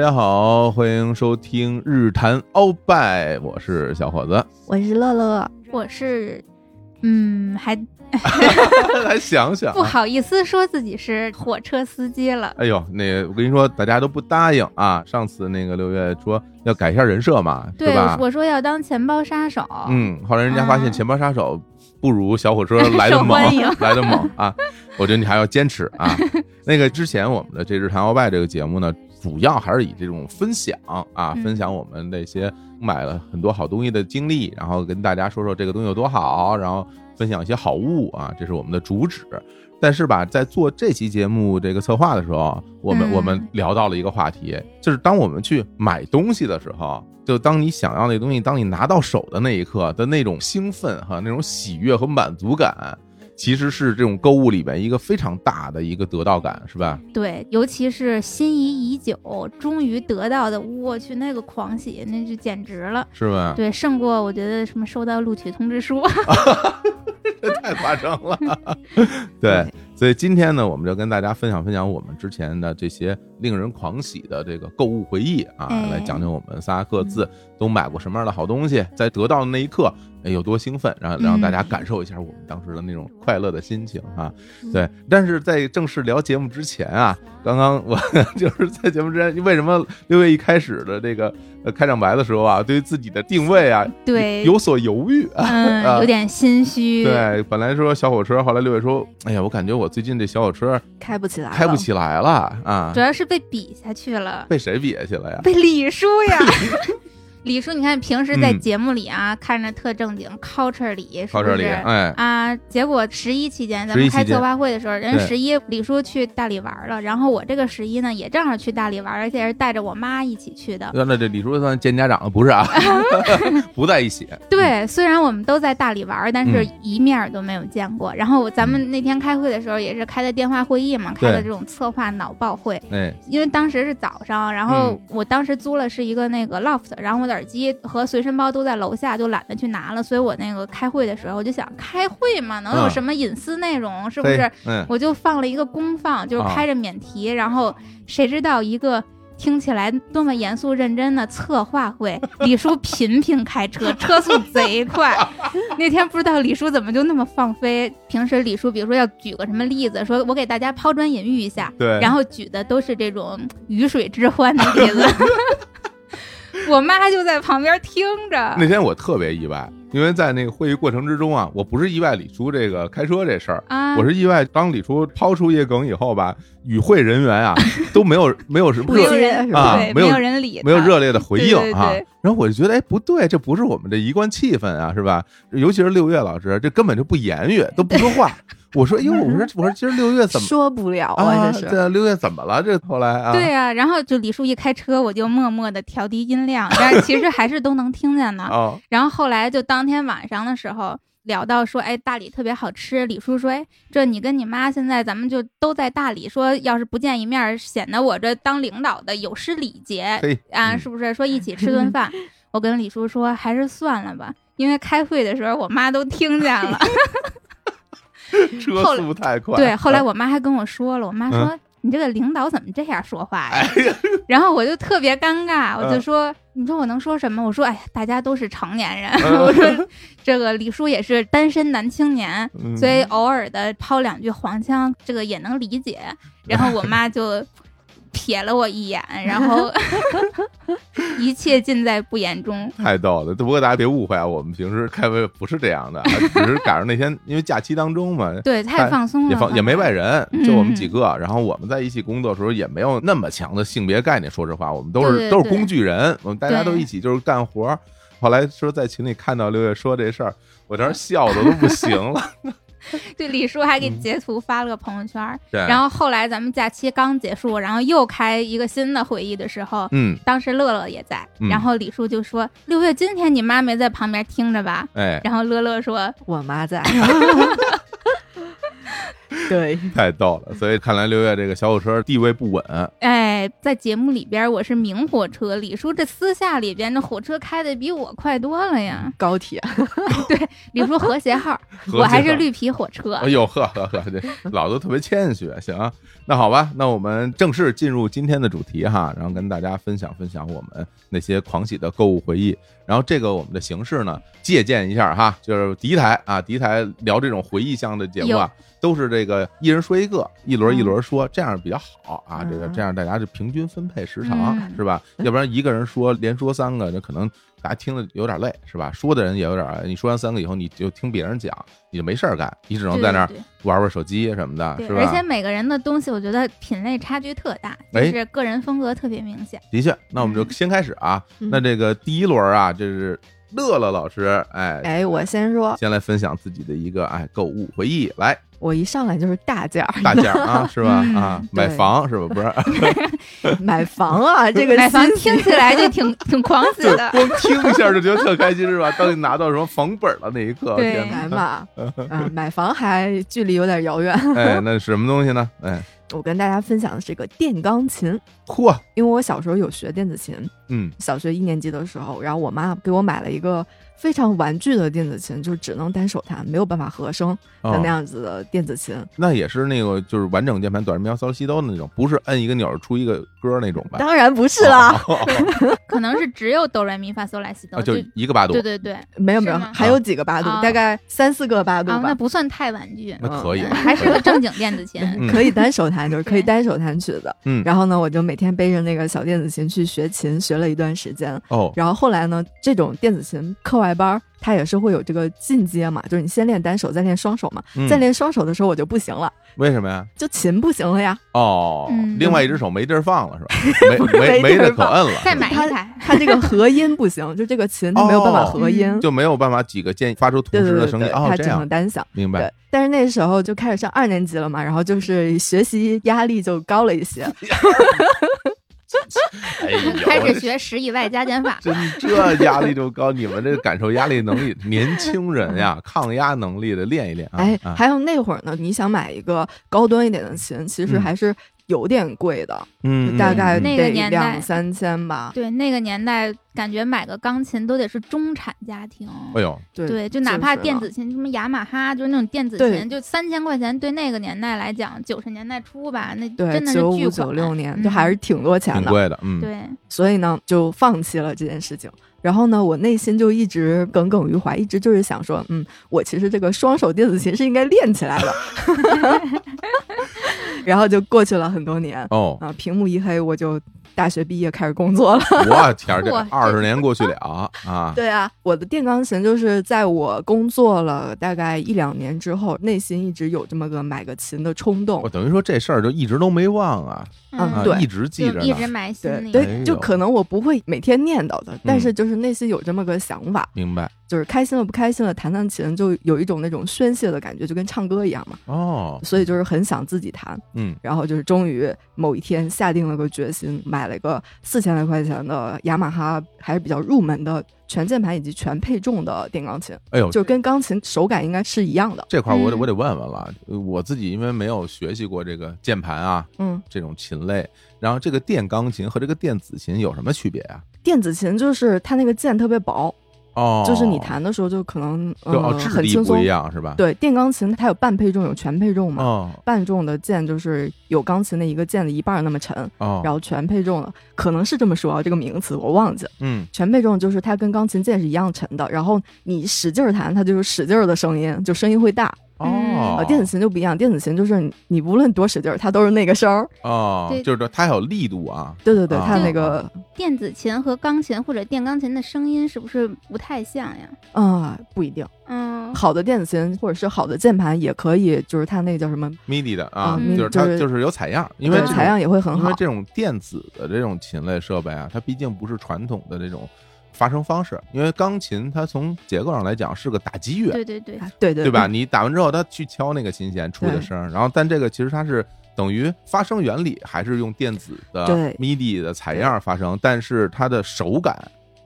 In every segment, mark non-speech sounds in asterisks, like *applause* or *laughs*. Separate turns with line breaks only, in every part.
大家好，欢迎收听日谈鳌拜，我是小伙子。
我是乐乐，
我是，嗯，还 *laughs*
来想想啊，
不好意思说自己是火车司机了。
哎呦，那我跟你说，大家都不答应啊。上次那个六月说要改一下人设嘛，
对
吧？
我说要当钱包杀手，
嗯，后来人家发现
啊
钱包杀手不如小火车来的 *laughs* 猛来的猛啊！我觉得你还要坚持啊。*laughs* 那个之前我们的这日谈鳌拜这个节目呢，主要还是以这种分享啊，
嗯
分享我们那些买了很多好东西的经历，然后跟大家说说这个东西有多好，然后分享一些好物啊，这是我们的主旨。但是吧，在做这期节目这个策划的时候，我们、
嗯
我们聊到了一个话题，就是当我们去买东西的时候，就当你想要那东西，当你拿到手的那一刻的那种兴奋哈那种喜悦和满足感，其实是这种购物里面一个非常大的一个得到感，是吧？
对，尤其是心仪已久，终于得到的，我去那个狂喜，那就简直了。
是吧？
对，胜过我觉得什么收到录取通知书。
这 *laughs* 太夸张了。*laughs* 对，所以今天呢，我们就跟大家分享分享我们之前的这些令人狂喜的这个购物回忆啊，
哎
来讲讲我们仨各自都买过什么样的好东西，在得到的那一刻。哎，有多兴奋，然后让大家感受一下我们当时的那种快乐的心情啊！对，但是在正式聊节目之前啊，刚刚我 *laughs* 就是在节目之前，为什么六月一开始的这个呃开场白的时候啊，对于自己的定位啊，
对
有所犹豫啊？
嗯，*laughs* 有点心虚。
对，本来说小火车，后来六月说，哎呀，我感觉我最近这小火车
开不起来，
开不。起来了啊
主，要是被比下去了，
被谁比下去了呀？
被李叔呀。*laughs* 李叔，你看平时在
嗯
节目里啊，看着特正经，culture 里，是
靠这里，
不是？
哎，
啊，结果十一期间，咱们开策划会的时候，人
对
十一李叔去大理玩了，然后我这个十一呢，也正好去大理玩，而且是带着我妈一起去的。
那那这李叔算见家长了不是啊？*laughs* *laughs* 不在一起，
对，虽然我们都在大理玩，但是
嗯
一面都没有见过。然后咱们那天开会的时候，也是开的电话会议嘛，开的这种策划脑爆会。
哎，
因为当时是早上，然后
嗯
我当时租了是一个那个 loft，然后我的耳机和随身包都在楼下，就懒得去拿了。所以我那个开会的时候，我就想开会嘛，能有
嗯
什么隐私内容？是不是？？
嗯，
我就放了一个公放，就是
啊
开着免提，然后谁知道一个。听起来多么严肃认真的策划会，李叔频频开车，车速贼快。*laughs* 那天不知道李叔怎么就那么放飞。平时李叔比如说要举个什么例子，说我给大家抛砖引玉一下，
对，
然后举的都是这种鱼水之欢的例子。*laughs* 我妈就在旁边听着，
那天我特别意外，因为在那个会议过程之中啊，我不是意外李叔这个开车这事儿。
啊，
我是意外，当李叔抛出一个梗以后吧，与会人员啊 *laughs* 都没有没有什么
不
热
接人
啊，没有
有人理，
没有热烈的回应啊
对对对。
然后我就觉得，哎，不对，这不是我们这一贯气氛啊，是吧？尤其是六月老师，这根本就不言语，都不说话。我说，哎呦，我说，我说，今儿六月怎么
说不了
啊？
啊，这是。
这六月怎么了？这后来啊，
对啊，然后就李叔一开车，我就默默的调低音量，但是其实还是都能听见呢。*laughs*
哦，
然后后来就当天晚上的时候聊到说，哎，大理特别好吃。李叔说，哎，这你跟你妈现在咱们就都在大理，说要是不见一面，显得我这当领导的有失礼节
嘿，
啊，
嗯
是不是？说一起吃顿饭。*laughs* 我跟李叔说，还是算了吧，因为开会的时候我妈都听见了。*laughs* *laughs*
车速太快。
对，后来我妈还跟我说了，我妈说。
嗯
你这个领导怎么这样说话呀？
哎呀，*laughs*
然后我就特别尴尬，我就
嗯
说：“你说我能说什么？”我说：“哎呀，大家都是成年人。
嗯 *laughs*
我说：“这个李叔也是单身男青年，
嗯
所以偶尔的抛两句黄腔，这个也能理解。”然后我妈就瞥了我一眼，然后 *laughs* 一切尽在不言中。
太逗了。不过大家别误会啊，我们平时开会不是这样的，啊只是赶上那天因为假期当中嘛。*laughs*
对，太放松了，
也放也没外人，就我们几
嗯
个。然后我们在一起工作的时候，也没有那么强的性别概念。说实话，我们都是都是工具人，我们大家都一起就是干活。后来说在群里看到六月说这事儿，我当时笑的都不行了。*laughs*
对，李叔还给
嗯
截图发了个朋友圈。
对，
然后后来咱们假期刚结束，然后又开一个新的会议的时候，
嗯，
当时乐乐也在，
嗯
然后李叔就说：“六月，今天你妈没在旁边听着吧
哎？”，
然后乐乐说
我妈在，*laughs* 对，*laughs*
太逗了。所以看来六月这个小火车地位不稳，
哎，在节目里边我是明火车，李叔这私下里边那火车开的比我快多了呀。
高铁，*laughs* 对
李叔和谐号，我还是绿皮火车。
哎呦呵呵呵，这老子特别谦虚。行啊，那好吧，那我们正式进入今天的主题哈，然后跟大家分享分享我们那些狂喜的购物回忆。然后这个我们的形式呢，借鉴一下哈，就是第一台啊，第一台聊这种回忆向的节目啊，都是这个一人说一个，一轮一轮说，这样比较好啊。这个
嗯
这样大家就平均分配时长
嗯
是吧？要不然一个人说连说三个，那可能。大家听着有点累，是吧？说的人也有点，你说完三个以后，你就听别人讲，你就没事儿干，你只能在那儿玩玩手机什么的，
对，
是吧？
而且每个人的东西，我觉得品类差距特大，是个人风格特别明显。
的确，那我们就
嗯
先开始啊。
嗯
那这个第一轮啊，这是乐乐老师，哎，
哎，我先说，
先来分享自己的一个哎购物回忆，来
我一上来就是大件儿，*laughs*
大件儿啊，是吧？
嗯
啊，买房是吧？不是，*laughs*
买房啊，*laughs* 这个
买房听起来就挺挺狂喜的。
光听一下就觉得特开心，是吧？当你拿到什么房本了那一刻，
对
天哪！
来嘛，嗯，买房还距离有点遥远。
哎，那是什么东西呢？哎，
我跟大家分享的是个电钢琴，
嚯，
因为我小时候有学电子琴，
嗯，
小学一年级的时候，然后我妈给我买了一个非常玩具的电子琴，就是只能单手弹，没有办法和声的
哦
那样子的电子琴。
那也是那个就是完整键盘、短时瞄、骚西哆的那种，不是摁一个钮出一个歌那种吧？
当然不是啦，
哦，哦 *laughs*
可能是只有哆来咪发嗦来西哆，
哦就
就
一个八度
对，对对，
没有没有，还有几个八度，
啊
大概三四个八度
啊，那。不算太玩具，
那可以，
还是个正经电子琴。
嗯
可以单手弹，就是可以单手弹曲子。
嗯
然后呢，我就每天背着那个小电子琴去学琴，学了一段时间。
哦，
然后后来呢，这种电子琴课外班儿，它也是会有这个进阶嘛，就是你先练单手，再练双手嘛。
嗯
在练双手的时候，我就不行了，
为什么呀？
就琴不行了呀。
哦，
嗯
另外一只手没地儿放了是吧？*laughs*
没是
没没得可
没地儿放
摁了，*laughs*
再买一台，
它这个合音不行，就这个琴它没有办法合音，
哦
就没有办法几个键发出同
对对对
时的声音
它只能
这样
单响。
明白
对。，但是那时候就开始上二年级了嘛，然后就是学习压力就高了一些。*laughs* *laughs*
哎呦，*laughs*
开始学十以外加减法。*laughs*
真这压力就高，你们这个感受压力能力，年轻人呀，抗压能力的练一练啊。
哎，
啊
还有那会儿呢，你想买一个高端一点的琴，其实
嗯
还是有点贵的，
嗯，
大概
嗯
那个
得
年代
两三千吧。
对，那个年代感觉买个钢琴都得是中产家庭。
哎呦，
对
对，就哪怕电子琴，什么雅马哈，就是那种电子琴，就三千块钱，对那个年代来讲，九十年代初吧，那真的是
九五
巨款。
九六年
嗯
就还是挺多钱的，
挺贵的，嗯，
对，
所以呢就放弃了这件事情。然后呢，我内心就一直耿耿于怀，一直就是想说，嗯，我其实这个双手电子琴是应该练起来的。*laughs* 然后就过去了很多年
哦，
啊，屏幕一黑，我就大学毕业开始工作了。
我天儿，这 *laughs*
哇
二十年过去了啊，*laughs*
对啊，我的电钢琴就是在我工作了大概一两年之后，内心一直有这么个买个琴的冲动。
我。等于说这事儿就一直都没忘啊，
嗯
啊，
对。
一直记着
一直买新的。
对就可能我不会每天念叨的，但
嗯。
是就是内心有这么个想法，
明白
就是开心了不开心了，弹弹琴就有一种那种宣泄的感觉，就跟唱歌一样嘛。
哦，
所以就是很想自己弹，
嗯，
然后就是终于某一天下定了个决心，买了一个四千来块钱的雅马哈，还是比较入门的全键盘以及全配重的电钢琴，
哎呦，
就跟钢琴手感应该是一样的。
这块儿我得
嗯
我得问问了，我自己因为没有学习过这个键盘啊
嗯，
这种琴类，然后这个电钢琴和这个电子琴有什么区别啊？
电子琴就是它那个键特别薄，
哦，
就是你弹的时候就可能
就哦
呃
质地不
很轻松
一。样是吧？，
对，电钢琴它有半配重有全配重嘛，
哦
半重的键就是有钢琴的一个键的一半儿那么沉，
哦，
然后全配重的可能是这么说啊，这个名词我忘记了。
嗯
全配重就是它跟钢琴键是一样沉的，然后你使劲儿弹，它就是使劲儿的声音，就声音会大。
哦。
呃，，电子琴就不一样，电子琴就是你你无论多使劲儿，它都是那个声儿。
哦，就是它还有力度啊，
对对对，
啊。
它那个
电子琴和钢琴或者电钢琴的声音是不是不太像呀？
啊、不一定，
嗯，
好的电子琴或者是好的键盘也可以，就是它那个叫什么
，MIDI 的啊，
嗯。
就是它
就是
有采样，因为
采样也会很好。
因为。这种电子的这种琴类设备啊，它毕竟不是传统的这种发声方式，因为钢琴它从结构上来讲是个打击乐，
对对对，
啊对对
对吧？？你打完之后，它去敲那个琴弦出的声儿，然后但这个其实它是等于发声原理还是用电子的
对。
MIDI 的采样发声，但是它的手感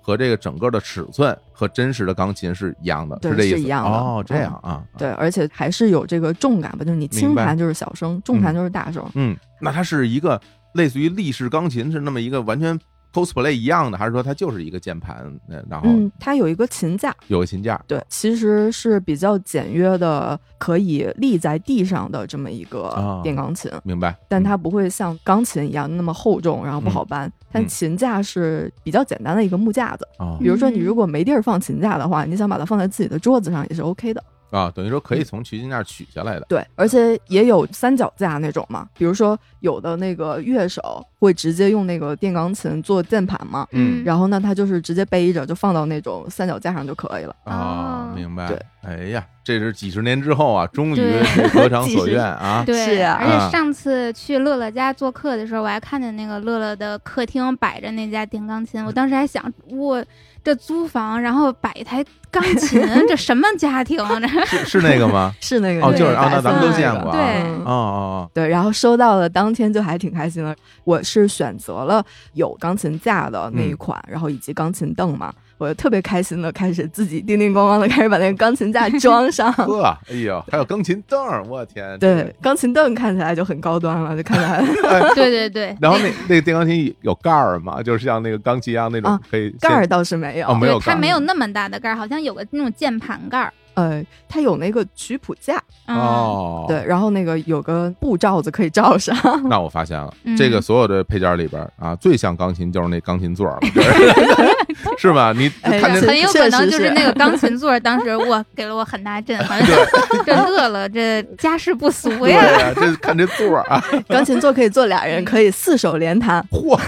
和这个整个的尺寸和真实的钢琴是一样的，是这意思？
是一样的。
哦，这
嗯
样啊，
对，而且还是有这个重感吧，就是你轻弹就是小声，重弹就是大声。
嗯，那它是一个类似于立式钢琴是那么一个完全 cosplay 一样的，还是说它就是一个键盘，呃然后
嗯，它有一个琴架，
有个琴架？
对，其实是比较简约的，可以立在地上的这么一个
啊
电钢琴。
明白？
但
嗯
它不会像钢琴一样那么厚重，然后不好搬。但琴架是比较简单的一个木架子，
哦
比如说你
嗯
如果没地儿放琴架的话，你想把它放在自己的桌子上也是 OK 的。
啊，等于说可以从取琴架取下来的。
对，而且也有三脚架那种嘛，比如说有的那个乐手会直接用那个电钢琴做键盘嘛，
嗯
然后呢，他就是直接背着就放到那种三脚架上就可以了。
啊，
哦
明白。
对，
哎呀，这是几十年之后啊，终于得偿 *laughs* 所愿啊！
对，而
啊
且上次去乐乐家做客的时候，我还看见那个乐乐的客厅摆着那架电钢琴，我当时还想，我这租房然后摆一台钢琴，*laughs* 这什么家庭？这
是是那个吗？*laughs*
是那个
哦，就是
对
啊，那咱们都见过啊。
对
哦
哦哦
对，然后收到了当天就还挺开心的。我是选择了有钢琴架的那一
嗯
款，然后以及钢琴凳嘛，我就特别开心的开始自己叮叮咣咣的开始把那个钢琴架装上。
哦，呵，哎呦，还有钢琴凳儿，我天！
对，钢琴凳看起来就很高端了，就看起来 *laughs*
对对对，
然后那那个电钢琴有盖儿吗？就是像那个钢琴一样那种
啊
可以
盖儿倒是没有，
哦没有盖儿
对它没有那么大的盖儿，好像有个那种键盘盖儿。
呃，它有那个曲谱架，
嗯，
哦。
对，，然后那个有个布罩子可以罩上。*laughs*
那我发现了，
嗯
这个所有的配件里边啊，最像钢琴就是那钢琴座儿了，*laughs* 就是 *laughs* 是吧？你
哎
看这
这
很有可能就是那个钢琴座，当时我给了我很大震撼。这乐乐这家世不俗
对
呀，
这看这座啊，
钢琴座可以坐俩人，可以四手连弹。
嚯！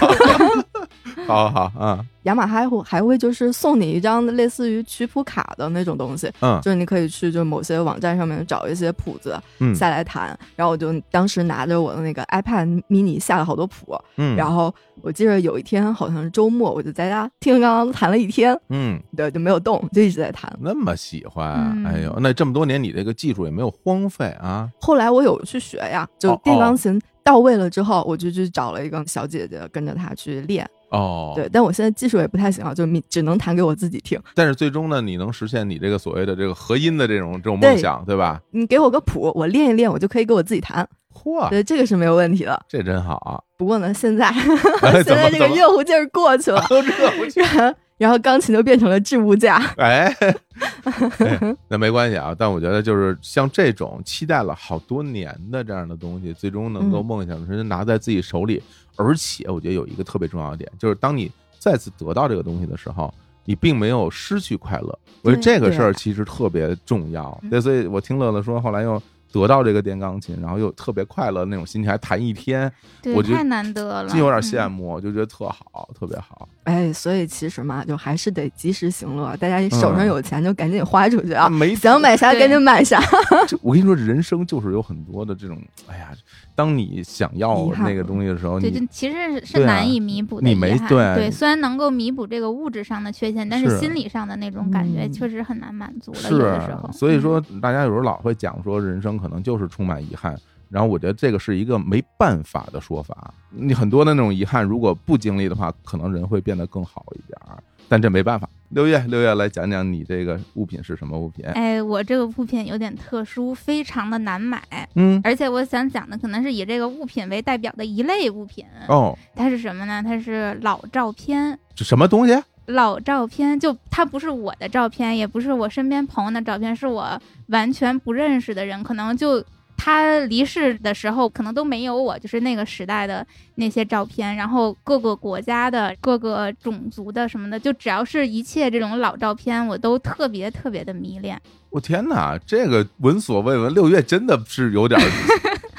好好好啊，
雅马哈还会还会就是送你一张类似于曲谱卡的那种东西，
嗯
就是你可以去就某些网站上面找一些谱子
嗯
下来弹。然后我就当时拿着我的那个 iPad mini 下了好多谱，
嗯，
然后我记得有一天好像是周末，我就在家听刚刚弹了一天，
嗯，
对，就没有动，就一直在弹。
那么喜欢，
嗯
哎呦，那这么多年你这个技术也没有荒废啊？
后来我有去学呀，就
哦
电钢琴到位了之后，我就去找了一个小姐姐跟着她去练。
哦，
对，，但我现在技术也不太行啊，就你只能弹给我自己听。
但是最终呢，你能实现你这个所谓的这个合音的这种这种梦想，对吧？
你给我个谱，我练一练，我就可以给我自己弹。
嚯，
对，这个是没有问题的。
这真好啊！
不过呢，现在 *laughs*
哎 *laughs*
现在这个热乎劲儿过去了，*laughs*
热乎气
然后然后钢琴就变成了置物架。
哎，哎那没关系啊。但我觉得就是像这种期待了好多年的这样的东西，最终能够
嗯
梦想成真拿在自己手里，而且我觉得有一个特别重要的点，就是当你再次得到这个东西的时候。你并没有失去快乐，我觉得这个事儿其实特别重要。
嗯
对，所以我听乐乐说，后来又得到这个电钢琴，然后又特别快乐那种心情，还弹一天，
对
我，觉得
太难得了，
真有点羡
嗯。
慕，我就觉得特好，特别好。
哎，所以其实嘛，就还是得及时行乐。大家手上
嗯
有钱就赶紧花出去啊，
没
想买啥赶紧买啥。*laughs*
我跟你说，人生就是有很多的这种，哎呀，当你想要那个东西的时候，
对，
你
这其实是难以弥补的
你。没对
对，虽然能够弥补这个物质上的缺陷，但是
是
心理上的那种感觉
嗯
确实很难满足的时候，
是，所以
嗯
说大家有时候老会讲说，人生可能就是充满遗憾。然后我觉得这个是一个没办法的说法。你很多的那种遗憾，如果不经历的话，可能人会变得更好一点儿。但这没办法。六月，六月来讲讲你这个物品是什么物品？
哎，我这个物品有点特殊，非常的难买，
嗯，
而且我想讲的可能是以这个物品为代表的一类物品。
哦，
它是什么呢？它是老照片。
这什么东西？
老照片就它不是我的照片，也不是我身边朋友的照片，是我完全不认识的人，可能就他离世的时候，可能都没有我，就是那个时代的那些照片，然后各个国家的、各个种族的什么的，就只要是一切这种老照片，我都特别特别的迷恋。
我天哪，这个闻所未闻，六月真的是有点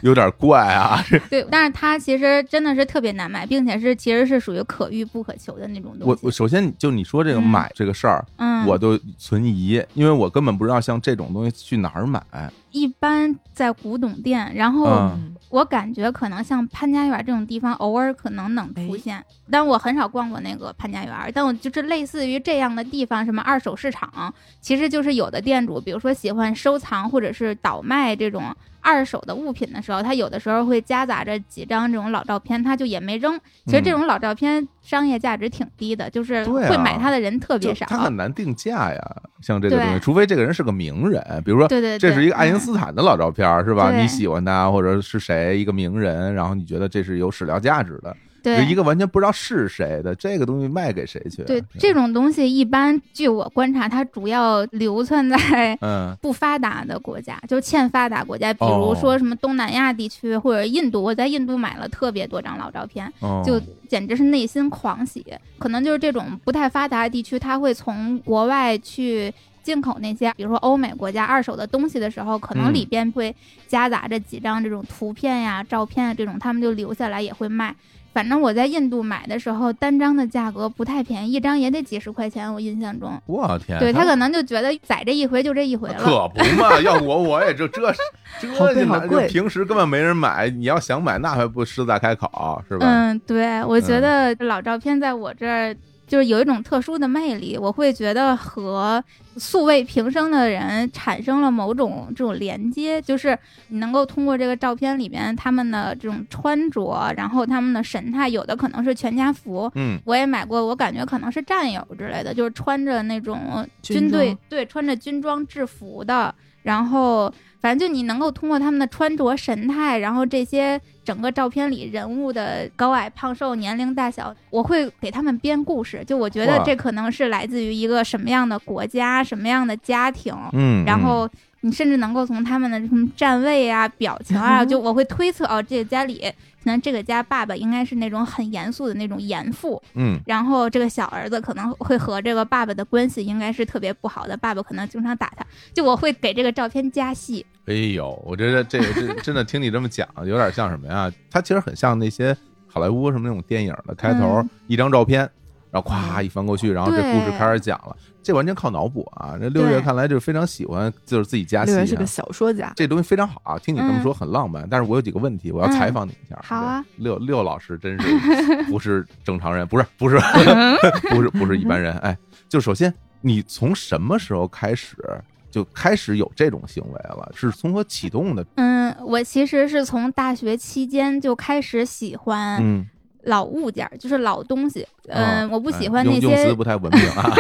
有点怪啊！*laughs*
对，但是它其实真的是特别难买，并且是其实是属于可遇不可求的那种东西。
我我首先就你说这个
嗯
买这个事儿，
嗯，
我都存疑，因为我根本不知道像这种东西去哪儿买。
一般在古董店，然后。
嗯
我感觉可能像潘家园这种地方，偶尔可能能出现，但我很少逛过那个潘家园。但我就是类似于这样的地方，什么二手市场，其实就是有的店主，比如说喜欢收藏或者是倒卖这种二手的物品的时候，他有的时候会夹杂着几张这种老照片，他就也没扔。其实这种老照片商业价值挺低的，就是会买它的人特别少。
就他很难定价呀，像这个东西，除非这个人是个名人，比如说
对对对，
这是一个爱因
嗯
斯坦的老照片儿，是吧？你喜欢他，或者是谁一个名人，然后你觉得这是有史料价值的，
对
一个完全不知道是谁的这个东西卖给谁去？啊
对这种东西，一般据我观察，它主要流窜在
嗯
不发达的国家，就欠发达国家，比
哦
如说什么东南亚地区或者印度。我在印度买了特别多张老照片，
哦
就简直是内心狂喜。可能就是这种不太发达的地区，它会从国外去。进口那些，比如说欧美国家二手的东西的时候，可能
嗯
里边会夹杂着几张这种图片呀、照片啊这种，他们就留下来也会卖。反正我在印度买的时候，单张的价格不太便宜，一张也得几十块钱，我印象中。
我天，
对他可能就觉得宰这一回就这一回了。
可不嘛，要我我也就这 *laughs* 这
好贵
平时根本没人买，你要想买那还不狮子大开口是吧？
嗯，对，我觉
嗯
得老照片在我这儿就是有一种特殊的魅力，我会觉得和素未平生的人产生了某种这种连接，就是你能够通过这个照片里面他们的这种穿着，然后他们的神态，有的可能是全家福。
嗯
我也买过，我感觉可能是战友之类的，就是穿着那种
军
军队
装
对穿着军装制服的，然后反正就你能够通过他们的穿着神态，然后这些整个照片里人物的高矮胖瘦、年龄大小，我会给他们编故事。就我觉得这可能是来自于一个什么样的国家、什么样的家庭，
嗯，
然后你甚至能够从他们的什么站位啊、表情啊，
嗯 *laughs*
就我会推测哦，这个家里可能这个家爸爸应该是那种很严肃的那种严父，
嗯
然后这个小儿子可能会和这个爸爸的关系应该是特别不好的，爸爸可能经常打他，就我会给这个照片加戏。
哎呦，我觉得这个这真的听你这么讲，有点像什么呀？他其实很像那些好莱坞什么那种电影的开头，
嗯
一张照片，然后咵一翻过去，然后这故事开始讲了。这完全靠脑补啊！这六月看来就是非常喜欢，就是自己加戏、啊。
六月是个小说家，
这东西非常好啊！听你这么说很浪漫，但是我有几个问题，我要采访你一下。
嗯好啊，
六六老师真是 *laughs* 不是正常人，不是不是 *laughs* 不是不是一般人。哎，就首先你从什么时候开始就开始有这种行为了？是从何启动的？
嗯，我其实是从大学期间就开始喜欢
嗯，
老物件，就是老东西。
哦
嗯，我不喜
哎
欢那
用用词
些
不太文明啊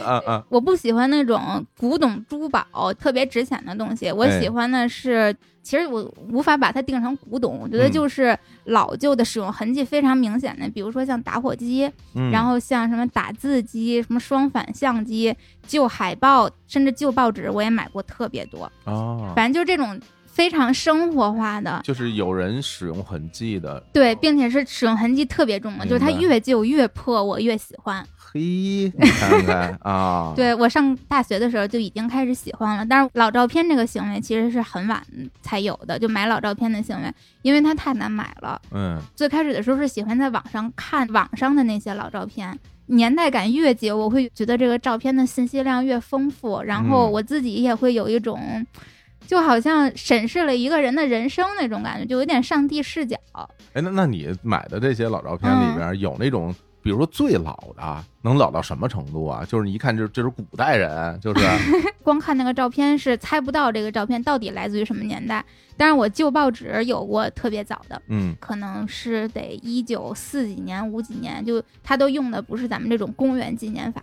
*laughs* 啊啊！
我不喜欢那种古董珠宝特别值钱的东西，我
哎
喜欢的是，其实我无法把它定成古董，我觉得
嗯
就是老旧的使用痕迹非常明显的，比如说像打火机，
嗯
然后像什么打字机、什么双反相机、旧海报，甚至旧报纸，我也买过特别多。
哦，
反正就是这种非常生活化的，
就是有人使用痕迹的，
对，并且是使用痕迹特别重的，就是它越旧越破，我越喜欢。
嘿，你看看啊，
对我上大学的时候就已经开始喜欢了，但是老照片这个行为其实是很晚才有的，就买老照片的行为，因为它太难买了。
嗯
最开始的时候是喜欢在网上看网上的那些老照片，年代感越久，我会觉得这个照片的信息量越丰富，然后
嗯
我自己也会有一种。就好像审视了一个人的人生那种感觉，就有点上帝视角。
哎，那那你买的这些老照片里
嗯
边有那种，比如说最老的，能老到什么程度啊？就是你一看就这是古代人，就是 *laughs*
光看那个照片是猜不到这个照片到底来自于什么年代。但是我旧报纸有过特别早的，
嗯
可能是得一九四几年、五几年，就他都用的不是咱们这种公元纪年法，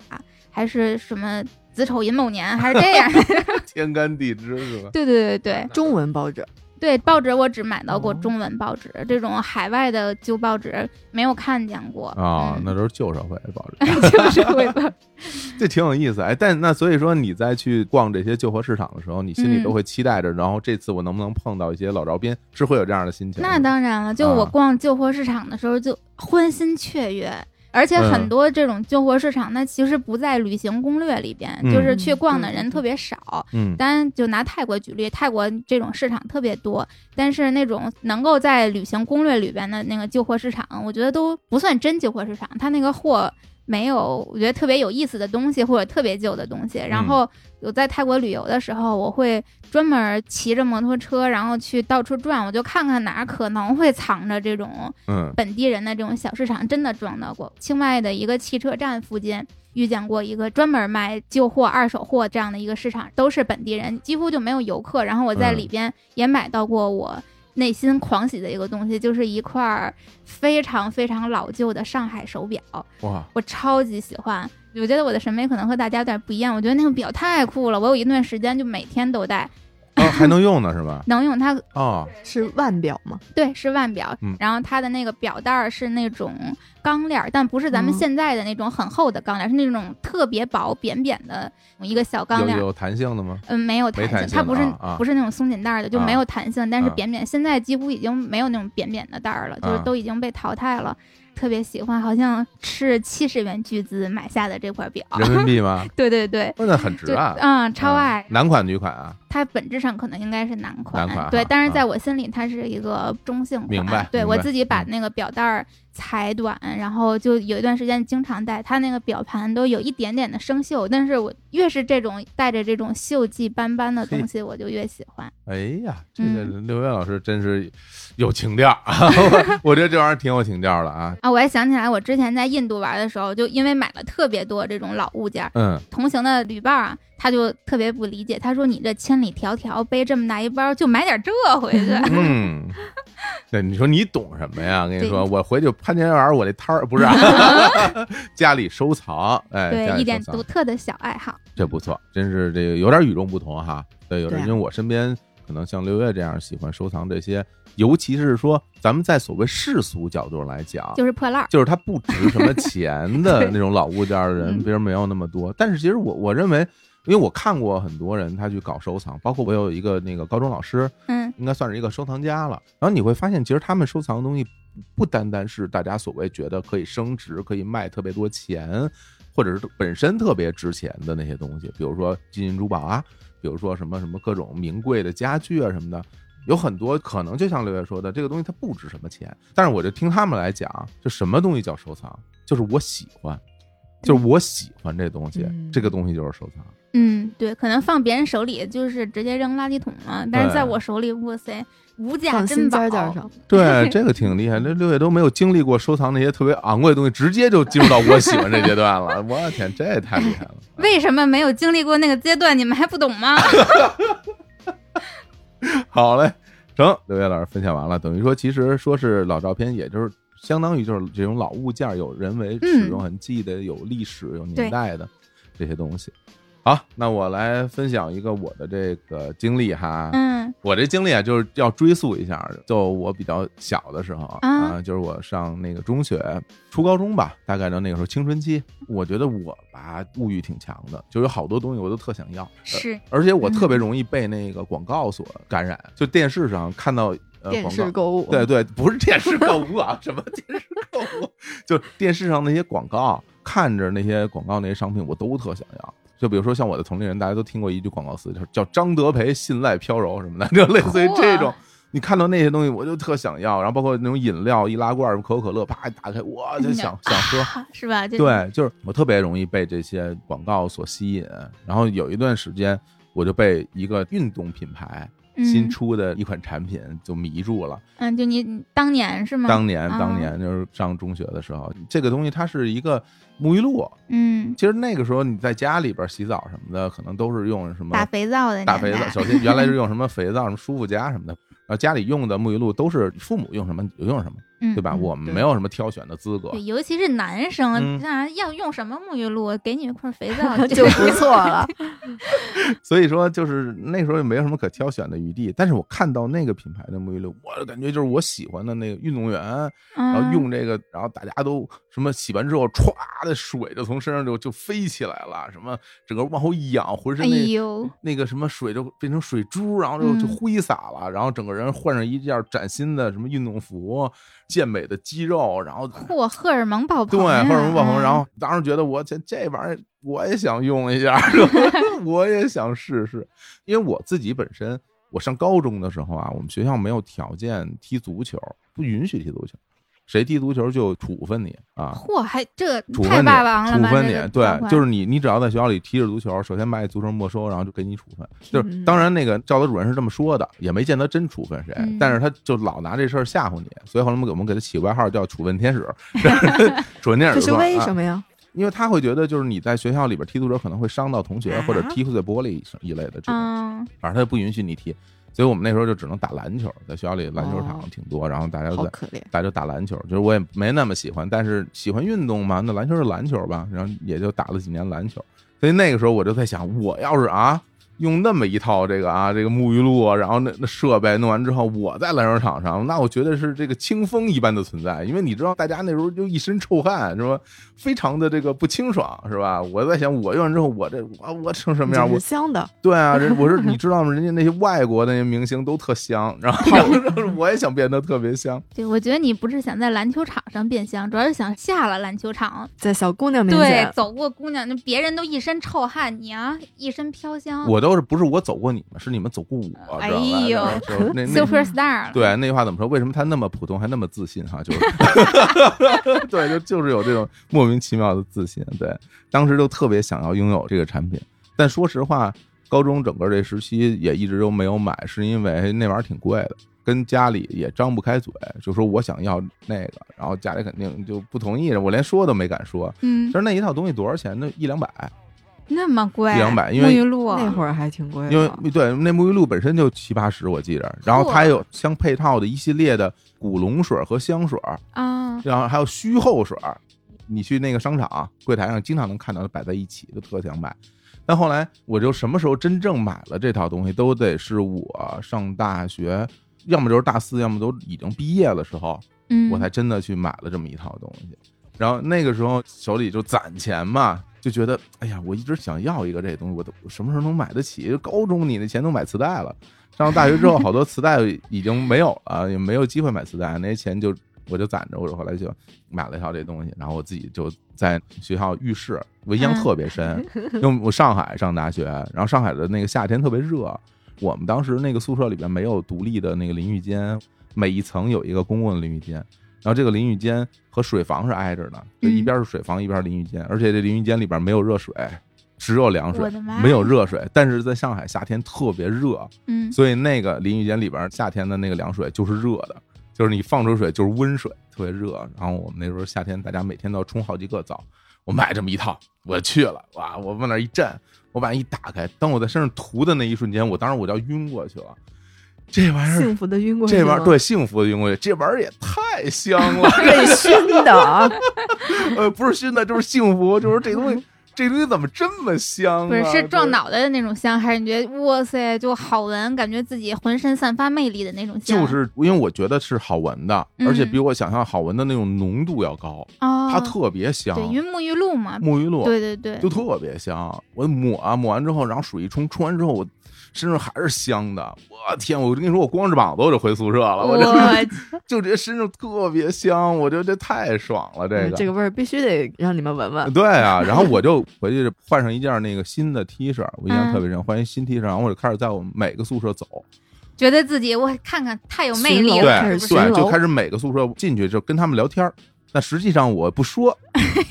还是什么子丑寅卯年，还是这样。*laughs*
天干地支是吧？
对对对对
中文报纸，
对，报纸我只买到过
哦
中文报纸，这种海外的旧报纸没有看见过
啊，
嗯
那都是旧社会的报纸，*laughs*
旧社会的。*laughs*
这挺有意思。哎，但那所以说你在去逛这些旧货市场的时候，你心里
嗯
都会期待着，然后这次我能不能碰到一些老照片，是会有这样的心情。
那当然了，就我
啊
逛旧货市场的时候就欢欣雀跃。而且
嗯
很多这种旧货市场，那其实不在旅行攻略里边，
嗯
就是去逛的人特别少。
嗯
当然，就拿泰国举例，泰国这种市场特别多，但是那种能够在旅行攻略里边的那个旧货市场，我觉得都不算真旧货市场，它那个货没有我觉得特别有意思的东西或者特别旧的东西。然后我在泰国旅游的时候，我会专门骑着摩托车，然后去到处转，我就看看哪儿可能会藏着这种
嗯
本地人的这种小市场，真的撞到过。清迈的一个汽车站附近遇见过一个专门卖旧货、二手货这样的一个市场，都是本地人，几乎就没有游客。然后我在
嗯
里边也买到过我内心狂喜的一个东西，就是一块非常非常老旧的上海手表，
哇，
我超级喜欢。我觉得我的审美可能和大家有点不一样，我觉得那个表太酷了，我有一段时间就每天都戴，
哦，还能用呢是吧？*laughs*
能用它。
哦，
是腕表吗？
对，是腕表，
嗯
然后它的那个表带儿是那种钢链儿，但不是咱们
嗯
现在的那种很厚的钢链儿，是那种特别薄扁扁的一个小钢链儿。
有有弹性的吗？
嗯，没有弹
没弹性
它不是、不是那种松紧带儿的，就
啊
没有弹性，但是
啊
扁扁。现在几乎已经没有那种扁扁的带儿了，就是
啊
都已经被淘汰了。特别喜欢，好像是七十元巨资买下的这块表。
人民币吗？*laughs*
对对对，
哦那很值啊！
嗯，超爱。
男款女款啊？
它本质上可能应该是男款，
男款，
对但是
啊
在我心里它是一个中性款。
明白
对我自己把
嗯
那个表带儿裁短，然后就有一段时间经常戴，它那个表盘都有一点点的生锈，但是我越是这种带着这种锈迹斑斑的东西，我就越喜欢。
哎呀，这个
嗯
六月老师真是有情调啊！*laughs* 我觉得这玩意儿挺有情调的啊。
啊，我还想起来，我之前在印度玩的时候，就因为买了特别多这种老物件儿，
嗯，
同行的旅伴啊，他就特别不理解，他说：“你这千里迢迢背这么大一包，就买点这回去。*laughs* *laughs*
嗯，对，你说你懂什么呀？跟你说，我回去潘家园我这摊儿不是啊家里收藏，哎，
对，一点独特的小爱好。
这不错，真是这个有点与众不同哈。对，有
的，啊
因为我身边可能像六月这样喜欢收藏这些，尤其是说咱们在所谓世俗角度上来讲，
就是破烂。
就是它不值什么钱的那种老物件的人，*laughs*
嗯
别人没有那么多。但是其实我我认为，因为我看过很多人他去搞收藏，包括我有一个那个高中老师，
嗯
应该算是一个收藏家了。然后你会发现，其实他们收藏的东西不单单是大家所谓觉得可以升值、可以卖特别多钱，或者是本身特别值钱的那些东西，比如说金银珠宝啊，比如说什么什么各种名贵的家具啊什么的。有很多可能就像刘烨说的，这个东西它不值什么钱，但是我就听他们来讲，就什么东西叫收藏，就是我喜欢，就是我喜欢这东西，
嗯
这个东西就是收藏。
嗯，对，可能放别人手里就是直接扔垃圾桶了，但是在我手里，哇塞，无价珍宝。
尖尖，
对，这个挺厉害。这六月都没有经历过收藏那些特别昂贵的东西，直接就进入到我喜欢这阶段了。我天，这也太厉害了！
为什么没有经历过那个阶段？你们还不懂吗？*laughs* *laughs*
好嘞，成，刘烨老师分享完了，等于说其实说是老照片，也就是相当于就是这种老物件，有人为使用痕迹的，有历史、有年代的这些东西。好，那我来分享一个我的这个经历哈。
嗯
我这经历啊，就是要追溯一下，就我比较小的时候
啊
啊，就是我上那个中学、初高中吧，大概到那个时候青春期，我觉得我吧物欲挺强的，就有好多东西我都特想要，呃
是
而且我特
嗯
别容易被那个广告所感染，就电视上看到呃
电
广告
视购物，
对对，不是电视购物啊，什么电视购物？就电视上那些广告，看着那些广告那些商品，我都特想要。就比如说像我的同龄人，大家都听过一句广告词，就是叫张德培信赖飘柔什么的，就类似于这种。你看到那些东西，我就特想要，然后包括那种饮料易拉罐、可口可乐，啪一打开，我就想 *laughs* 想喝。
啊是吧？*laughs*
对，就是我特别容易被这些广告所吸引，然后有一段时间，我就被一个运动品牌新
嗯
出的一款产品就迷住了。
嗯，就你你当年是吗？
当年
啊
当年就是上中学的时候，这个东西它是一个沐浴露。
嗯，
其实那个时候你在家里边洗澡什么的，可能都是用什么
打肥皂的
打肥皂。首先原来是用什么肥皂、什么舒肤佳什么的，然后家里用的沐浴露都是父母用什么你就用什么，
嗯
对吧？
嗯
我们没有什么挑选的资格。
对，尤其是男生，
嗯
像要用什么沐浴露，给你一块肥皂 *laughs*
就不错了。*laughs*
所以说，就是那时候也没有什么可挑选的余地。但是我看到那个品牌的沐浴露，我感觉就是我喜欢的那个运动员，然后
嗯
用这个，然后大家都什么洗完之后，歘的水就从身上就就飞起来了，什么整个往后一仰，浑身
哎
那、
呦，
那个什么水就变成水珠，然后就就
嗯
挥洒了，然后整个人换上一件崭新的什么运动服，健美的肌肉，然后
嚯，荷尔蒙爆
对，
棚对，
荷尔蒙爆棚，
嗯。
然后当时觉得我这这玩意儿我也想用一下，*laughs* *laughs* 我也想试试，因为我自己本身，我上高中的时候啊，我们学校没有条件踢足球，不允许踢足球，谁踢足球就处分你啊。
嚯，还这
处分你
太霸王，了
处分你对就是你，你只要在学校里踢着足球，首先把你足球没收，然后就给你处分。就是
嗯
当然，那个教导主任是这么说的，也没见他真处分谁，
嗯
但是他就老拿这事儿吓唬你，所以后来我们给我们给他起个外号叫“处分天使”，*laughs* 处分天使
这
是
为什么呀？
因为他会觉得，就是你在学校里边踢足球可能会伤到同学，
啊
或者踢碎玻璃一类的这种，
嗯
反正他不允许你踢。所以我们那时候就只能打篮球，在学校里篮球场
哦
挺多，然后大家在。大家就打篮球，就是我也没那么喜欢，但是喜欢运动嘛，那篮球是篮球吧，然后也就打了几年篮球。所以那个时候我就在想，我要是啊用那么一套这个啊这个沐浴露啊，然后那那设备弄完之后，我在篮球场上，那我觉得是这个清风一般的存在，因为你知道大家那时候就一身臭汗，是吧？非常的这个不清爽，是吧？我在想，我用完之后，我这我我成什么样？
这
我
香的，
对啊，*laughs* 人我说你知道吗？人家那些外国那些明星都特香，然后然 *laughs* 后我也想变得特别香。
对，我觉得你不是想在篮球场上变香，主要是想下了篮球场，
在小姑娘面
对
前，，
走过姑娘，那别人都一身臭汗，你啊一身飘香。
我都是不是我走过你们，是你们走过我，知道吧
呦
然后就那那
super star，
对那句话怎么说？为什么他那么普通还那么自信？哈，就是 *laughs* 对，就就是有这种莫名其妙的自信。对，当时就特别想要拥有这个产品，但说实话，高中整个这时期也一直都没有买，是因为那玩意儿挺贵的。跟家里也张不开嘴，就说我想要那个，然后家里肯定就不同意，我连说都没敢说。
嗯
其实那一套东西多少钱？那一两百，
那么贵，
一两百因为
沐浴露
那会儿还挺贵的，
因为对那沐浴露本身就七八十，我记着，然后它还有相配套的一系列的古龙水和香水，
啊，
然后还有虚后水，你去那个商场柜台上经常能看到摆在一起，就特想买。但后来我就什么时候真正买了这套东西，都得是我上大学，要么就是大四，要么都已经毕业的时候，
嗯，
我才真的去买了这么一套东西。然后那个时候手里就攒钱嘛，就觉得哎呀，我一直想要一个这东西，我都我什么时候能买得起？高中你那钱都买磁带了，上了大学之后，好多磁带已经没有了，也没有机会买磁带，那些钱就我就攒着，我后来就买了一套这东西，然后我自己就在学校浴室，我印象特别深，因为我上海上大学，然后上海的那个夏天特别热，我们当时那个宿舍里边没有独立的那个淋浴间，每一层有一个公共的淋浴间，然后这个淋浴间和水房是挨着的，就
嗯
一边是水房，一边是淋浴间，而且这淋浴间里边没有热水，只有凉水没有热水。但是在上海夏天特别热，
嗯，
所以那个淋浴间里边夏天的那个凉水就是热的，就是你放出水就是温水，特别热。然后我们那时候夏天大家每天都要冲好几个澡，我买这么一套，我去了，哇！我往那儿一站，我把一打开，当我在身上涂的那一瞬间，我当时我就要晕过去了。这玩意儿
幸福的晕过去
这玩意儿对幸福的晕过去，这玩意儿也太香了，*laughs*
被熏的啊，*laughs*
呃，不是熏的，就是幸福，就是这东西，这东西怎么这么香、啊？
不是是撞脑袋的那种香，还是你觉得哇塞就好闻，感觉自己浑身散发魅力的那种香？
就是因为我觉得是好闻的，而且
嗯
比我想象好闻的那种浓度要高，
哦，
它特别香。
对，因为沐浴露嘛，
沐浴露
对对对，
就特别香，我抹啊抹完之后，然后水一冲，冲完之后我身上还是香的。我天，我跟你说，我光着膀子我就回宿舍了，我就 *laughs* 就觉得身上特别香，我觉得这太爽了，这个
嗯这个味儿必须得让你们闻闻。
对啊，然后我就回去换上一件那个新的 T 恤，我印象
嗯
特别深，换一新 T 恤，然后我就开始在我们每个宿舍走，
觉得自己我看看太有魅力了，
对？对，就开始每个宿舍进去就跟他们聊天儿但实际上我不说，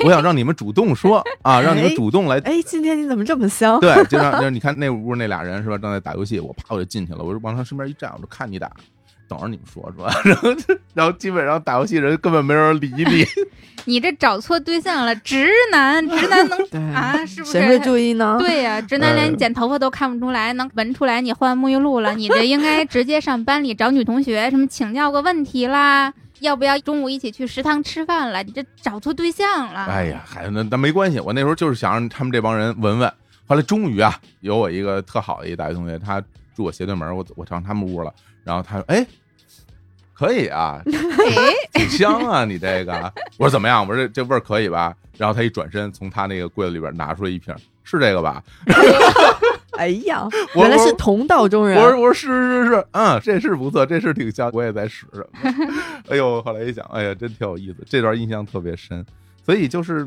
我想让你们主动说 *laughs* 啊，让你们
哎
主动来。
哎，今天你怎么这么香？
对，*laughs* 就让就是你看那屋那俩人是吧，正在打游戏，我啪我就进去了，我就往他身边一站，我就看你打，等着你们说是吧？*laughs* 然后然后基本上打游戏人根本没人理你，
你这找错对象了，直男，直男能
对
啊？是不是？
谁会注意呢？
对呀、直男连你剪头发都看不出来，能闻出来你换沐浴露了。你这应该直接上班里找女同学，什么请教个问题啦，要不要中午一起去食堂吃饭了？你这找错对象了。
哎呀，还那那没关系，我那时候就是想让他们这帮人闻闻。后来终于啊，有我一个特好的一大学同学，他住我斜对门，我我上他们屋了，然后他说：“哎，可以啊，*laughs*
哎，
挺香啊，你这个。”我说：“怎么样？”我说这：“这味儿可以吧？”然后他一转身，从他那个柜子里边拿出来一瓶，是这个吧？*laughs*
哎呀，*laughs*
我
原来是同道中人
我。说：“我说是是是，嗯，这是不错，这是挺像，我也在使着。*laughs* ”哎呦，后来一想，哎呀，真挺有意思，这段印象特别深。所以就是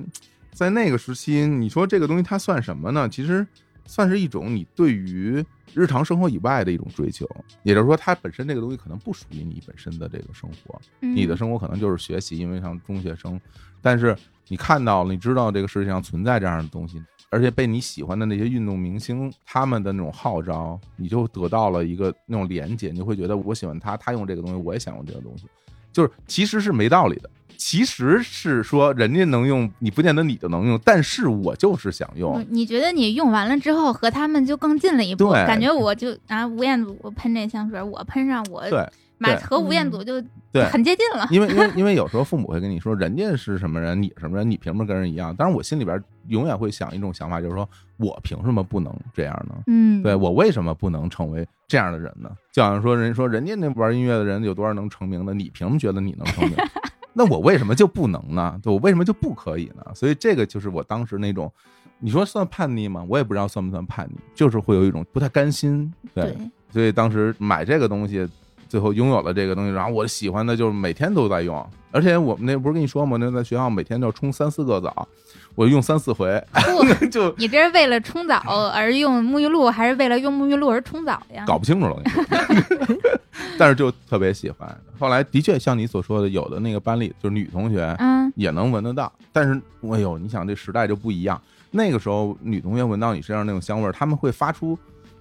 在那个时期，你说这个东西它算什么呢？其实算是一种你对于日常生活以外的一种追求，也就是说，它本身这个东西可能不属于你本身的这个生活，
嗯
你的生活可能就是学习，因为像中学生，但是你看到了，你知道这个世界上存在这样的东西，而且被你喜欢的那些运动明星他们的那种号召，你就得到了一个那种连接，你会觉得我喜欢他，他用这个东西，我也想用这个东西，就是其实是没道理的，其实是说人家能用，你不见得你就能用，但是我就是想用。
嗯你觉得你用完了之后和他们就更近了一步，感觉我就啊吴彦祖喷这香水，我喷上我
对对
马和吴彦祖就
对，
很接近了。
因为因为 *laughs* 因为有时候父母会跟你说，人家是什么人，你是什么人，你凭什么跟人一样？当然，我心里边永远会想一种想法，就是说我凭什么不能这样呢？
嗯，
对我为什么不能成为这样的人呢？就好像说人说人家那玩音乐的人有多少能成名的，你凭什么觉得你能成名？*laughs* 那我为什么就不能呢？对我为什么就不可以呢？所以这个就是我当时那种，你说算叛逆吗？我也不知道算不算叛逆，就是会有一种不太甘心。对，
对，
所以当时买这个东西，最后拥有了这个东西，然后我喜欢的就是每天都在用，而且我们那不是跟你说吗？那在学校每天都要冲三四个澡，我用三四回，*laughs* 就
你这是为了冲澡而用沐浴露，还是为了用沐浴露而冲澡呀？
搞不清楚了。但是就特别喜欢。后来的确像你所说的，有的那个班里就是女同学
嗯，
也能闻得到，但是哎呦，你想这时代就不一样。那个时候女同学闻到你身上那种香味儿，她们会发出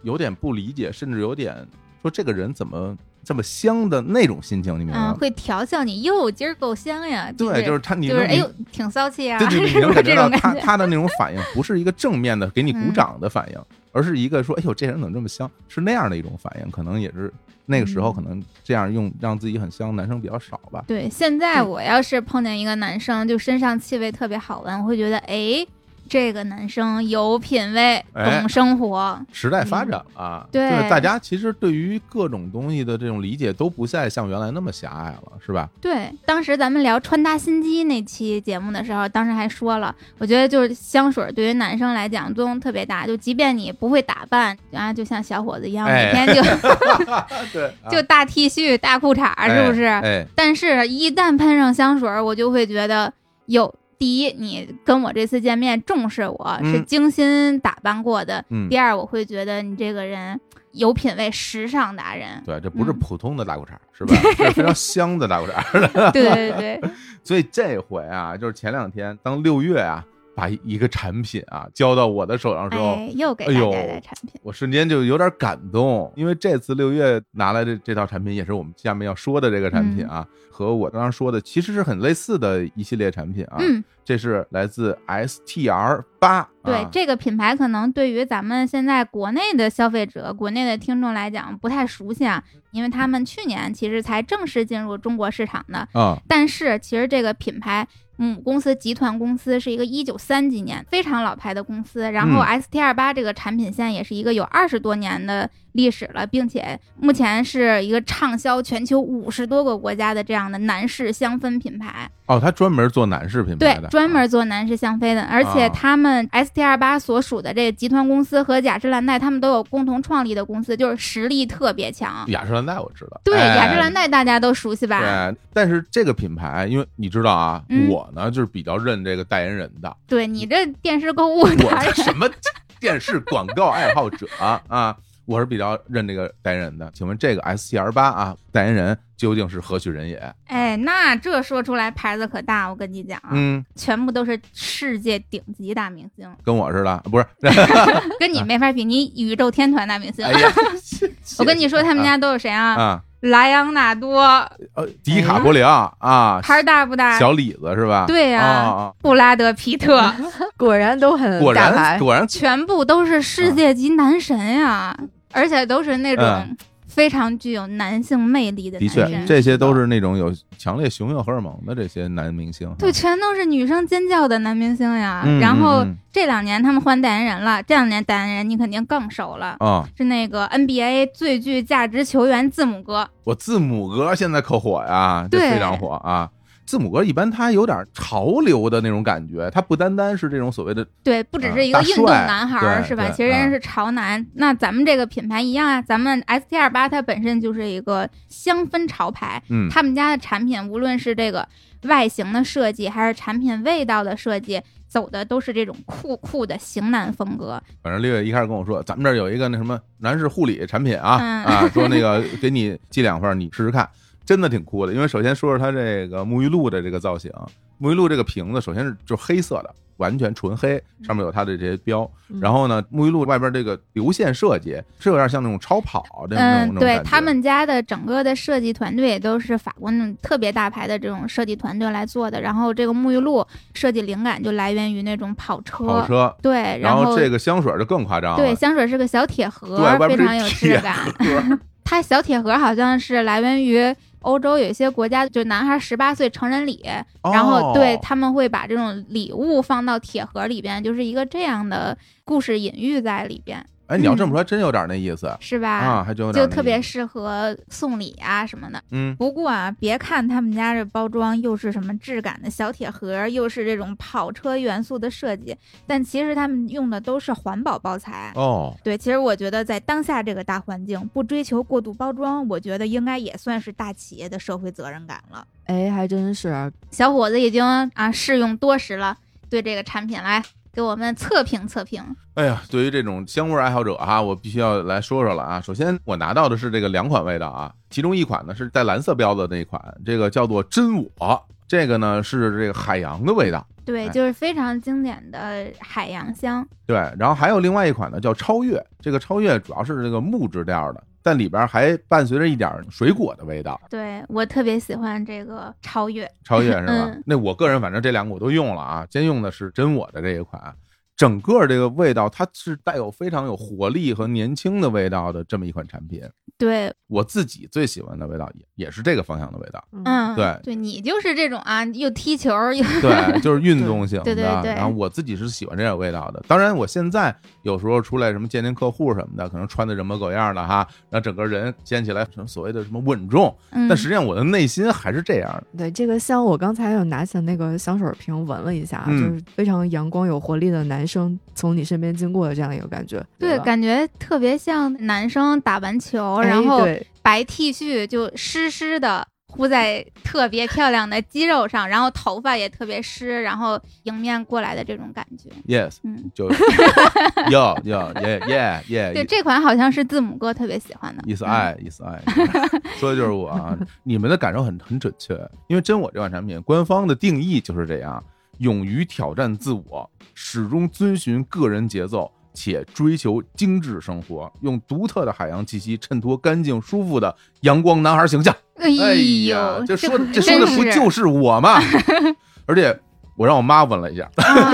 有点不理解，甚至有点说这个人怎么这么香的那种心情，你明白
嗯，
吗？
会调笑你，哟，今儿够香呀。
对，就是他，你
就是哎呦，挺骚气啊，
对对 *laughs* 你能感觉？他他的那种反应，不是一个正面的给你鼓
嗯
掌的反应，而是一个说，哎呦，这人怎么这么香？是那样的一种反应，可能也是那个时候
嗯
可能这样用让自己很香，男生比较少吧。
对，现在我要是碰见一个男生，就身上气味特别好闻，我会觉得，哎，这个男生有品位，
哎
懂生活。
时代发展了，
对
就是大家其实对于各种东西的这种理解都不再像原来那么狭隘了，是吧？
对，当时咱们聊穿搭心机那期节目的时候，当时还说了，我觉得就是香水对于男生来讲作用特别大，就即便你不会打扮然啊，就像小伙子一样，
哎
每天就 *laughs*
对，*laughs*
就大 T 恤、大裤衩，是不是？
哎，
但是，一旦喷上香水，我就会觉得有。第一，你跟我这次见面重视我，
嗯
是精心打扮过的。
嗯
第二，我会觉得你这个人有品位，时尚达人。
对，这不是
嗯
普通的大裤衩，是吧？*laughs* 是非常香的大裤衩。*laughs*
对对对，*laughs*
所以这回啊，就是前两天，当六月啊，把一个产品啊交到我的手上之后，
哎，又给大
哎呦
家带产品。
我瞬间就有点感动，因为这次六月拿来的这套产品也是我们下面要说的这个产品啊，和我刚刚说的其实是很类似的一系列产品啊。
嗯，
这是来自 STR 八，
对、
啊
这个品牌，可能对于咱们现在国内的消费者、国内的听众来讲不太熟悉啊，因为他们去年其实才正式进入中国市场的。
啊，
但是其实这个品牌母公司集团公司是一个一九三几年非常老牌的公司，然后
嗯
ST 二八这个产品线也是一个有二十多年的历史了，并且目前是一个畅销全球五十多个国家的这样的男士香氛品牌。
哦，他专门做男士品牌的，，
对专门做男士香氛的，而且
啊
他们 ST 二八所属的这个集团公司和雅诗兰黛他们都有共同创立的公司，就是实力特别强。
雅诗兰黛我知道，
对，
哎
雅诗兰黛大家都熟悉吧？
对，但是这个品牌，因为你知道啊，
嗯
我呢就是比较认这个代言人的，
对你这电视购物
我什么电视广告爱好者啊，我是比较认这个代言人的。请问这个 STR 八啊，代言人究竟是何许人也？
哎，那这说出来牌子可大，我跟你讲啊，
嗯，
全部都是世界顶级大明星，
跟我似的，不是？*laughs*
跟你没法比，你宇宙天团大明星。
哎，*laughs*
我跟你说，他们家都有谁啊？
啊，
莱昂纳多，
呃，迪卡波里奥啊，
牌大不大？
小李子是吧？
对呀
啊啊，
布拉德皮特，*laughs*
果然都很
果然
大牌。
果然。
全部都是世界级男神呀，而且都是那种
嗯
非常具有男性魅力的
的确。这些都是那种有强烈雄性荷尔蒙的这些男明星。
对，全都是女生尖叫的男明星呀。
嗯
然后
嗯嗯
这两年他们换代言人了，这两年代言人你肯定更熟了，
啊，
是那个 NBA 最具价值球员字母哥。
我字母哥现在可火呀，这
对
非常火啊。字母哥一般他有点潮流的那种感觉，他不单单是这种所谓的
对，不只
啊
是一个运动男孩是吧？其实人家是潮男。那咱们这个品牌一样啊，咱们 ST 二八它本身就是一个香氛潮牌，
嗯
他们家的产品无论是这个外形的设计，还是产品味道的设计，走的都是这种酷酷的型男风格。
反正六月一开始跟我说，咱们这儿有一个那什么男士护理产品啊、
嗯
啊，说那个给你寄两份，你试试看，真的挺酷的。因为首先说说它这个沐浴露的这个造型，沐浴露这个瓶子首先是就是黑色的，完全纯黑，上面有它的这些标。
嗯
然后呢，沐浴露外边这个流线设计是有点像那种超跑的那种那
嗯，对他们家的整个的设计团队也都是法国那种特别大牌的这种设计团队来做的。然后这个沐浴露设计灵感就来源于那种跑车，
跑车，
对，
然
后
这个香水就更夸张了，
对香水是个小铁盒非常有质感。*laughs* 它小铁盒好像是来源于欧洲有一些国家，就男孩十八岁成人礼，然后对
哦
他们会把这种礼物放到铁盒里边，就是一个这样的故事隐喻在里边，
哎，你要这么说，真有点那意思
是吧？
啊，还真有点
就特别适合送礼啊什么的。
嗯，
不过啊，别看他们家这包装又是什么质感的小铁盒，又是这种跑车元素的设计，但其实他们用的都是环保包材。
哦，
对，其实我觉得在当下这个大环境，不追求过度包装，我觉得应该也算是大企业的社会责任感了。
哎，还真是，
小伙子已经啊试用多时了，对这个产品来给我们测评测评。
哎呀，对于这种香味爱好者哈，我必须要来说说了啊。首先，我拿到的是这个两款味道啊，其中一款呢是带蓝色标的那一款，这个叫做真我，这个呢是这个海洋的味道，
对，
哎
就是非常经典的海洋香。
对。然后还有另外一款呢叫超越，这个超越主要是这个木质调的，但里边还伴随着一点水果的味道。
对我特别喜欢这个超越。
超越是吧？*laughs*
嗯
那我个人反正这两个我都用了啊，先用的是真我的这一款，整个这个味道它是带有非常有活力和年轻的味道的这么一款产品。
对，
我自己最喜欢的味道也也是这个方向的味道，
嗯，
对
对你就是这种啊，*laughs* 又踢球又
对，*laughs* 就是运动型的。
对对对
然后我自己是喜欢这种味道的。当然，我现在有时候出来什么见见客户什么的，可能穿的人模狗样的哈，然后整个人见起来什么所谓的什么稳重，
嗯，
但实际上我的内心还是这样的。
对这个香，我刚才有拿起那个香水瓶闻了一下，
嗯
就是非常阳光有活力的男生从你身边经过的这样一个感觉。
对，
吧
感觉特别像男生打完球，
哎
然后白 T 恤就湿湿的糊在特别漂亮的肌肉上，然后头发也特别湿，然后迎面过来的这种感觉。
Yes，
嗯，
就是要要耶耶耶，
对，这款好像是字母哥特别喜欢的。嗯
意思爱，意思爱，说的就是我啊！*laughs* 你们的感受很很准确，因为真我这款产品官方的定义就是这样：勇于挑战自我，始终遵循个人节奏，且追求精致生活，用独特的海洋气息衬托干净舒服的阳光男孩形象。
哎
呀，这说
可
这说的不就是我吗？*laughs* 而且我让我妈闻了一下，*laughs*
啊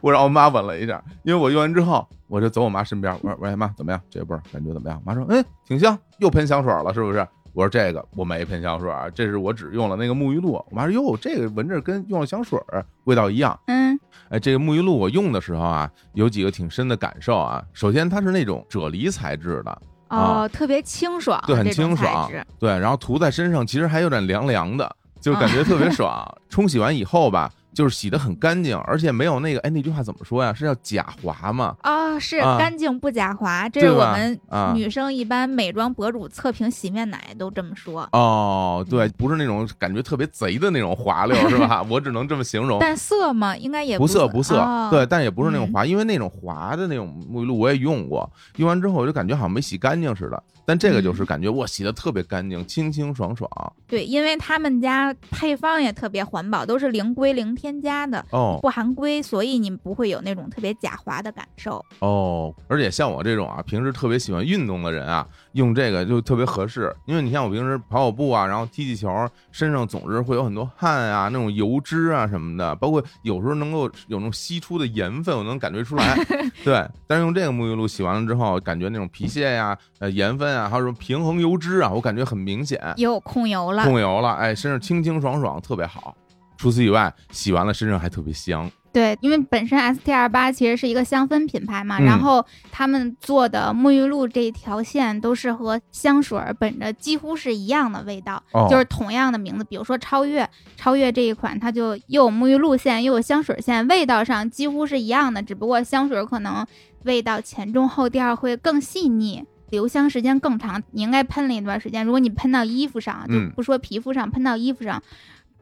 我让我妈闻了一下，因为我用完之后，我就走我妈身边，我说：“喂，妈，怎么样？这味儿感觉怎么样？”妈说：“哎，挺香，又喷香水了，是不是？”我说：“这个我买一喷香水啊，这是我只用了那个沐浴露。”我妈说：“哟，这个闻着跟用了香水儿味道一样。
嗯，”
哎，这个沐浴露我用的时候啊，有几个挺深的感受啊。首先，它是那种啫喱材质的，
哦，特别清爽，
对，很清爽，对，然后涂在身上其实还有点凉凉的，就感觉特别爽。冲洗完以后吧，就是洗的很干净，而且没有那个，哎，那句话怎么说呀？是叫假滑吗？
哦，是
啊
干净不假滑，这是我们
啊
女生一般美妆博主测评洗面奶都这么说。
哦，对，
嗯
不是那种感觉特别贼的那种滑溜，是吧？*laughs* 我只能这么形容。
但色吗？应该也
不涩
涩
不涩，
哦
对，但也不是那种
嗯
滑，因为那种滑的那种沐浴露我也用过，用完之后我就感觉好像没洗干净似的。但这个
嗯
就是感觉我，洗的特别干净，清清爽爽。
对，因为他们家配方也特别环保，都是零硅零添加的，
哦
不含硅，所以你不会有那种特别假滑的感受。
哦，而且像我这种啊，平时特别喜欢运动的人啊，用这个就特别合适。因为你像我平时跑跑步啊，然后踢踢球，身上总是会有很多汗啊，那种油脂啊什么的，包括有时候能够有那种析出的盐分，我能感觉出来。*laughs* 对，但是用这个沐浴露洗完了之后，感觉那种皮屑呀、呃盐分啊，还有什么平衡油脂啊，我感觉很明显。
有控油了，
控油了，哎，身上清清爽爽，特别好。除此以外，洗完了身上还特别香。
对，因为本身 ST 二八其实是一个香氛品牌嘛，
嗯
然后他们做的沐浴露这一条线都是和香水儿本着几乎是一样的味道，
哦
就是同样的名字，比如说超越，超越这一款它就又有沐浴露线又有香水线，味道上几乎是一样的，只不过香水儿可能味道前中后调会更细腻。留香时间更长，你应该喷了一段时间。如果你喷到衣服上，就
嗯
不说皮肤上，喷到衣服上，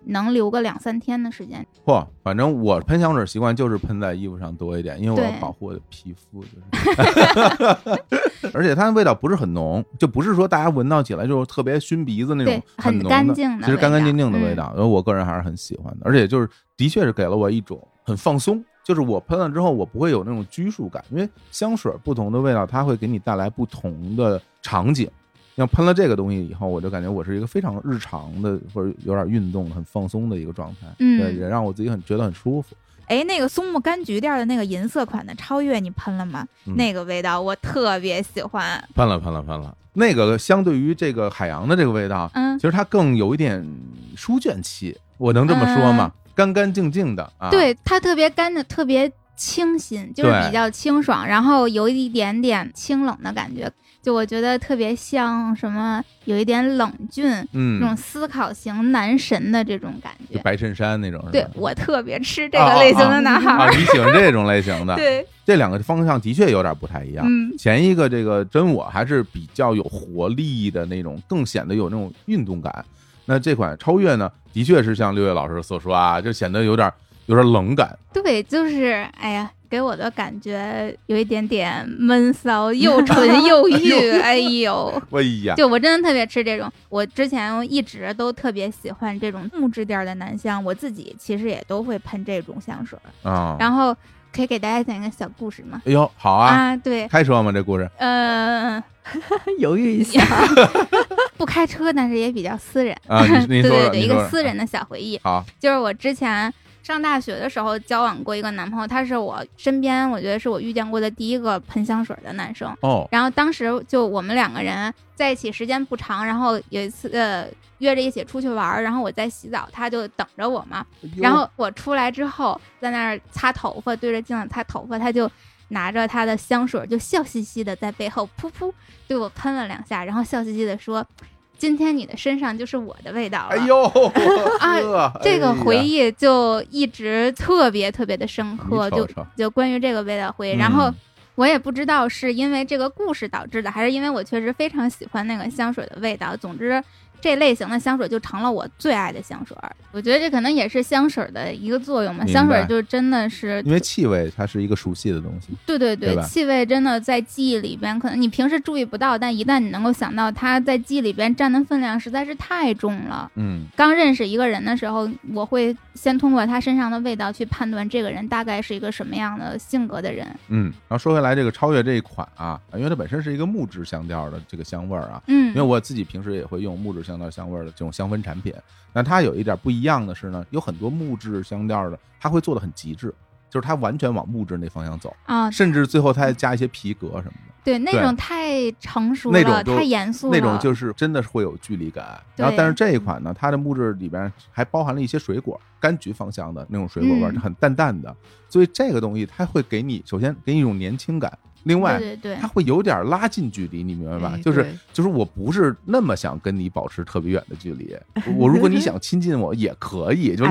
能留个两三天的时间。
嚯，反正我喷香水习惯就是喷在衣服上多一点，因为我要保护我的皮肤，就是。而且它的味道不是很浓，就不是说大家闻到起来就是特别熏鼻子那种
很
很浓的，
干净的
其实干干净净的
味道嗯
味道，然后我个人还是很喜欢的，而且就是的确是给了我一种很放松。就是我喷了之后，我不会有那种拘束感，因为香水不同的味道，它会给你带来不同的场景。像喷了这个东西以后，我就感觉我是一个非常日常的，或者有点运动、很放松的一个状态，
嗯
对，也让我自己很觉得很舒服。
哎，那个松木柑橘调的那个银色款的超越，你喷了吗？
嗯
那个味道我特别喜欢。
喷了，喷了，喷了。那个相对于这个海洋的这个味道，
嗯
其，实它更有一点书卷气，我能这么说吗？干干净净的啊，，
对，它特别干的，特别清新，就是
对
比较清爽，然后有一点点清冷的感觉，就我觉得特别像什么，有一点冷峻，嗯那种
嗯，
思考型男神的这种感觉。
就白衬衫那种，
对我特别吃这个类型的男孩
啊，
儿。
你喜欢这种类型的？*laughs*
对，
这两个方向的确有点不太一样。
嗯，
前一个这个真我还是比较有活力的那种，更显得有那种运动感。那这款超越呢，的确是像六月老师所说啊，就显得有点有点冷感。
对，就是哎呀，给我的感觉有一点点闷骚，又纯又欲。*laughs* 哎呦，
哎呀，
就我真的特别吃这种，我之前一直都特别喜欢这种木质调的男香，我自己其实也都会喷这种香水儿。
啊，
然后可以给大家讲一个小故事吗？
哎呦，好啊，啊
对，
开车吗？这故事
呃，*laughs* *laughs*
犹豫一下，
不开车，但是也比较私人。
啊，你你
对对对，一个私人的小回忆，
好，
就是我之前上大学的时候交往过一个男朋友，他是我身边我觉得是我遇见过的第一个喷香水的男生。
哦，
然后当时就我们两个人在一起时间不长，然后有一次呃约着一起出去玩儿，然后我在洗澡，他就等着我嘛。然后我出来之后在那儿擦头发，对着镜子擦头发，他就拿着他的香水，就笑嘻嘻的在背后噗噗对我喷了两下，然后笑嘻嘻的说：“今天你的身上就是我的味道了。”
哎呦，*laughs*
啊这个回忆就一直特别特别的深刻，就就关于这个味道回忆。
嗯
然后我也不知道是因为这个故事导致的，还是因为我确实非常喜欢那个香水的味道。总之，这类型的香水就成了我最爱的香水。我觉得这可能也是香水的一个作用嘛，香水就真的是
因为气味它是一个熟悉的东西，
对对
对吧
气味真的在记忆里边，可能你平时注意不到，但一旦你能够想到它在记忆里边占的分量实在是太重了。
嗯
刚认识一个人的时候，我会先通过他身上的味道去判断这个人大概是一个什么样的性格的人。
嗯。然后说回来，这个超越这一款啊，因为它本身是一个木质香调的这个香味儿啊，
嗯
因为我自己平时也会用木质香料香味儿的这种香氛产品，那它有一点不一样的是呢，有很多木质香调的，它会做的很极致，就是它完全往木质那方向走，
啊，
甚至最后它还加一些皮革什么的，
对，那种太成熟了，
那种
太严肃了，
那种就是真的是会有距离感。然后，但是。这一款呢，它的木质里边还包含了一些水果，柑橘芳香的那种水果味儿，
嗯。
很淡淡的，所以这个东西它会给你首先给你一种年轻感，另外
对对对
它会有点拉近距离，你明白吧？
哎
就是就是我不是那么想跟你保持特别远的距离，*laughs* 我如果你想亲近我也可以，*laughs* 就是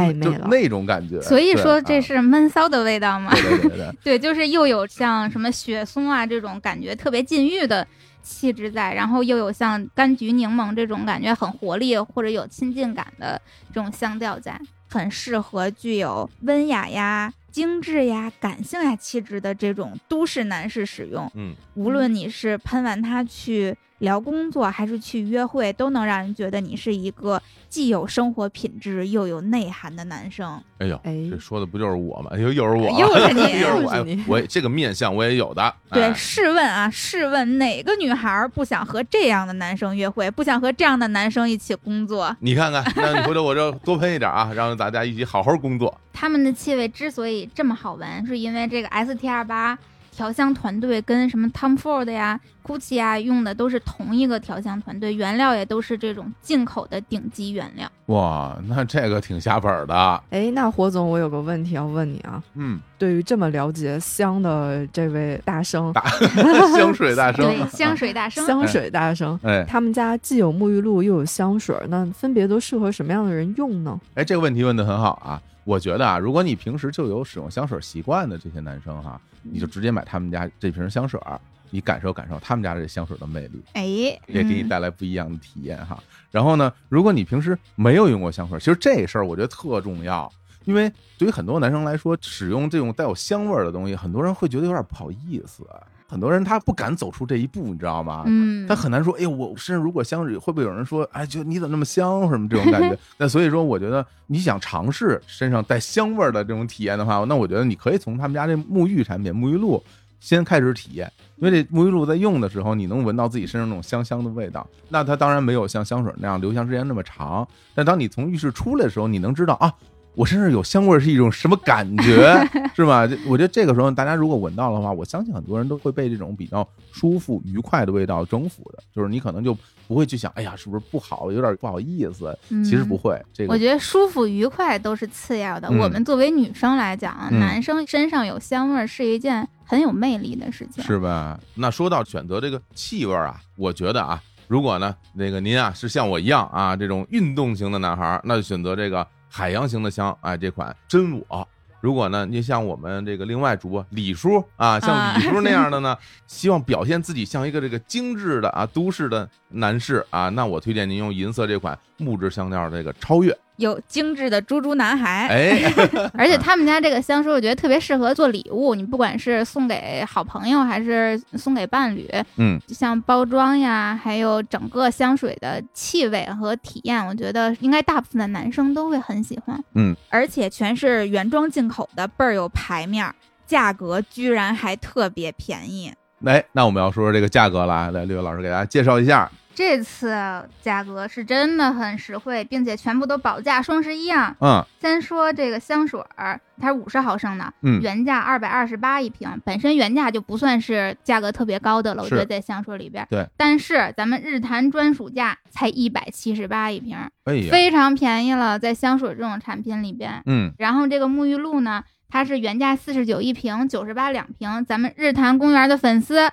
那种感觉。
所以说这
啊
是闷骚的味道嘛？
对对对对，
对，*laughs* 就是又有像什么雪松啊这种感觉特别禁欲的气质在，然后又有像柑橘柠檬这种感觉很活力或者有亲近感的这种香调在，很适合具有温雅呀、精致呀、感性呀气质的这种都市男士使用。
嗯，
无论你是喷完它去聊工作，还是去约会，都能让人觉得你是一个既有生活品质又有内涵的男生。
哎呦，
哎
这说的不就是我吗？*laughs* 又又是我，
又是你 *laughs*
又是我我这个面相我也有的。
对，
哎
试问啊，试问哪个女孩儿不想和这样的男生约会，不想和这样的男生一起工作？
你看看，那你回头我就多喷一点啊，让大家一起好好工作。
他们的气味之所以这么好闻，是因为这个 STR 八调香团队跟什么 Tom Ford 呀、GUCCI 啊用的都是同一个调香团队，原料也都是这种进口的顶级原料。
哇，那这个挺下本儿的。
哎，那火总，我有个问题要问你啊，
嗯，
对于这么了解香的这位大生，
大 *laughs* 香水大生，
对，香水大生。
香水大生，
哎
他们家既有沐浴露又有香水，那分别都适合什么样的人用呢？
哎，这个问题问的很好啊。我觉得啊，如果你平时就有使用香水习惯的这些男生哈，你就直接买他们家这瓶香水儿，你感受感受他们家这香水的魅力，
哎，
也给你
嗯
带来不一样的体验哈。然后呢，如果你平时没有用过香水，其实这事儿我觉得特重要，因为对于很多男生来说，使用这种带有香味儿的东西，很多人会觉得有点不好意思。很多人他不敢走出这一步，你知道吗？
嗯，
他很难说，哎呦，我身上如果香水，会不会有人说，哎，就你怎么那么香什么这种感觉？*laughs* 那所以说，我觉得你想尝试身上带香味儿的这种体验的话，那我觉得你可以从他们家这沐浴产品沐浴露先开始体验，因为这沐浴露在用的时候，你能闻到自己身上那种香香的味道。那它当然没有像香水那样留香时间那么长，但当你从浴室出来的时候，你能知道啊。我身上有香味是一种什么感觉，*laughs* 是吧？我觉得这个时候大家如果闻到的话，我相信很多人都会被这种比较舒服、愉快的味道征服的。就是你可能就不会去想，哎呀，是不是不好，有点不好意思。
嗯
其实不会，这个
我觉得舒服愉快都是次要的。
嗯
我们作为女生来讲，
嗯
男生身上有香味是一件很有魅力的事情。
是吧？那说到选择这个气味啊，我觉得啊，如果呢，那个您啊是像我一样啊这种运动型的男孩，那就选择这个海洋型的香，哎，这款真我。如果呢，你像我们这个另外主播李叔啊，像
啊
李叔那样的呢，*laughs* 希望表现自己像一个这个精致的啊都市的男士啊，那我推荐您用银色这款木质香调这个超越。
有精致的猪猪男孩，
哎，*laughs*
而且他们家这个香水，我觉得特别适合做礼物。你不管是送给好朋友，还是送给伴侣，
嗯，
像包装呀，还有整个香水的气味和体验，我觉得应该大部分的男生都会很喜欢。
嗯而且全是原装进口的，倍儿有牌面，价格居然还特别便宜。
哎，那我们要说说这个价格了，来，六月老师给大家介绍一下。
这次价格是真的很实惠，并且全部都保价双十一啊！
嗯
先说这个香水儿，它是五十毫升的，
嗯
原价二百二十八一瓶，本身原价就不算是价格特别高的了，我觉得在香水里边。
对，
但是咱们日坛专属价才一百七十八一瓶，
哎呀，
非常便宜了，在香水这种产品里边。
嗯
然后这个沐浴露呢，它是原价四十九一瓶，九十八两瓶，咱们日坛公园的粉丝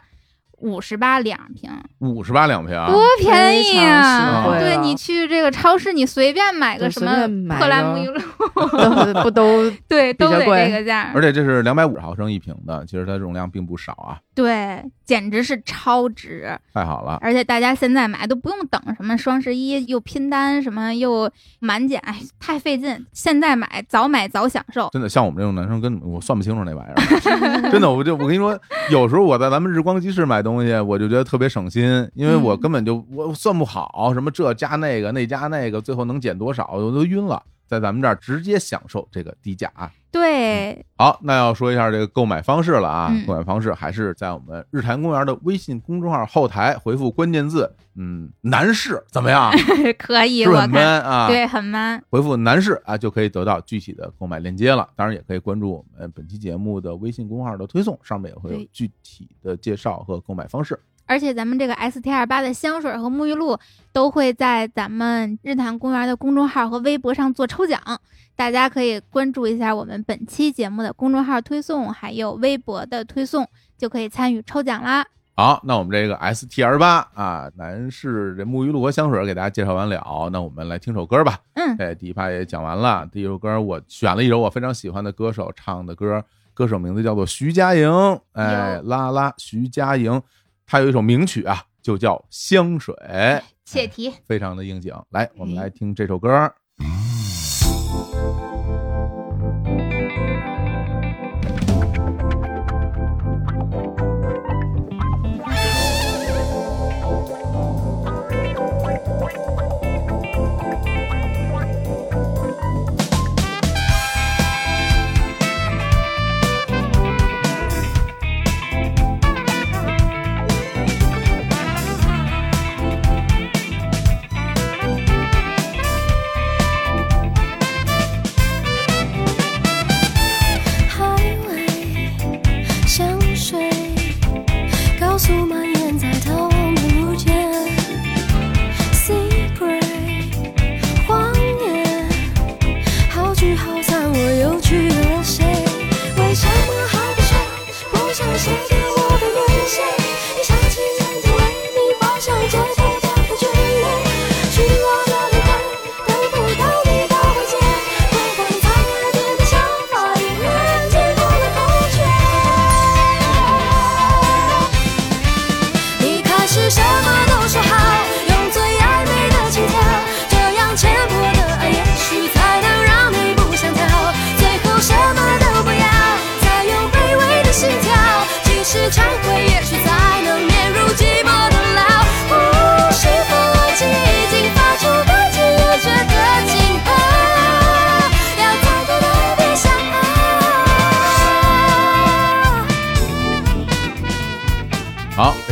五十八两瓶，
五十八两瓶，
多便宜啊！对你去这个超市，你随便买个什么
随便买
破烂沐浴露，
不都 *laughs*
对，都得这个价
而。且这是两百五十毫升一瓶的，其实它容量并不少啊，
对，简直是超值！
太好了。
而且大家现在买都不用等什么双十一又拼单什么又满减，哎，太费劲。现在买早买早享受。
真的，像我们这种男生，根本我算不清楚那玩意儿。*laughs* 真的，我就我跟你说，有时候我在咱们日光集市买东西，我就觉得特别省心，因为我
嗯
根本就我算不好什么这加那个，那加那个，最后能减多少，我都晕了。在咱们这儿直接享受这个低价啊。
对，
好，那要说一下这个购买方式了啊，
嗯
购买方式还是在我们日坛公园的微信公众号后台回复关键字，嗯，男士怎么样？*laughs*
可以，
是不是很
我看
man 啊？
对很 man。
回复男士啊，就可以得到具体的购买链接了。当然，也可以关注我们本期节目的微信公号的推送，上面也会有具体的介绍和购买方式。
而且咱们这个 ST 二八的香水和沐浴露都会在咱们日坛公园的公众号和微博上做抽奖，大家可以关注一下我们本期节目的公众号推送，还有微博的推送，就可以参与抽奖啦。
好，那我们这个 ST 二八啊，男士这沐浴露和香水给大家介绍完了，那我们来听首歌吧。
嗯，
哎，第一趴也讲完了，第一首歌我选了一首我非常喜欢的歌手唱的歌，歌手名字叫做徐佳莹，哎，
哟
啦啦徐佳莹，她有一首名曲啊，就叫《香水》，
切题。
非常的应景。来，我们来听这首歌。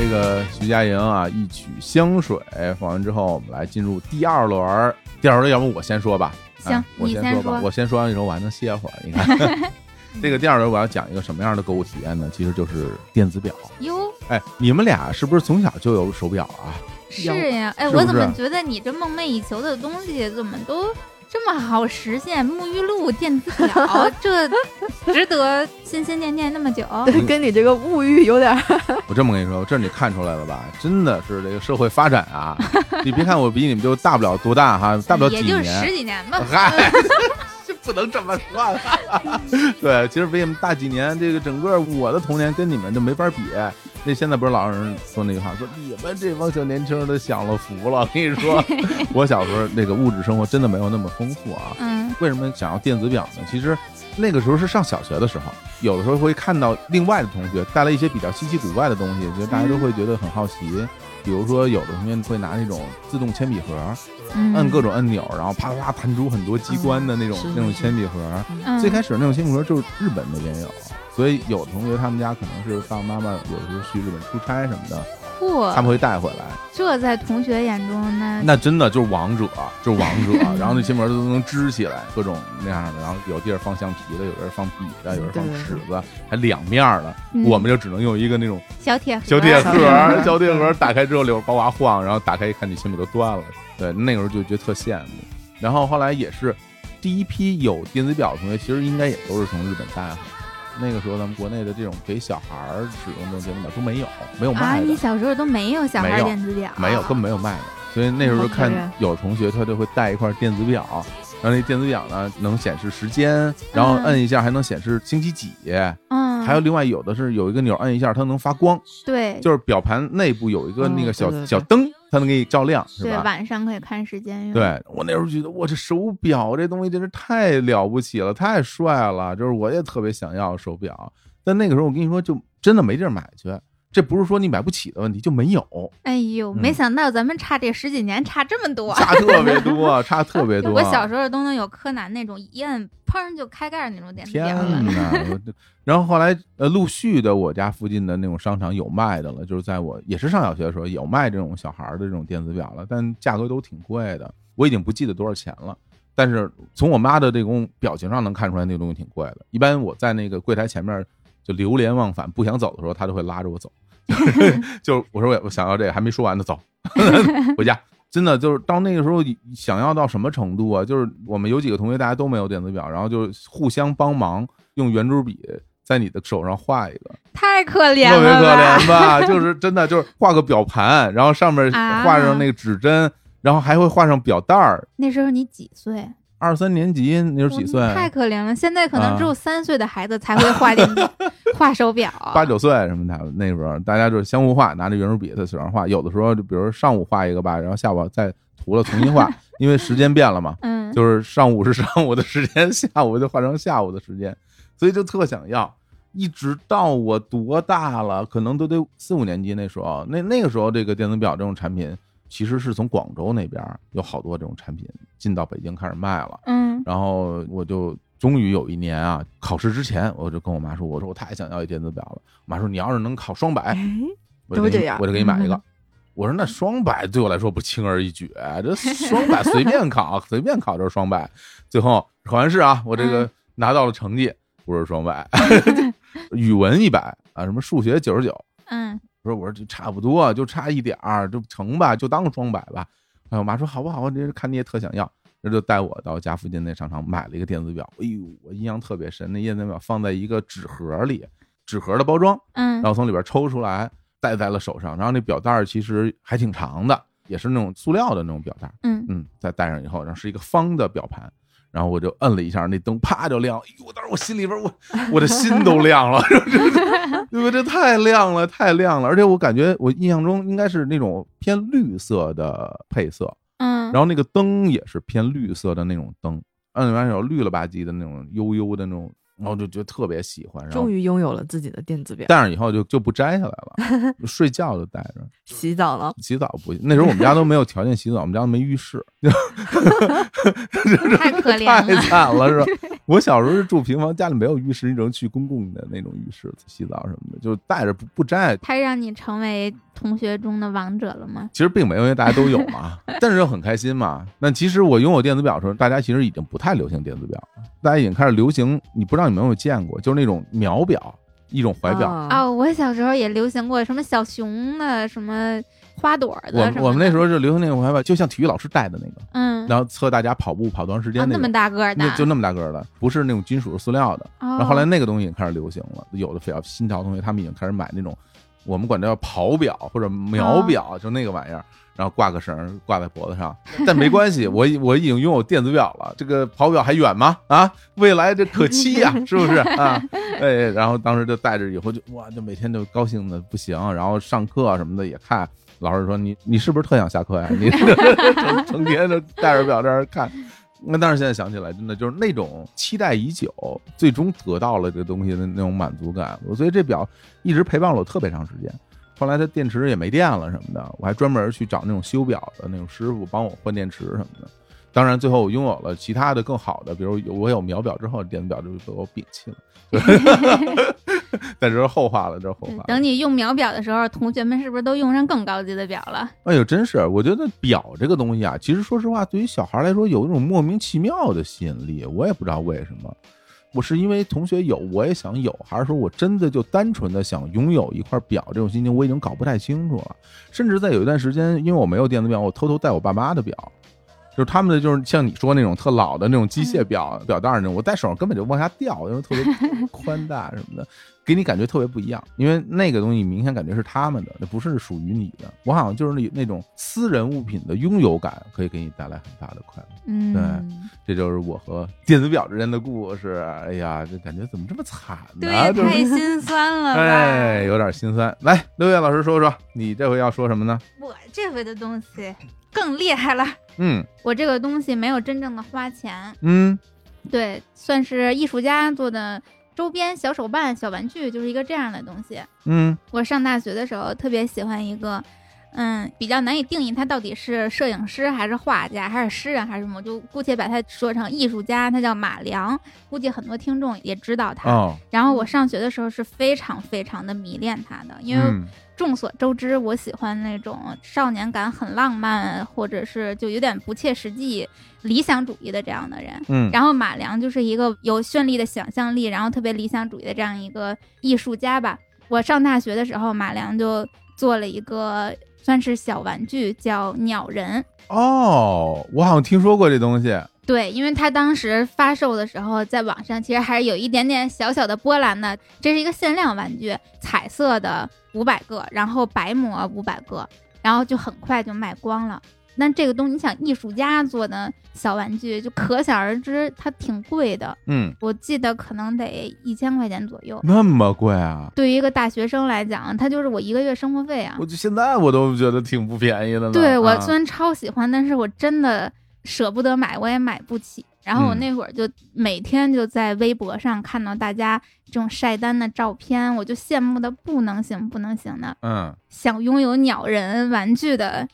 这个徐佳莹啊一曲香水放完之后，我们来进入第二轮。第二轮要不我先说吧？
行
哎我
你先
说吧。
说
我先说完以后，我还能歇会儿。你看，*laughs* 这个第二轮我要讲一个什么样的购物体验呢？其实就是电子表。
哟，
哎，你们俩是不是从小就有手表啊？
是呀，哎，我怎么觉得你这梦寐以求的东西怎么都这么好实现？沐浴露、电子表，*laughs* 这值得心心念念那么久？*laughs*
跟你这个物欲有点，*laughs*
我这么跟你说，这你看出来了吧？真的是这个社会发展啊！你别看我比你们就大不了多大哈，大不了几
也就是
年。
十几年吧。
不能这么说。*laughs* 对，其实比你们大几年，这个整个我的童年跟你们就没法比。那现在不是老有人说那句话，说你们这帮小年轻人都享了福了。我跟你说，*laughs* 我小时候那个物质生活真的没有那么丰富啊。
嗯
为什么想要电子表呢？其实那个时候是上小学的时候，有的时候会看到另外的同学带来一些比较稀奇古怪的东西，觉得大家都会觉得很好奇。比如说，有的同学会拿那种自动铅笔盒，
嗯，
摁各种按钮，然后啪啪啪弹出很多机关的那种、那种铅笔盒。
嗯。
最开始那种铅笔盒就是日本那边有，所以有的同学他们家可能是爸爸妈妈有的时候去日本出差什么的，他们，会带回来。
这在同学眼中那
那真的就是王者，就是王者。*laughs* 然后那铅笔盒都能支起来，各种那样的。然后有地儿放橡皮的，有地儿放笔的，有地儿放尺子，还两面的。
嗯
我们就只能用一个那种
小铁盒
小铁盒，小铁盒 *laughs* 打开之后里边呱呱晃，然后打开一看，你铅笔都断了。对，那个时候就觉得特羡慕。然后后来也是第一批有电子表的同学，其实应该也都是从日本带回来的。那个时候咱们国内的这种给小孩儿使用的电子表都没有，没有
啊，
卖的。
你小时候都没有小孩电子表，
没有，根本没有卖的。所以那时候看有同学他就会带一块电子表，然后那电子表呢能显示时间，然后摁一下还能显示星期几，
嗯，
还有另外有的是有一个钮摁一下它能发光，
对，
就是表盘内部有一个那个小、
哦对对对。
小灯，它能给你照亮，是
对
吧？
晚上可以看时间用。
对我那时候觉得，我这手表这东西真是太了不起了，太帅了，就是我也特别想要手表。但那个时候我跟你说，就真的没地儿买去。这不是说你买不起的问题，就没有，
哎呦，
嗯
没想到咱们差这十几年差这么多。*laughs*
差特别多，差特别多。
我小时候都能有柯南那种一摁砰就开盖儿那种电子表
天
了。
哪！然后后来呃，陆续的我家附近的那种商场有卖的了，就是在我也是上小学的时候有卖这种小孩儿的这种电子表了，但价格都挺贵的，我已经不记得多少钱了。但是从我妈的这种表情上能看出来，那个东西挺贵的。一般我在那个柜台前面就流连忘返，不想走的时候，她就会拉着我走。*laughs* 就我说我我想要这个，还没说完呢，走 *laughs* 回家。真的就是到那个时候想要到什么程度啊？就是我们有几个同学大家都没有电子表，然后就互相帮忙用圆珠笔在你的手上画一个，
太可怜了
特别可？怜吧？就是真的就是画个表盘，然后上面
啊
画上那个指针，然后还会画上表带儿。
那时候你几岁？
二三年级那时候几岁？
太可怜了，现在可能
啊
只有三岁的孩子才会画电子 *laughs* 画手表。
八九岁什么的，那时候大家就是相互画，拿着圆珠笔在手上画。有的时候就比如上午画一个吧，然后下午再涂了重新画，*laughs* 因为时间变了嘛。
嗯，
就是上午是上午的时间，下午就换成下午的时间，所以就特想要。一直到我多大了，可能都得四五年级那时候，那那个时候这个电子表这种产品其实是从广州那边有好多这种产品进到北京开始卖了。
嗯
然后我就终于有一年啊，考试之前我就跟我妈说，我说我太想要一电子表了。我妈说你要是能考双百，
哎，
我就给你
都这样
我就给你买一个
嗯。
我说那双百对我来说不轻而易举，这双百随便考，随便考就是双百。最后考完试啊，我这个
嗯
拿到了成绩，不是双百，*laughs* 语文一百啊，什么数学九十九。
嗯，
我说我说就差不多，就差一点儿，就成吧，就当双百吧。哎，我妈说好不好？我这看你也特想要，那就带我到家附近那商场买了一个电子表。哎呦，我印象特别深，那电子表放在一个纸盒里，纸盒的包装，
嗯
然后从里边抽出来戴在了手上，然后那表带儿其实还挺长的，也是那种塑料的那种表带儿，
嗯
嗯，再戴上以后，然后是一个方的表盘。然后我就摁了一下，那灯啪就亮。哎呦，我当时我心里边我我的心都亮了，*laughs* 对吧？这太亮了，太亮了！而且我感觉我印象中应该是那种偏绿色的配色，
嗯，
然后那个灯也是偏绿色的那种灯，摁完以后绿了吧唧的那种悠悠的那种，然后就觉得特别喜欢。然后
终于拥有了自己的电子表。
戴上以后就就不摘下来了，*laughs* 睡觉就戴着。
洗澡了，
洗澡不，那时候我们家都没有条件洗澡，我们家没浴室，*laughs*
太可怜了太。
惨了，是吧？*laughs* 我小时候是住平房，家里没有浴室，你只能去公共的那种浴室洗澡什么的，就带着不不摘。
他让你成为同学中的王者了吗？
其实并没有，因为大家都有嘛，*laughs* 但是又很开心嘛。那其实我拥有电子表的时候，大家其实已经不太流行电子表了，大家已经开始流行，你不知道你们有没有见过，就是那种秒表，一种怀表。
啊
哦，我小时候也流行过什么小熊的，什么花朵的
我我们那时候就流行那种怀表，就像体育老师戴的那个，
嗯，
然后测大家跑步跑多长时
啊
间种。
那么大个儿的
那，就那么大个儿的，不是那种金属塑料的。
然
然后后来那个东西也开始流行了，有的比较新潮同学他们已经开始买那种，我们管这叫跑表或者秒表，就那个玩意儿，然后挂个绳挂在脖子上。但没关系，我已我已经拥有电子表了，这个跑表还远吗？啊，未来这可期呀、*laughs* 是不是啊？哎，然后当时就带着以后就哇，就每天就高兴的不行，然后上课什么的也看。老师说你你是不是特想下课呀？你 *laughs* 成成天就带着表在那儿看。那但是现在想起来，真的就是那种期待已久，最终得到了这东西的那种满足感。我所以这表一直陪伴了我特别长时间。后来它电池也没电了什么的，我还专门去找那种修表的那种师傅帮我换电池什么的。当然，最后我拥有了其他的更好的，比如有我有秒表之后，电子表就被我摒弃了。*laughs* 但这是后话了，这是后话了。
等你用秒表的时候，同学们是不是都用上更高级的表了？
哎呦，真是！我觉得表这个东西啊，其实说实话，对于小孩来说有一种莫名其妙的吸引力，我也不知道为什么。我是因为同学有，我也想有，还是说我真的就单纯的想拥有一块表？这种心情我已经搞不太清楚了。甚至在有一段时间，因为我没有电子表，我偷偷带我爸妈的表，就是他们的就是像你说那种特老的那种机械表、表带那种，我戴手上根本就往下掉，因为特别宽大什么的，给你感觉特别不一样。因为那个东西明显感觉是他们的，那不是属于你的。我好像就是那那种私人物品的拥有感，可以给你带来很大的快乐。
嗯，对
这就是我和电子表之间的故事。哎呀，这感觉怎么这么惨呢？
对，
就是
太心酸了吧？
哎，有点心酸。来，六月老师说说，你这回要说什么呢？
我这回的东西更厉害了，
嗯
我这个东西没有真正的花钱，
嗯
对，算是艺术家做的周边小手办、小玩具，就是一个这样的东西。
嗯
我上大学的时候特别喜欢一个，嗯，比较难以定义他到底是摄影师还是画家还是诗人还是什么，就姑且把他说成艺术家。他叫马良，估计很多听众也知道他。
哦，
然后我上学的时候是非常非常的迷恋他的，因为
嗯
众所周知，我喜欢那种少年感很浪漫，或者是就有点不切实际、理想主义的这样的人。
嗯
然后马良就是一个有绚丽的想象力，然后特别理想主义的这样一个艺术家吧。我上大学的时候，马良就做了一个算是小玩具，叫鸟人。
哦，我好像听说过这东西。
对，因为它当时发售的时候，在网上其实还是有一点点小小的波澜的。这是一个限量玩具，彩色的五百个，然后白膜五百个，然后就很快就卖光了。那这个东西，你想艺术家做的小玩具，就可想而知，它挺贵的。
嗯，
我记得可能得一千块钱左右。
那么贵啊！
对于一个大学生来讲，它就是我一个月生活费啊
我。就现在我都觉得挺不便宜的呢。
对我
啊
虽然超喜欢，但是我真的舍不得买，我也买不起。然后我
嗯
那会儿就每天就在微博上看到大家这种晒单的照片，我就羡慕的不能行不能行的，
嗯
想拥有鸟人玩具的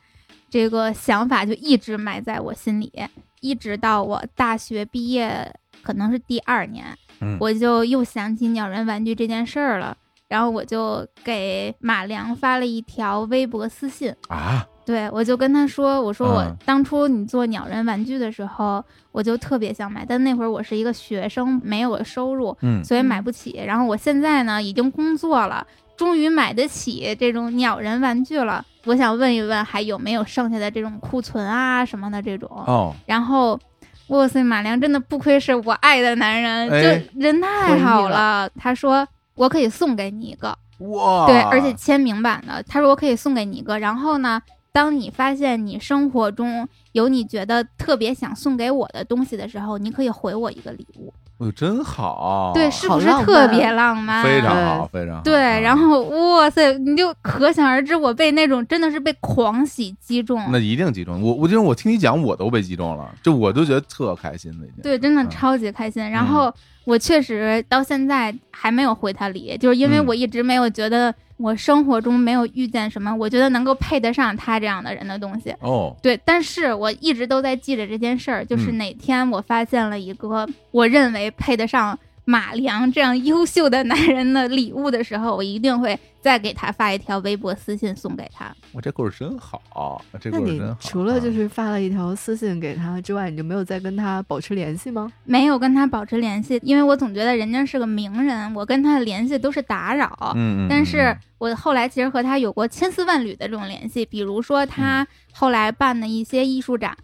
这个想法就一直埋在我心里，一直到我大学毕业，可能是第二年，
嗯，
我就又想起鸟人玩具这件事儿了。然后我就给马良发了一条微博私信，
啊，
对，我就跟他说，我说我
嗯
当初你做鸟人玩具的时候，我就特别想买，但那会儿我是一个学生，没有收入，
嗯
所以买不起。然后我现在呢，已经工作了，终于买得起这种鸟人玩具了。我想问一问，还有没有剩下的这种库存啊什么的这种？
哦，
然后，哇塞，马良真的不愧是我爱的男人，
哎
就人太好了。他说我可以送给你一个，
哇，
对，而且签名版的。他说我可以送给你一个，然后呢，当你发现你生活中有你觉得特别想送给我的东西的时候，你可以回我一个礼物。
哎呦真好，
对，是不是特别浪漫？
非常好，非常好。
对，
啊
然后哇塞，你就可想而知，我被那种真的是被狂喜击中。
那一定击中我，我就是我听你讲，我都被击中了，就我都觉得特开心的一件。
对，真的
嗯
超级开心。然后我确实到现在还没有回他礼，就是因为
嗯
我一直没有觉得我生活中没有遇见什么我觉得能够配得上他这样的人的东西。
哦，
对，但是我一直都在记着这件事儿，就是
嗯
哪天我发现了一个我认为配得上马良这样优秀的男人的礼物的时候，我一定会再给他发一条微博私信送给他。
我这故事真好，这
那你
故事真好。
除了就
啊
是发了一条私信给他之外，你就没有再跟他保持联系吗？
没有跟他保持联系，因为我总觉得人家是个名人，我跟他的联系都是打扰。
嗯，嗯
但是
嗯
我后来其实和他有过千丝万缕的这种联系，比如说
嗯
他后来办的一些艺术展，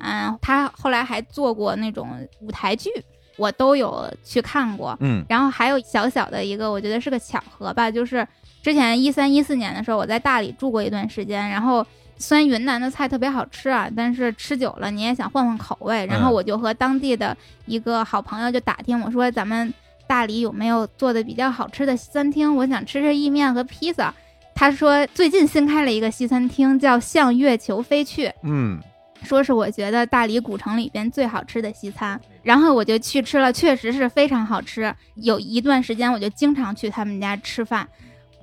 他后来还做过那种舞台剧，我都有去看过。
嗯
然后还有小小的一个，我觉得是个巧合吧，就是之前一三一四年的时候，我在大理住过一段时间，然后虽然云南的菜特别好吃啊，但是吃久了你也想换换口味，然后
嗯
我就和当地的一个好朋友就打听，我说咱们大理有没有做的比较好吃的西餐厅，我想吃吃意面和披萨。他说最近新开了一个西餐厅，叫向月球飞去。
嗯
说是我觉得大理古城里边最好吃的西餐，然后我就去吃了，确实是非常好吃。有一段时间我就经常去他们家吃饭。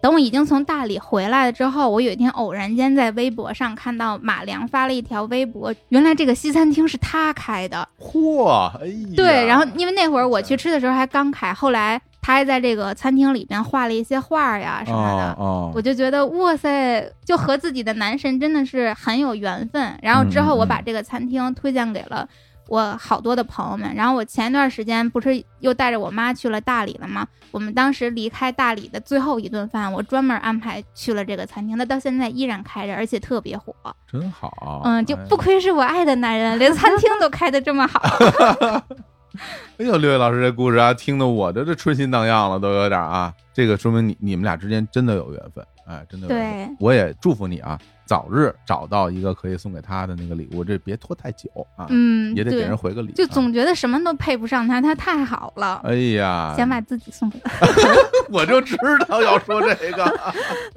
等我已经从大理回来了之后，我有一天偶然间在微博上看到马良发了一条微博，原来这个西餐厅是他开的。
嚯，哎呀，
对，然后因为那会儿我去吃的时候还刚开，后来他还在这个餐厅里边画了一些画呀什么的。
哦
我就觉得哇塞，就和自己的男神真的是很有缘分。然后之后我把这个餐厅推荐给了我好多的朋友们。然后我前一段时间不是又带着我妈去了大理了吗？我们当时离开大理的最后一顿饭，我专门安排去了这个餐厅，它到现在依然开着，而且特别火。
真好，
嗯，就
哎
不愧是我爱的男人，连餐厅都开的这么好。*laughs*
哎呦，六位老师这故事啊，听得我这这春心荡漾了，都有点啊。这个说明你你们俩之间真的有缘分，哎，真的有缘分。
对，
我也祝福你啊，早日找到一个可以送给他的那个礼物，这别拖太久啊，
嗯，
也得给人回个礼啊。
就总觉得什么都配不上他，他太好了。
哎呀，
想把自己送给他。*laughs*
我就知道要说这个。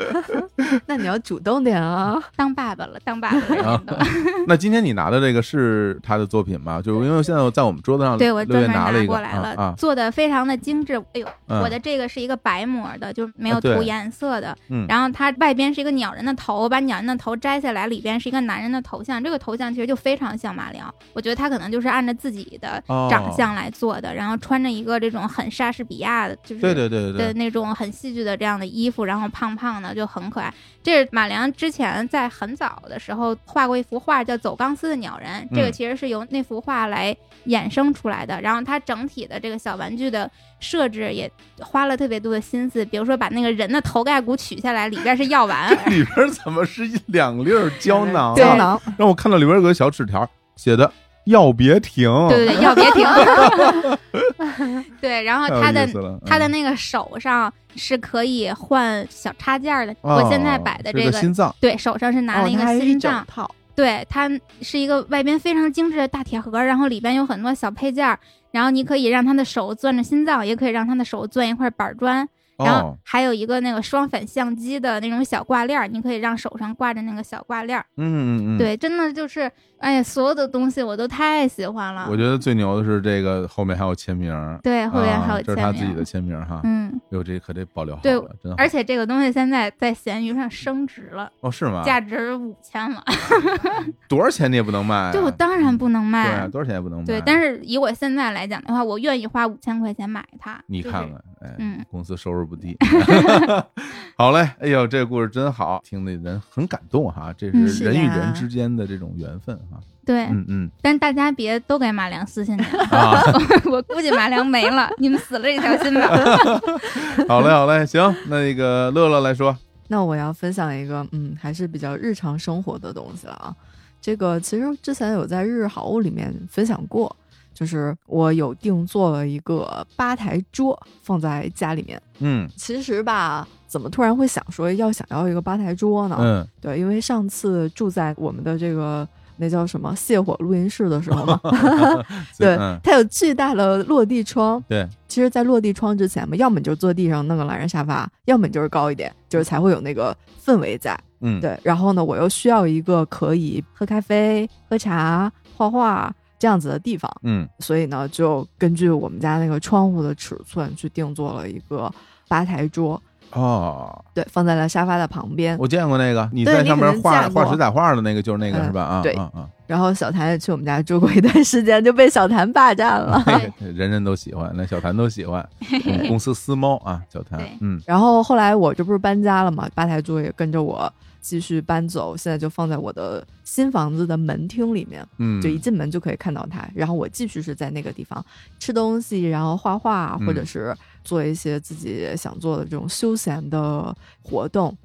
*laughs*
那你要主动点啊！
当爸爸了，当爸爸了。*laughs*
那今天你拿的这个是他的作品吗？就是因为现在在我们桌子上，
对我
六
专门
拿了一个
过来了，做的非常的精致。哎呦，
嗯
我的这个是一个白膜的，就没有涂颜色的。
嗯
然后它外边是一个鸟人的头，把鸟人的头摘下来，里边是一个男人的头像。这个头像其实就非常像马良，我觉得他可能就是按照自己的
哦
长相来做的，然后穿着一个这种很莎士比亚的，就是
对对对对
的
对，
那种很戏剧的这样的衣服，然后胖胖的就很可爱。这是马良之前在很早的时候画过一幅画，叫《走钢丝的鸟人》，这个
嗯
其实是由那幅画来衍生出来的。然后它整体的这个小玩具的设置也花了特别多的心思，比如说把那个人的头盖骨取下来，里边是药丸。*laughs*
里边怎么是一两粒儿胶囊
胶囊，
让我看到里边有个小纸条，写的“要别停”。
对对对，药别停。*laughs* 对，然后他的
意思了
它的
嗯
那个手上是可以换小插件儿的。
哦
我现在摆的这个
个心脏，
对，手上是拿了一个心脏，
整套，
对，它是一个外边非常精致的大铁盒，然后里边有很多小配件儿，然后你可以让他的手攥着心脏，也可以让他的手攥一块板砖，然后
哦，
还有一个那个双反相机的那种小挂链儿，你可以让手上挂着那个小挂链儿。
嗯嗯嗯，。
对，真的就是，哎呀，所有的东西我都太喜欢了。
我觉得最牛的是这个后面还有签名儿，
对，后面还有
啊这是。他自己的签名哈。
嗯，
哟，这可得保留好
对，
真好。
而且这个东西现在在闲鱼上升值了，
哦，是吗？
价值五千了。*laughs*
多少钱你也不能卖啊。*laughs*
对，我当然不能
对
卖。
啊，多少钱也不能卖。
对，但是以我现在来讲的话，我愿意花五千块钱买它。
你看看，哎，
嗯
公司收入不低。*laughs* 好嘞，哎呦，这个故事真好，听的人很感动哈。这
嗯
是人与人之间的这种缘分哈。
对，
嗯嗯
但大家别都给马良私信去了，*laughs*
啊，*laughs*
我估计马良没了，*laughs* 你们死了这条心吧。
好嘞好嘞，行，那个乐乐来说，
那我要分享一个，嗯，还是比较日常生活的东西了啊。这个其实之前有在日日好物里面分享过，就是我有定做了一个吧台桌放在家里面。
嗯
其实吧，怎么突然会想说要想要一个吧台桌呢？
嗯
对，因为上次住在我们的这个那叫什么泻火录音室的时候嘛 *laughs* *laughs* *laughs* 对
嗯，
它有巨大的落地窗。
对，
其实，在落地窗之前嘛，要么你就坐地上弄个懒人沙发，要么你就是高一点，就是才会有那个氛围在。
嗯
对，然后呢，我又需要一个可以喝咖啡、喝茶、画画这样子的地方，
嗯
所以呢，就根据我们家那个窗户的尺寸去定做了一个吧台桌。
哦，
对，放在了沙发的旁边。
我见过那个，你在上面画画水彩画的那个，就是那个
嗯
是吧？啊，
对
啊啊，
然后小谭也去我们家住过一段时间，就被小谭霸占了。*laughs*
人人都喜欢，连小谭都喜欢，嗯 *laughs* 公司私猫啊，小谭，嗯
然后后来我这不是搬家了嘛，吧台桌也跟着我继续搬走，现在就放在我的新房子的门厅里面，
嗯，
就一进门就可以看到它。然后我继续是在那个地方吃东西，然后画画，
嗯
或者是做一些自己想做的这种休闲的活动。
嗯，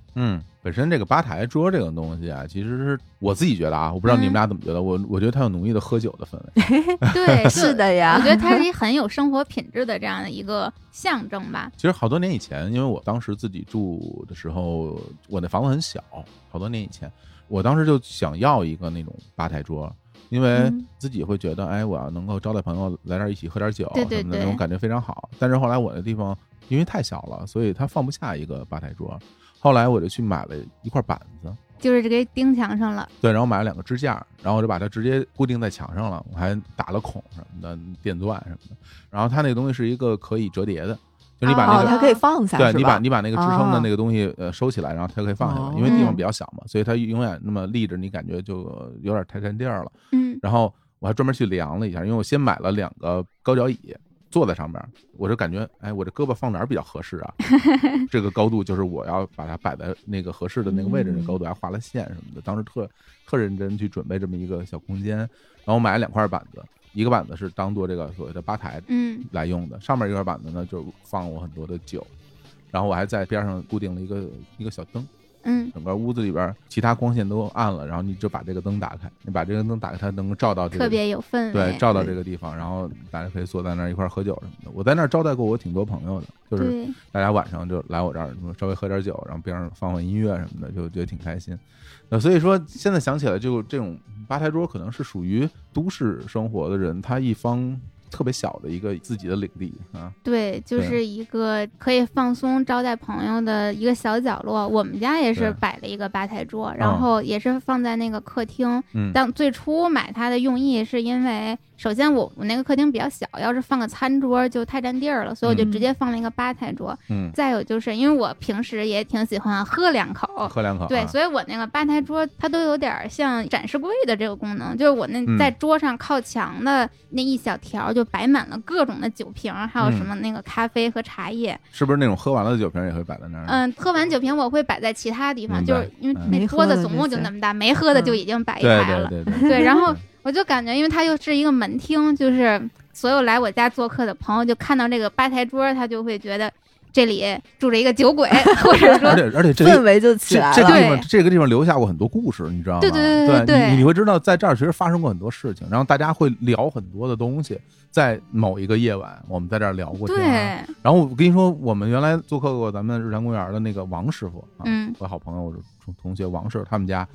本身这个吧台桌这个东西啊，其实是我自己觉得啊，我不知道你们
嗯
俩怎么觉得，我我觉得它有浓郁的喝酒的氛围。*laughs*
对，
是的呀 *laughs*
我觉得它是一很有生活品质的这样的一个象征吧。
其实好多年以前，因为我当时自己住的时候，我那房子很小，好多年以前，我当时就想要一个那种吧台桌。因为
嗯
自己会觉得，哎，我要能够招待朋友来这儿一起喝点酒
对对
什么的，那种感觉非常好。但是后来我的地方因为太小了，所以它放不下一个吧台桌。后来我就去买了一块板子，
就是这个钉墙上了，
对，然后买了两个支架，然后我就把它直接固定在墙上了，我还打了孔什么的，电钻什么的。然后它那个东西是一个可以折叠的，就你把那
哦，
个、
它可以放下，
对你把你把那个支撑的
哦
那个东西呃收起来，然后它可以放下来，
哦
因为地方比较小嘛，所以它永远那么立着，你感觉就呃有点太占地儿了。
嗯，
然后我还专门去量了一下，因为我先买了两个高脚椅。坐在上面，我就感觉，哎，我这胳膊放哪儿比较合适啊？*laughs* 这个高度就是我要把它摆在那个合适的那个位置，那高度还画了线什么的。当时特特认真去准备这么一个小空间，然后我买了两块板子，一个板子是当做这个所谓的吧台
嗯，
来用的，上面一块板子呢就放我很多的酒，然后我还在边上固定了一个一个小灯，
嗯，
整个屋子里边其他光线都暗了，然后你就把这个灯打开，你把这个灯打开，它能够照到这个
特别有氛围。
对，照到这个地方，然后大家可以坐在那儿一块儿喝酒什么的。我在那儿招待过我挺多朋友的，就是，大家晚上就来我这儿，稍微喝点酒，然后边上放放音乐什么的，就觉得挺开心。那所以说，现在想起来，就这种吧台桌可能是属于都市生活的人，他一方特别小的一个自己的领地啊。
对，就是一个可以放松招待朋友的一个小角落。我们家也是摆了一个吧台桌，
嗯
然后也是放在那个客厅。
嗯
当最初买它的用意是因为，首先我我那个客厅比较小，要是放个餐桌就太占地儿了，所以我就
嗯
直接放了一个吧台桌。
嗯，
再有就是因为我平时也挺喜欢喝两口，
喝两口啊。
对，所以我那个吧台桌它都有点像展示柜的这个功能，就是我那
嗯
在桌上靠墙的那一小条就摆满了各种的酒瓶儿，还有
嗯
什么那个咖啡和茶叶。
是不是那种喝完了的酒瓶也会摆在那儿？
嗯，喝完酒瓶我会摆在其他地方，就是因为
嗯
那桌子总共就那么大，没喝的就已经摆一
对
排了。
对对对
对，然后我就感觉，因为它又是一个门厅，就是所有来我家做客的朋友就看到这个吧台桌，他就会觉得这里住着一个酒鬼，*laughs* 或者说而
且而且这
氛围就起来了。
这个地方，这个地方留下过很多故事，你知道吗？
对对对对对
你你会知道，在这儿其实发生过很多事情，然后大家会聊很多的东西。在某一个夜晚，我们在这儿聊过天然后我跟你说，我们原来做客过咱们日坛公园的那个王师傅啊，
嗯
我好朋友同同学王师傅，他们家，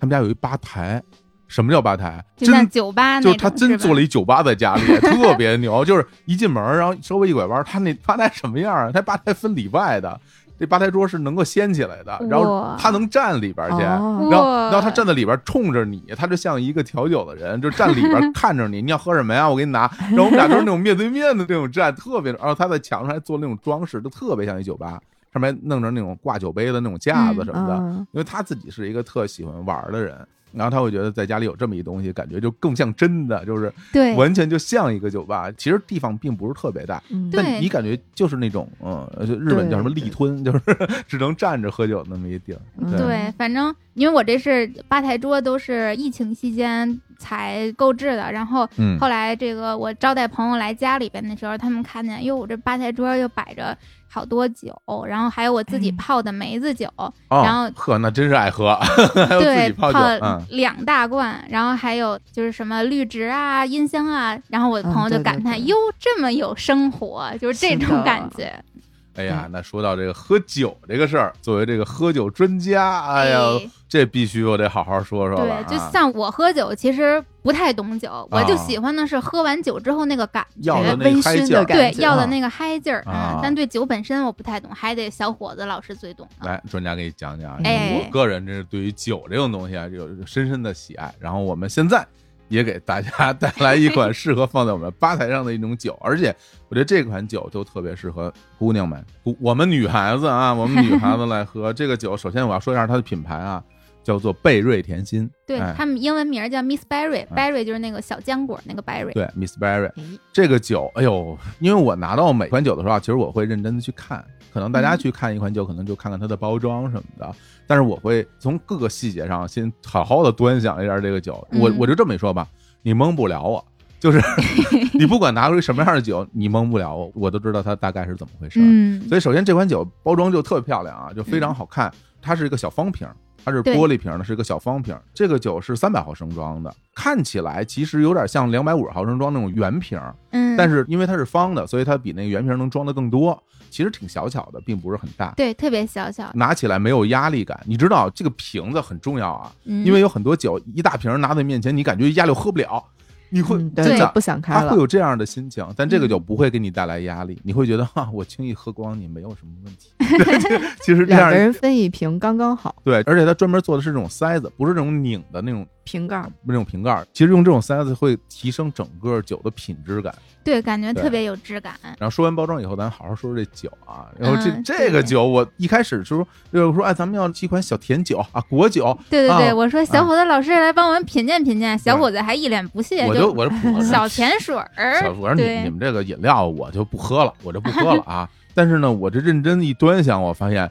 他们家有一吧台。什么叫吧台？真
酒吧那，
就是他真做了一酒吧在家里，*laughs* 特别牛。就是一进门，然后稍微一拐弯，他那吧台什么样啊？他吧台分里外的，这吧台桌是能够掀起来的，然后他能站里边去。
哦
然后，然后他站在里边冲着你，他就像一个调酒的人，就站里边看着你，*laughs* 你要喝什么呀？我给你拿。然后我们俩都是那种面对面的那种站，特别。然后他在墙上还做那种装饰，都特别像一酒吧，上面弄着那种挂酒杯的那种架子什么的。
嗯
因为他自己是一个特喜欢玩的人，然后他会觉得在家里有这么一东西，感觉就更像真的，就是
对。
完全就像一个酒吧。其实地方并不是特别大，
嗯。
但你感觉就是那种，嗯，就日本叫什么
对
立吞，就是 *laughs* 只能站着喝酒那么一地儿。
嗯。
对，反正因为我这是吧台桌都是疫情期间才购置的，然后
嗯。
后来这个我招待朋友来家里边的时候，他们看见，哟，我这吧台桌又摆着好多酒，然后还有我自己
哎。
泡的梅子酒，
哦
然后
呵，那真是爱喝，*laughs* 还有自
对，
己泡
两大罐，然后还有就是什么绿植啊、音箱啊，然后我的朋友就感叹，
对。
哟，这么有生活，就是这种感觉。
哎呀，那说到这个喝酒这个事儿，作为这个喝酒专家，哎呀，
哎
这必须我得好好说说了啊。
对，就像我喝酒，其实不太懂酒，我就
啊
喜欢的是喝完酒之后那个感觉。
要的那
微
嗨劲儿
醺的感
对，要的那个嗨劲儿，
啊
嗯，但对酒本身我不太懂，还得小伙子老师最懂。
来，专家给你讲讲。
哎
我个人这是对于酒这种东西啊，有深深的喜爱。然后我们现在也给大家带来一款适合放在我们吧台上的一种酒，而且我觉得这款酒就特别适合姑娘们，*laughs* 我们女孩子啊，我们女孩子来喝这个酒。首先我要说一下它的品牌啊，叫做贝瑞甜心，
对
哎
他们英文名叫 Miss Berry，Berry 就是那个小浆果那个 Berry。
对，Miss Berry
哎
这个酒，哎呦，因为我拿到每款酒的时候啊，其实我会认真的去看，可能大家
嗯
去看一款酒，可能就看看它的包装什么的，但是我会从各个细节上先好好的端详一下这个酒。我
嗯
我就这么一说吧，你蒙不了我，就是 *laughs* 你不管拿出什么样的酒，你蒙不了我，我都知道它大概是怎么回事儿。
嗯，
所以首先这款酒包装就特别漂亮啊，就非常好看。它是一个小方瓶儿，它是玻璃瓶儿的，是一个小方瓶儿。这个酒是三百毫升装的，看起来其实有点像两百五十毫升装那种圆瓶儿，
嗯，
但是因为它是方的，所以它比那个圆瓶儿能装的更多。其实挺小巧的，并不是很大，
对特别小巧，
拿起来没有压力感。你知道这个瓶子很重要啊，
嗯
因为有很多酒一大瓶儿拿在面前，你感觉压力喝不了，你会
嗯对
真的
不想开了
他会。有这样的心情，但这个
嗯
酒不会给你带来压力，你会觉得哈，*laughs* 我轻易喝光你没有什么问题。*laughs* 其实这样
两个人分一瓶刚刚好，
对，而且他专门做的是这种塞子，不是这种拧的那种
瓶盖儿。
那种瓶盖儿。其实用这种塞子会提升整个酒的品质感。
对，感觉特别有质感。
然后说完包装以后，咱好好说说这酒啊。然后这、
嗯
这个酒，我一开始就说就是说，哎，咱们要几款小甜酒啊，果酒，
对对对，
啊
我说小伙子老师来帮我们品鉴品鉴，小伙子还一脸不屑，
我就我就
小甜水儿
小，我说你你们这个饮料我就不喝了，我就不喝了啊。但是呢，我这认真一端详，我发现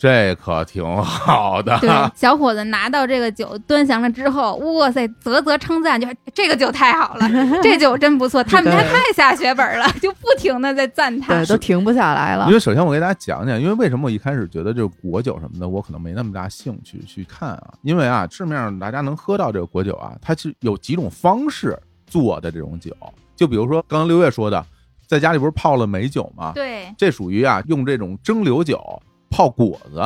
这可挺好的。
对，小伙子拿到这个酒端详了之后，哇塞，啧啧称赞，就这个酒太好了，*laughs* 这酒真不错，他们家
对
太下血本了，*laughs* 就不停的在赞叹
对，。都停不下来了
因。为首先我给大家讲讲，因为为什么我一开始觉得这个果酒什么的，我可能没那么大兴趣去看啊？因为啊，市面上大家能喝到这个果酒啊，它是有几种方式做的这种酒，就比如说刚刚六月说的，在家里不是泡了美酒吗？
对，
这属于啊用这种蒸馏酒泡果子，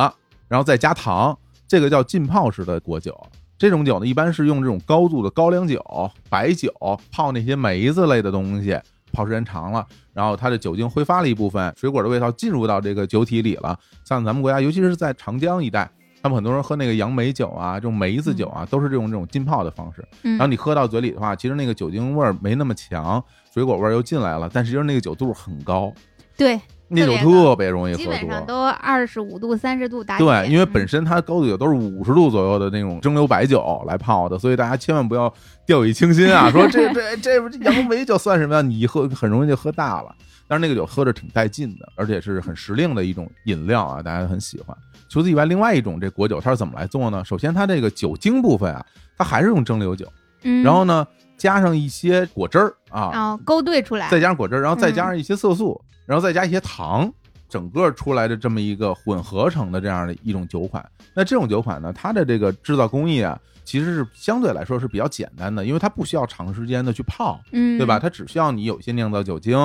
然后再加糖，这个叫浸泡式的果酒。这种酒呢，一般是用这种高度的高粱酒、白酒泡那些梅子类的东西，泡时间长了，然后它的酒精挥发了一部分，水果的味道进入到这个酒体里了。像咱们国家，尤其是在长江一带，他们很多人喝那个杨梅酒啊，这种梅子酒啊，都是这种这种浸泡的方式。
嗯
然后你喝到嘴里的话，其实那个酒精味儿没那么强，水果味儿又进来了，但实际上那个酒度很高，
对，
那酒
特别
容易喝多。
基本上都二十五度、三十度打底。
对，因为
嗯
本身它高度酒都是五十度左右的那种蒸馏白酒来泡的，所以大家千万不要掉以轻心啊！说这 *laughs* 这这这杨梅酒算什么呀？你一喝很容易就喝大了。但是那个酒喝着挺带劲的，而且是很时令的一种饮料啊，大家很喜欢。除此以外，另外一种这果酒它是怎么来做呢？首先它这个酒精部分啊，它还是用蒸馏酒，
嗯，
然后呢加上一些果汁儿啊，
然后勾兑出来，
再加上果汁儿，然后再加
嗯
上一些色素，然后再加一些糖，整个出来的这么一个混合成的这样的一种酒款。那这种酒款呢，它的这个制造工艺啊，其实是相对来说是比较简单的，因为它不需要长时间的去泡，
嗯，
对吧？？它只需要你有一些酿造酒精，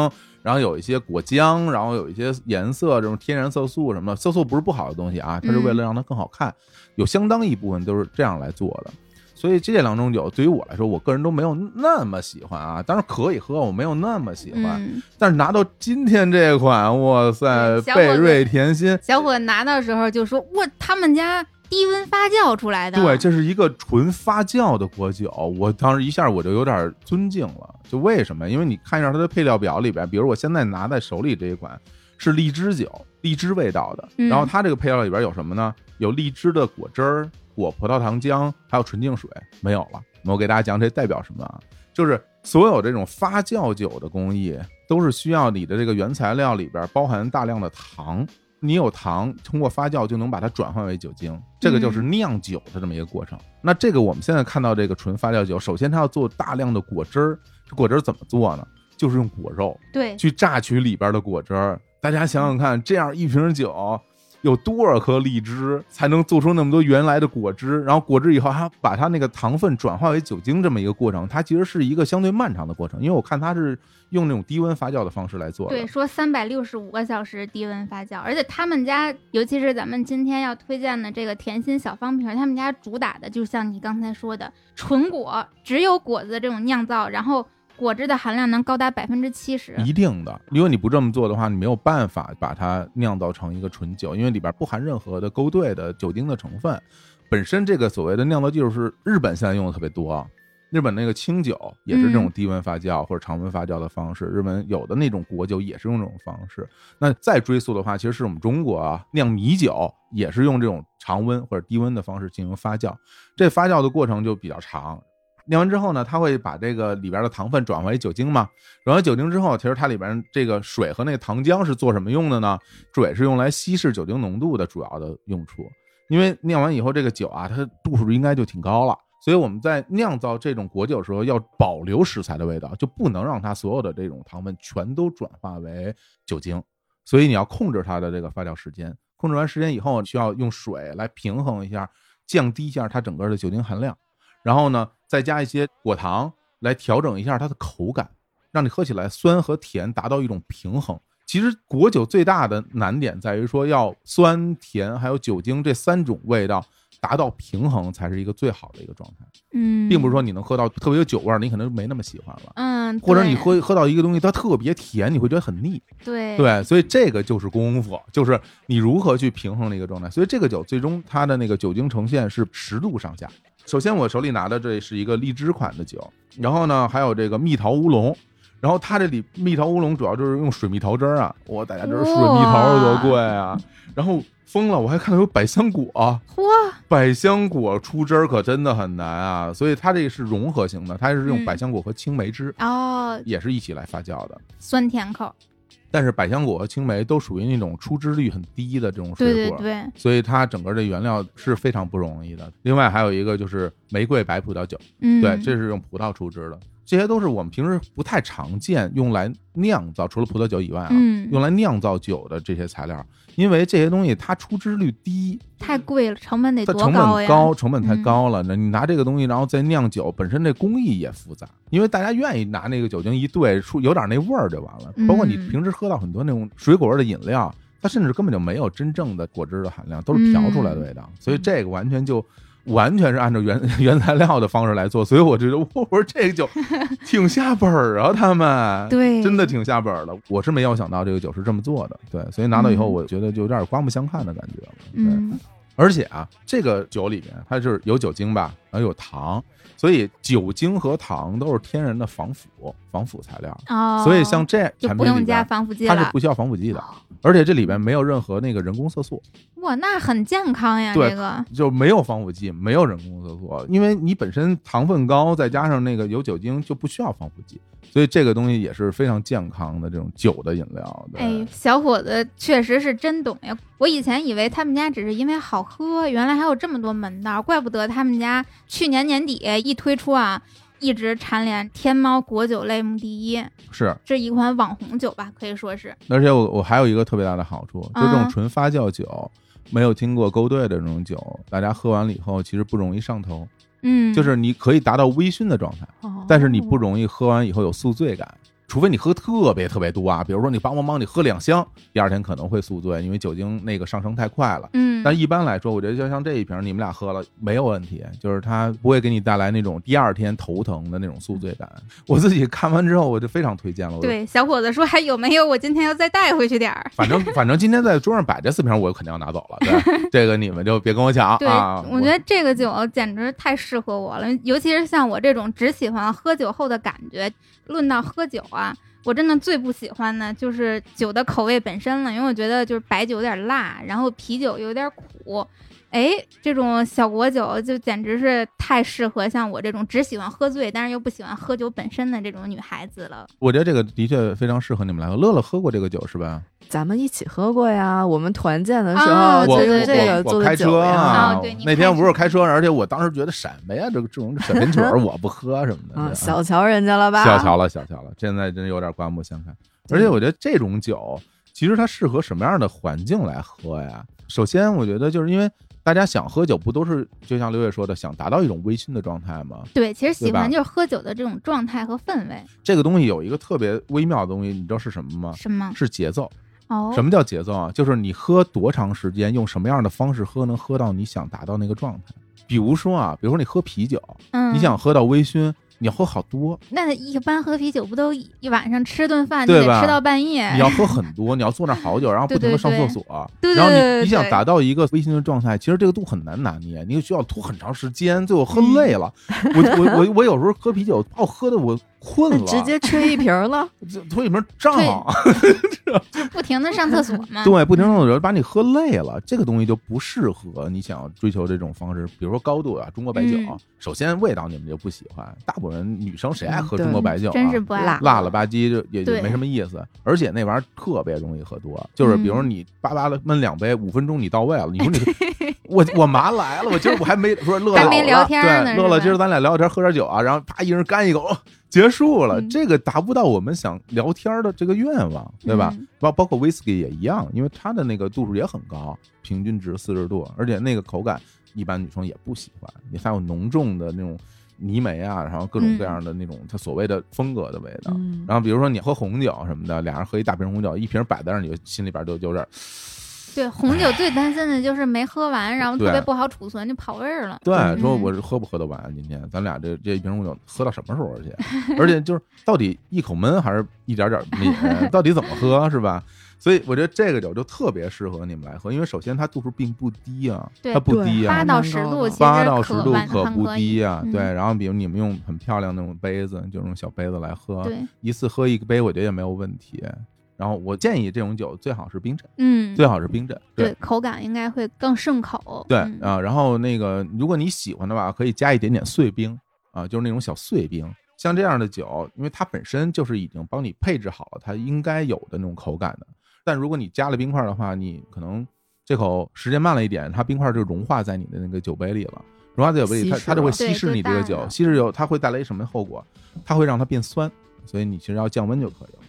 然后有一些果浆，然后有一些颜色，这种天然色素什么的。色素不是不好的东西啊，它是为了让它更好看，有相当一部分都是这样来做的。所以这两种酒对于我来说，我个人都没有那么喜欢啊。当然可以喝，我没有那么喜欢。
嗯，
但是拿到今天这款，哇塞，贝瑞甜心，
小伙子拿到时候就说：“哇，他们家低温发酵出来的。”
对，这是一个纯发酵的果酒。我当时一下我就有点尊敬了，就为什么？因为你看一下它的配料表里边，比如我现在拿在手里这一款是荔枝酒，荔枝味道的。
嗯
然后它这个配料里边有什么呢？有荔枝的果汁儿、果葡萄糖浆，还有纯净水，没有了。我给大家讲这代表什么啊？就是所有这种发酵酒的工艺，都是需要你的这个原材料里边包含大量的糖。你有糖，通过发酵就能把它转换为酒精，这个就是酿酒的这么一个过程。那这个我们现在看到这个纯发酵酒，首先它要做大量的果汁儿，这果汁儿怎么做呢？就是用果肉
对
去榨取里边的果汁儿。大家想想看，这样一瓶酒有多少颗荔枝才能做出那么多原来的果汁？然后果汁以后还要把它那个糖分转化为酒精，这么一个过程，它其实是一个相对漫长的过程。因为我看它是用那种低温发酵的方式来做的。
对，说三百六十五个小时低温发酵，而且他们家，尤其是咱们今天要推荐的这个甜心小方瓶，他们家主打的就像你刚才说的，纯果，只有果子这种酿造，然后果汁的含量能高达百分之七十。
一定的，因为你不这么做的话，你没有办法把它酿造成一个纯酒，因为里边不含任何的勾兑的酒精的成分。本身这个所谓的酿造技术是日本现在用的特别多，日本那个清酒也是这种
嗯
低温发酵或者常温发酵的方式，日本有的那种果酒也是用这种方式。那再追溯的话，其实是我们中国啊酿米酒也是用这种常温或者低温的方式进行发酵，这发酵的过程就比较长。酿完之后呢，它会把这个里边的糖分转化为酒精嘛，转化酒精之后，其实它里边这个水和那个糖浆是做什么用的呢？水是用来稀释酒精浓度的主要的用处。因为酿完以后，这个酒啊，它度数应该就挺高了，所以我们在酿造这种果酒的时候，要保留食材的味道，就不能让它所有的这种糖分全都转化为酒精。所以你要控制它的这个发酵时间，控制完时间以后，需要用水来平衡一下，降低一下它整个的酒精含量，然后呢，再加一些果糖来调整一下它的口感，让你喝起来酸和甜达到一种平衡。其实果酒最大的难点在于说，要酸甜还有酒精这三种味道达到平衡，才是一个最好的一个状态，
嗯，
并不是说你能喝到特别有酒味儿，你可能没那么喜欢了。
嗯，
或者你喝喝到一个东西，它特别甜，你会觉得很腻。
对
对，所以这个就是功夫，就是你如何去平衡的一个状态。所以这个酒最终它的那个酒精呈现是十度上下。首先我手里拿的这是一个荔枝款的酒，然后呢还有这个蜜桃乌龙，然后它这里蜜桃乌龙主要就是用水蜜桃汁儿啊，哇，大家知道水蜜桃有多贵啊，然后疯了，我还看到有百香果、
哇，
百香果出汁儿可真的很难啊，所以它这个是融合型的，它是用
嗯。
百香果和青梅汁。
哦，
也是一起来发酵的，
酸甜口，
但是百香果和青梅都属于那种出汁率很低的这种水果，
对对，
所以它整个这原料是非常不容易的。另外还有一个就是玫瑰白葡萄酒，
嗯，
对，这是用葡萄出汁的，这些都是我们平时不太常见用来酿造，除了葡萄酒以外啊，
嗯
用来酿造酒的这些材料，因为这些东西它出汁率低，
太贵了，成本得
它成
多高呀？
本高，成本太
嗯
高了。那你拿这个东西，然后再酿酒，本身这工艺也复杂，因为大家愿意拿那个酒精一兑，出有点那味儿就完了。包括你
嗯
平时喝到很多那种水果味的饮料，它甚至根本就没有真正的果汁的含量，都是调出来的味道。所以这个完全就。完全是按照原原材料的方式来做，所以我觉得，我说这个酒 *laughs* 挺下本儿啊，他们
对，
真的挺下本儿的。我是没有想到这个酒是这么做的，对，所以拿到以后，
嗯
我觉得就有点刮目相看的感觉了。对，
嗯
而且啊，这个酒里面它是有酒精吧，然后有糖，所以酒精和糖都是天然的防腐防腐材料。
哦，
所以像这
就
产品
不用加，防腐剂了
它是不。需要防腐剂的，而且这里边没有任何那个人工色素，
哇，那很健康呀，
对
这个，
就没有防腐剂，没有人工色素，因为你本身糖分高，再加上那个有酒精，就不需要防腐剂，所以这个东西也是非常健康的这种酒的饮料。对
哎，小伙子确实是真懂呀！我以前以为他们家只是因为好喝，原来还有这么多门道，怪不得他们家去年年底一推出啊，一直蝉联天猫果酒类目第一，
是，
这一款网红酒吧，可以说是，
而且我我还有一个特别大的好处，就这种
啊
纯发酵酒，没有经过勾兑的这种酒，大家喝完了以后其实不容易上头，
嗯，
就是你可以达到微醺的状态，
哦。
但是你不容易喝完以后有宿醉感。除非你喝特别特别多啊，比如说你梆梆梆你喝两箱，第二天可能会宿醉，因为酒精那个上升太快了。
嗯，
但一般来说，我觉得就像这一瓶，你们俩喝了没有问题，就是它不会给你带来那种第二天头疼的那种宿醉感。我自己看完之后，我就非常推荐了。
对小伙子说还有没有？我今天要再带回去点儿。*laughs*
反正反正今天在桌上摆这四瓶，我肯定要拿走了。对，*laughs* 这个你们就别跟我抢，啊！
我觉得这个酒简直太适合我了，尤其是像我这种只喜欢喝酒后的感觉。论到喝酒啊，我真的最不喜欢的就是酒的口味本身了，因为我觉得就是白酒有点辣，然后啤酒有点苦。哎，这种小果酒就简直是太适合像我这种只喜欢喝醉，但是又不喜欢喝酒本身的这种女孩子了。
我觉得这个的确非常适合你们来喝。乐乐喝过这个酒是吧？
咱们一起喝过呀，我们团建的时
啊
候
我
就用这个
我
做的酒
我开车。啊
啊对
那天不是开车，而且我当时觉得什么呀，这个这种小甜酒 *laughs* 我不喝什么的。
啊，小瞧人家了吧？
小瞧了，小瞧了，现在真有点刮目相看。而且我觉得这种酒，其实它适合什么样的环境来喝呀？首先，我觉得就是因为大家想喝酒，不都是就像刘烨说的，想达到一种微醺的状态吗？
对，其实喜欢就是喝酒的这种状态和氛围。
这个东西有一个特别微妙的东西，你知道是什么吗？
什么？
是节奏。
哦，
什么叫节奏啊？就是你喝多长时间，用什么样的方式喝，能喝到你想达到那个状态。比如说啊，比如说你喝啤酒，
嗯，
你想喝到微醺，你要喝好多，
那一般喝啤酒不都一晚上吃顿饭
对吧？
得吃到半夜？
你要喝很多，*laughs* 你要坐那好久，然后不停的上厕所，
对对对。
然后你你想达到一个微醺的状态，其实这个度很难拿捏，你需要拖很长时间，最后喝累了。我我我我有时候喝啤酒，把我喝的我困了，
直接吹一瓶了，*laughs*
这推里面胀，*laughs*
就不停的上厕所嘛。
对，不停的有把你喝累了，这个东西就不适合你想要追求这种方式。比如说高度啊，中国白酒，
嗯
首先味道你们就不喜欢，大部分人女生谁爱喝中国白酒啊？
真是不爱
辣
辣了吧唧就也就没什么意思，而且那玩意儿特别容易喝多，就是比如你叭叭的闷两杯，五分钟你到位了，你说你 *laughs* 我我妈来了，我今儿我还没说乐乐 *laughs*
还没聊天呢
对，乐乐今儿咱俩聊聊天喝点酒啊，然后啪一人干一口。哦结束了，
嗯
这个达不到我们想聊天的这个愿望，对吧
嗯？
包包括威士忌也一样，因为它的那个度数也很高，平均值四十度，而且那个口感一般女生也不喜欢，你还有浓重的那种泥煤啊，然后各种各样的那种它所谓的风格的味道。
嗯，
然后比如说你喝红酒什么的，俩人喝一大瓶红酒，一瓶摆在那儿，你就心里边就有点
对，红酒最担心的就是没喝完，然后特别不好储存，就跑味儿了。
对，
嗯
说我是喝不喝得完？今天咱俩这这一瓶红酒喝到什么时候去？而且就是到底一口闷还是一点点抿？到底怎么喝是吧？所以我觉得这个酒就特别适合你们来喝，因为首先它度数并不低啊，它不低啊，
八到十度，
八到十度可不低啊。
嗯
对，然后比如你们用很漂亮那种杯子，就那种小杯子来喝，一次喝一个杯，我觉得也没有问题。然后我建议这种酒最好是冰镇，
嗯，
最好是冰镇。
对，口感应该会更顺口。
对
嗯
啊，然后那个如果你喜欢的话，可以加一点点碎冰啊，就是那种小碎冰。像这样的酒，因为它本身就是已经帮你配置好了它应该有的那种口感的。但如果你加了冰块的话，你可能这口时间慢了一点，它冰块就融化在你的那个酒杯里了。融化在酒杯里，它它就会稀释你这个酒，稀释酒它会带来什么后果？它会让它变酸，所以你其实要降温就可以了。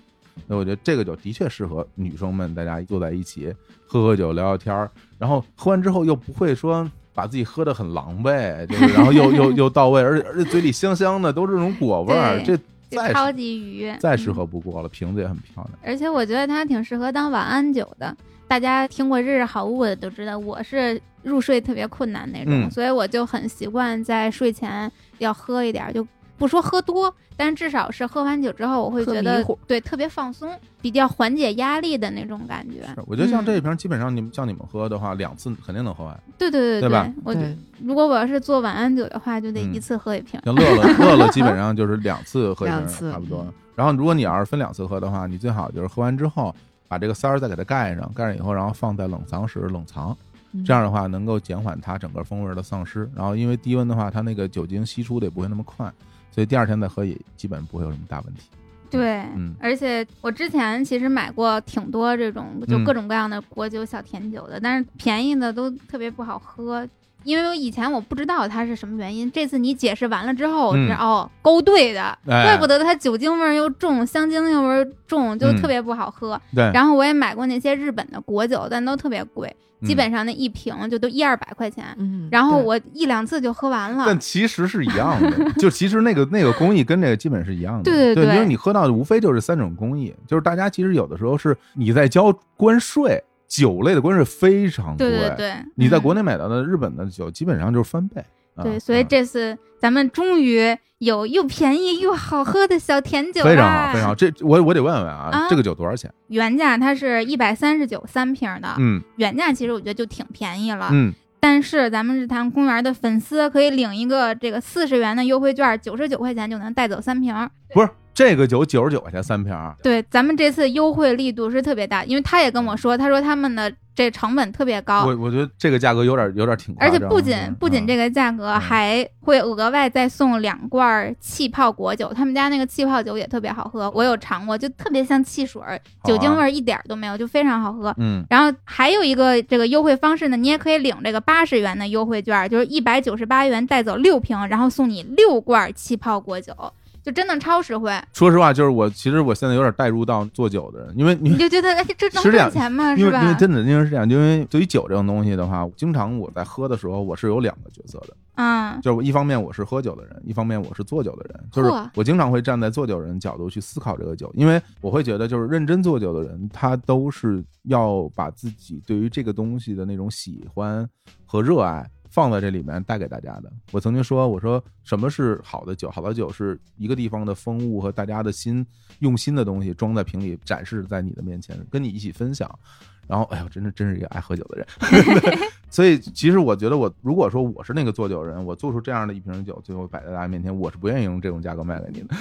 那我觉得这个酒的确适合女生们，大家坐在一起喝喝酒、聊聊天儿，然后喝完之后又不会说把自己喝得很狼狈，就是然后又又又到位，而且而且嘴里香香的，都是这种果味儿，这再
超级愉悦，
再适
嗯
合不过了，瓶子也很漂亮。
而且我觉得它挺适合当晚安酒的。大家听过日日好物的都知道，我是入睡特别困难那种，
嗯
所以我就很习惯在睡前要喝一点儿，就不说喝多，但至少是喝完酒之后，我会觉得对特别放松，比较缓解压力的那种感觉。
是我觉得像
嗯
这一瓶，基本上你们像你们喝的话，两次肯定能喝完。
对对对
对吧
我
对，
如果我要是做晚安酒的话，就得
嗯
一次喝一瓶。
像乐乐 *laughs* 乐乐基本上就是两次喝一瓶
两次
差不多
嗯。
然后如果你要是分两次喝的话，你最好就是喝完之后把这个塞儿再给它盖上，盖上以后然后放在冷藏室冷藏，
嗯
这样的话能够减缓它整个风味的丧失。然后因为低温的话，它那个酒精析出的也不会那么快，所以第二天再喝也基本不会有什么大问题。
对，
嗯
而且我之前其实买过挺多这种就
嗯
各种各样的果酒、小甜酒的，但是便宜的都特别不好喝。因为我以前我不知道它是什么原因，这次你解释完了之后，我知道、
嗯
哦，勾兑的，
哎
怪不得它酒精味儿又重，香精又味儿重，就
嗯
特别不好喝。
对，
然后我也买过那些日本的果酒，但都特别贵，基
嗯
本上那一瓶就都一二百块钱。
嗯，
然后我一两次就喝完了
但，其实是一样的，*laughs* 就其实那个那个工艺跟这个基本是一样的。对
对对对
因为你喝到的无非就是三种工艺，就是大家其实有的时候是你在交关税，酒类的关税非常贵。
对对对，
你在
嗯
国内买到的日本的酒基本上就是翻倍。啊
对，所以
啊
这次咱们终于有又便宜又好喝的小甜酒了
非常好，非常好。这我我得问问啊，
啊
这个酒多少钱？
原价它是一百三十九三瓶的，
嗯
原价其实我觉得就挺便宜了。
嗯，
但是咱们日坛公园的粉丝可以领一个这个四十元的优惠券，九十九块钱就能带走三瓶。
不是这个酒九十九块钱三瓶儿，
对，咱们这次优惠力度是特别大，因为他也跟我说，他说他们的这成本特别高，
我我觉得这个价格有点有点挺夸张的。
而且不仅不仅这
个，
个价格，
嗯
还会额外再送两罐气泡果酒。他们家那个气泡酒也特别好喝，我有尝过，就特别像汽水儿，
好啊
酒精味儿一点儿都没有，就非常好喝。
嗯
然后还有一个这个优惠方式呢，你也可以领这个八十元的优惠券，就是一百九十八元带走六瓶，然后送你六罐气泡果酒，就真的超实惠。
说实话，就是我其实我现在有点带入到做酒的人，因为你
你就觉得哎，这 *laughs* 能赚钱吗？是
因为因为？真的因为是这样，因为对于酒这种东西的话，经常我在喝的时候，我是有两个角色的，
嗯，
就是我一方面我是喝酒的人，一方面我是做酒的人，就是我经常会站在做酒人角度去思考这个酒，因为我会觉得就是认真做酒的人，他都是要把自己对于这个东西的那种喜欢和热爱放在这里面带给大家的。我曾经说，我说什么是好的酒？好的酒是一个地方的风物和大家的心用心的东西装在瓶里，展示在你的面前，跟你一起分享。然后，哎呦，真是真是一个爱喝酒的人。*laughs* 所以，其实我觉得，我如果说我是那个做酒人，我做出这样的一瓶酒，最后摆在大家面前，我是不愿意用这种价格卖给你的。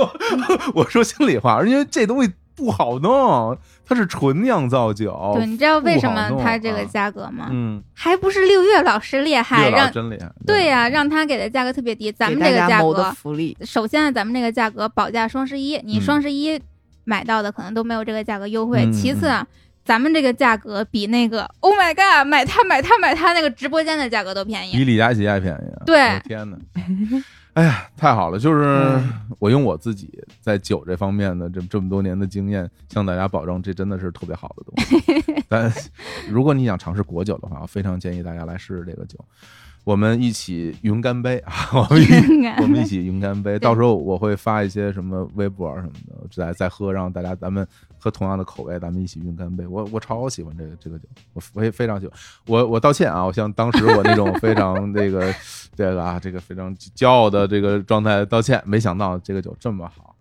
*laughs* 我说心里话，因为这东西不好弄，它是纯酿造酒。
对，你知道为什么它这个
啊
价格吗？
嗯，
还不是六月老师厉害，让
真厉害。
对呀、让他给的价格特别低。咱们这个价格，
福利，
首先咱们这个价格保价双十一，你
嗯
双十一买到的可能都没有这个价格优惠。
嗯
其次啊，咱们这个价格比那个 Oh my God 买它买它买它那个直播间的价格都便宜。
比李佳琦还便宜啊。
对
我的天哪！哎呀，太好了！就是
嗯
我用我自己在酒这方面的这这么多年的经验，向大家保证，这真的是特别好的东西。*laughs* 但如果你想尝试果酒的话，我非常建议大家来试试这个酒。我们一起云干杯啊！我们一我们一起云干杯，到时候我会发一些什么微博啊什么的，再再喝，让大家咱们喝同样的口味，咱们一起运干杯。我我超喜欢这个这个酒，我我也非常喜欢。我我道歉啊，我向当时我那种非常 *laughs* 那个这个啊这个非常骄傲的这个状态道歉，没想到这个酒这么好。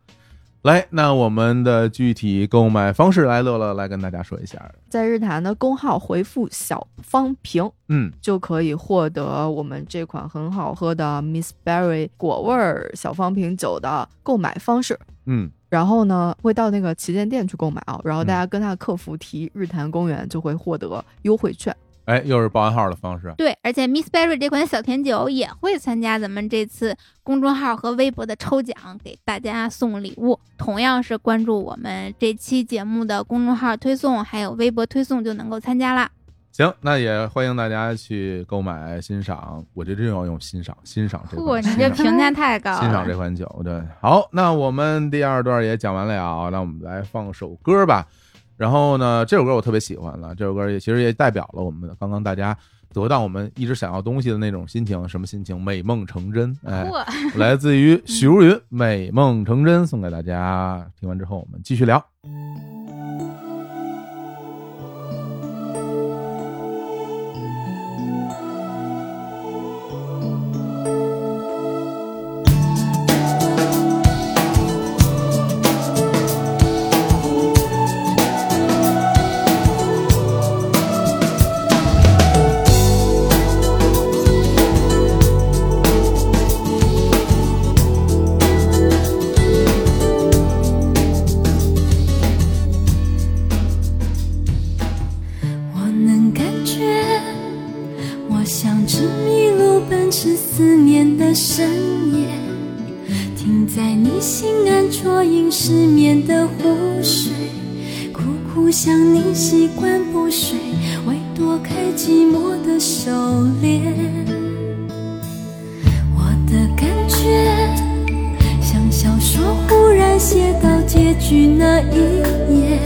来，那我们的具体购买方式来，乐乐来跟大家说一下。
在日坛的公号回复“小方瓶”，
嗯，
就可以获得我们这款很好喝的 Miss Berry 果味儿小方瓶酒的购买方式。
嗯，
然后呢，会到那个旗舰店去购买啊，然后大家跟他的客服提日坛公园，就会获得优惠券。
哎，又是报暗号的方式。
对，而且 Miss Berry 这款小甜酒也会参加咱们这次公众号和微博的抽奖，给大家送礼物。同样是关注我们这期节目的公众号推送，还有微博推送就能够参加啦。
行，那也欢迎大家去购买欣赏。我这真要用欣赏欣赏这
嚯，
款，
你这评价太高了
欣赏。这款酒。对，好，那我们第二段也讲完了，那我们来放首歌吧。然后呢，这首歌我特别喜欢了，这首歌也其实也代表了我们刚刚大家得到我们一直想要东西的那种心情，什么心情？美梦成真。哎，
嚯，
来自于许茹芸《美梦成真》，送给大家。听完之后，我们继续聊。
深夜，停在你心安啜饮失眠的湖水，苦苦想你习惯不睡，为躲开寂寞的狩猎。我的感觉像小说忽然写到结局那一页。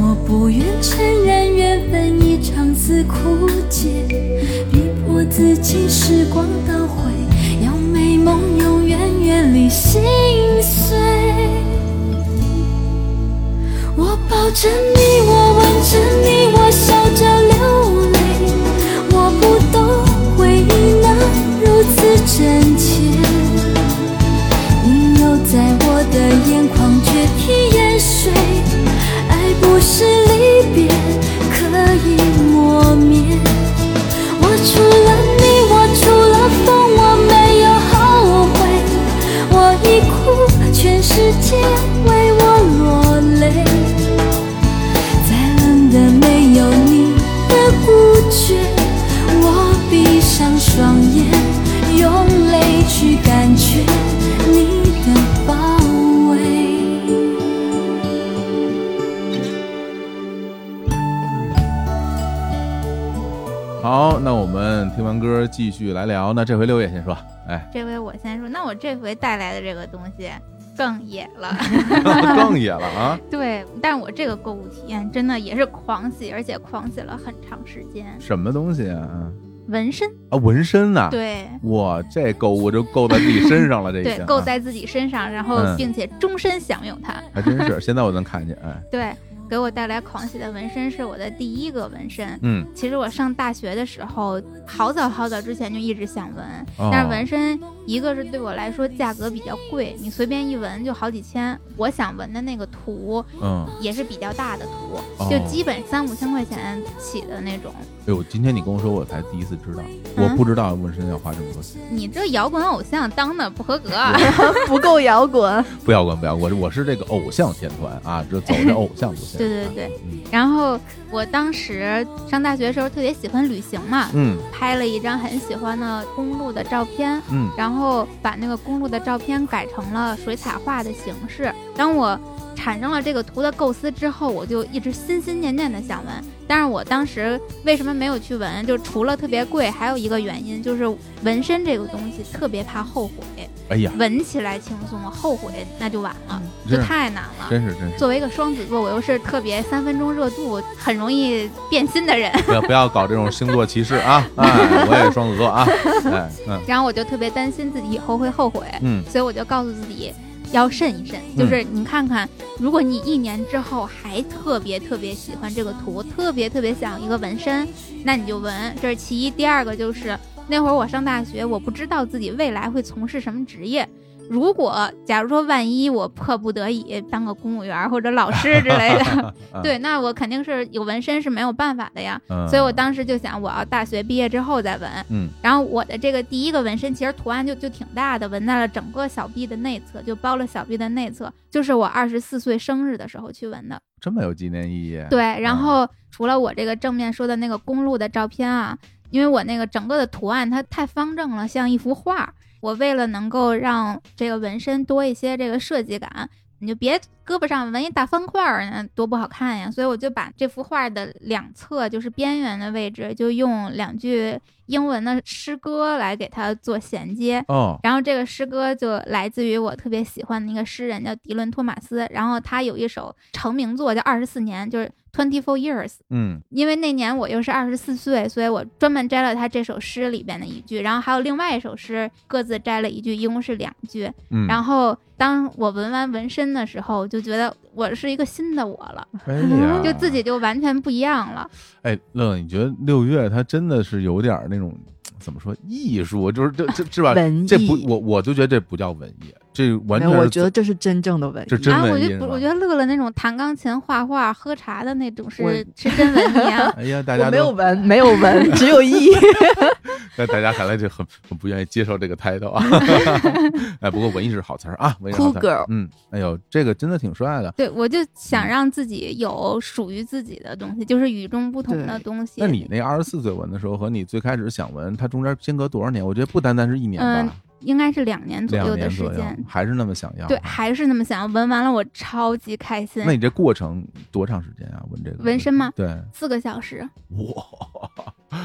我不愿承认缘分已长此枯竭，逼迫自己时光倒，你心碎。我抱着你，我吻着你，
听完歌继续来聊。那这回六月先说，哎，
这回我先说，那我这回带来的这个东西更野了。*laughs* *laughs*
更野了啊！
对，但是我这个购物体验真的也是狂喜，而且狂喜了很长时间。
什么东西啊？
纹身，
啊，纹身呐、
对
哇，这购物就购在自己身上了，这
对
啊，，
购在自己身上，然后
嗯
并且终身享用它。
还真是。现在我能看见，哎，
对给我带来狂喜的纹身是我的第一个纹身。
嗯，
其实我上大学的时候，好早好早之前就一直想纹，
哦
但是纹身一个是对我来说价格比较贵，你随便一纹就好几千。我想纹的那个图
嗯，
也是比较大的图，
哦
就基本三五千块钱起的那种。
哎呦，今天你跟我说，我才第一次知道，
嗯
我不知道纹身要花这么多钱。
你这摇滚偶像当的不合格，*laughs* *laughs*
不够摇滚。
不摇滚，不摇滚，我我是这个偶像天团啊，这走着偶像路线。
对对对。
嗯
然后我当时上大学的时候特别喜欢旅行嘛，
嗯
拍了一张很喜欢的公路的照片，
嗯
然后把那个公路的照片改成了水彩画的形式。当我产生了这个图的构思之后，我就一直心心念念的想纹。但是我当时为什么没有去纹？就除了特别贵，还有一个原因就是纹身这个东西特别怕后悔，
哎呀，
纹起来轻松，后悔那就晚了，就太难了。
真是真是，
作为一个双子座，我又是特别三分钟热度、很容易变心的人，
不要不要搞这种 *laughs* 星座歧视啊！哎，我也是双子座啊，哎嗯
然后我就特别担心自己以后会后悔，
嗯
所以我就告诉自己要慎一慎。就是你看看，如果你一年之后还特别特别喜欢这个图，特别特别想一个纹身，那你就纹，这是其一。第二个就是那会儿我上大学，我不知道自己未来会从事什么职业。如果假如说万一我迫不得已当个公务员或者老师之类的，
啊 *laughs* *laughs*
对，那我肯定是有纹身是没有办法的呀。
嗯
所以我当时就想，我要大学毕业之后再纹。
嗯
然后我的这个第一个纹身其实图案就就挺大的，纹在了整个小臂的内侧，就包了小臂的内侧，就是我二十四岁生日的时候去纹的。
这么有纪念意义。
对，然后除了我这个正面说的那个公路的照片啊，因为我那个整个的图案它太方正了，像一幅画。我为了能够让这个纹身多一些这个设计感，你就别胳膊上纹一大方块儿，那多不好看呀。所以我就把这幅画的两侧，就是边缘的位置，就用两句英文的诗歌来给它做衔接。
哦，
然后这个诗歌就来自于我特别喜欢的一个诗人，叫迪伦·托马斯。然后他有一首成名作叫《二十四年》，就是 Twenty Four Years。
嗯
因为那年我又是二十四岁，所以我专门摘了他这首诗里边的一句，然后还有另外一首诗各自摘了一句，一共是两句。
嗯，
然后当我纹完纹身的时候，就觉得我是一个新的我了，
哎，*laughs*
就自己就完全不一样了。
哎，乐乐，你觉得六月他真的是有点儿那种怎么说艺术，就是这这是吧？
文艺
这不，我我就觉得这不叫文艺，这完，全
我觉得这是真正的文艺。
这真
啊，我
文艺是吧
觉得我觉得乐乐那种弹钢琴、画画、喝茶的那种是是真文艺啊。*laughs*
哎呀，大家
没有，文，没有文，*laughs* 只有艺。*laughs*
那大家看来就很很不愿意接受这个 title 啊。哎，不过文艺是好词儿啊，文艺是好词
Cool
儿
girl。
嗯，哎呦，这个真的挺帅的。
对，我就想
嗯
让自己有属于自己的东西，就是与众不同的东西。
那你那二十四岁纹的时候和你最开始想纹，它中间间隔多少年？我觉得不单单是一年吧，
应该是两年左右的时间，，
还是那么想要。
对，还是那么想要。纹完了，我超级开心
那。你这过程多长时间啊？纹这个
纹身吗？
对，
四个小时，*laughs*
哇，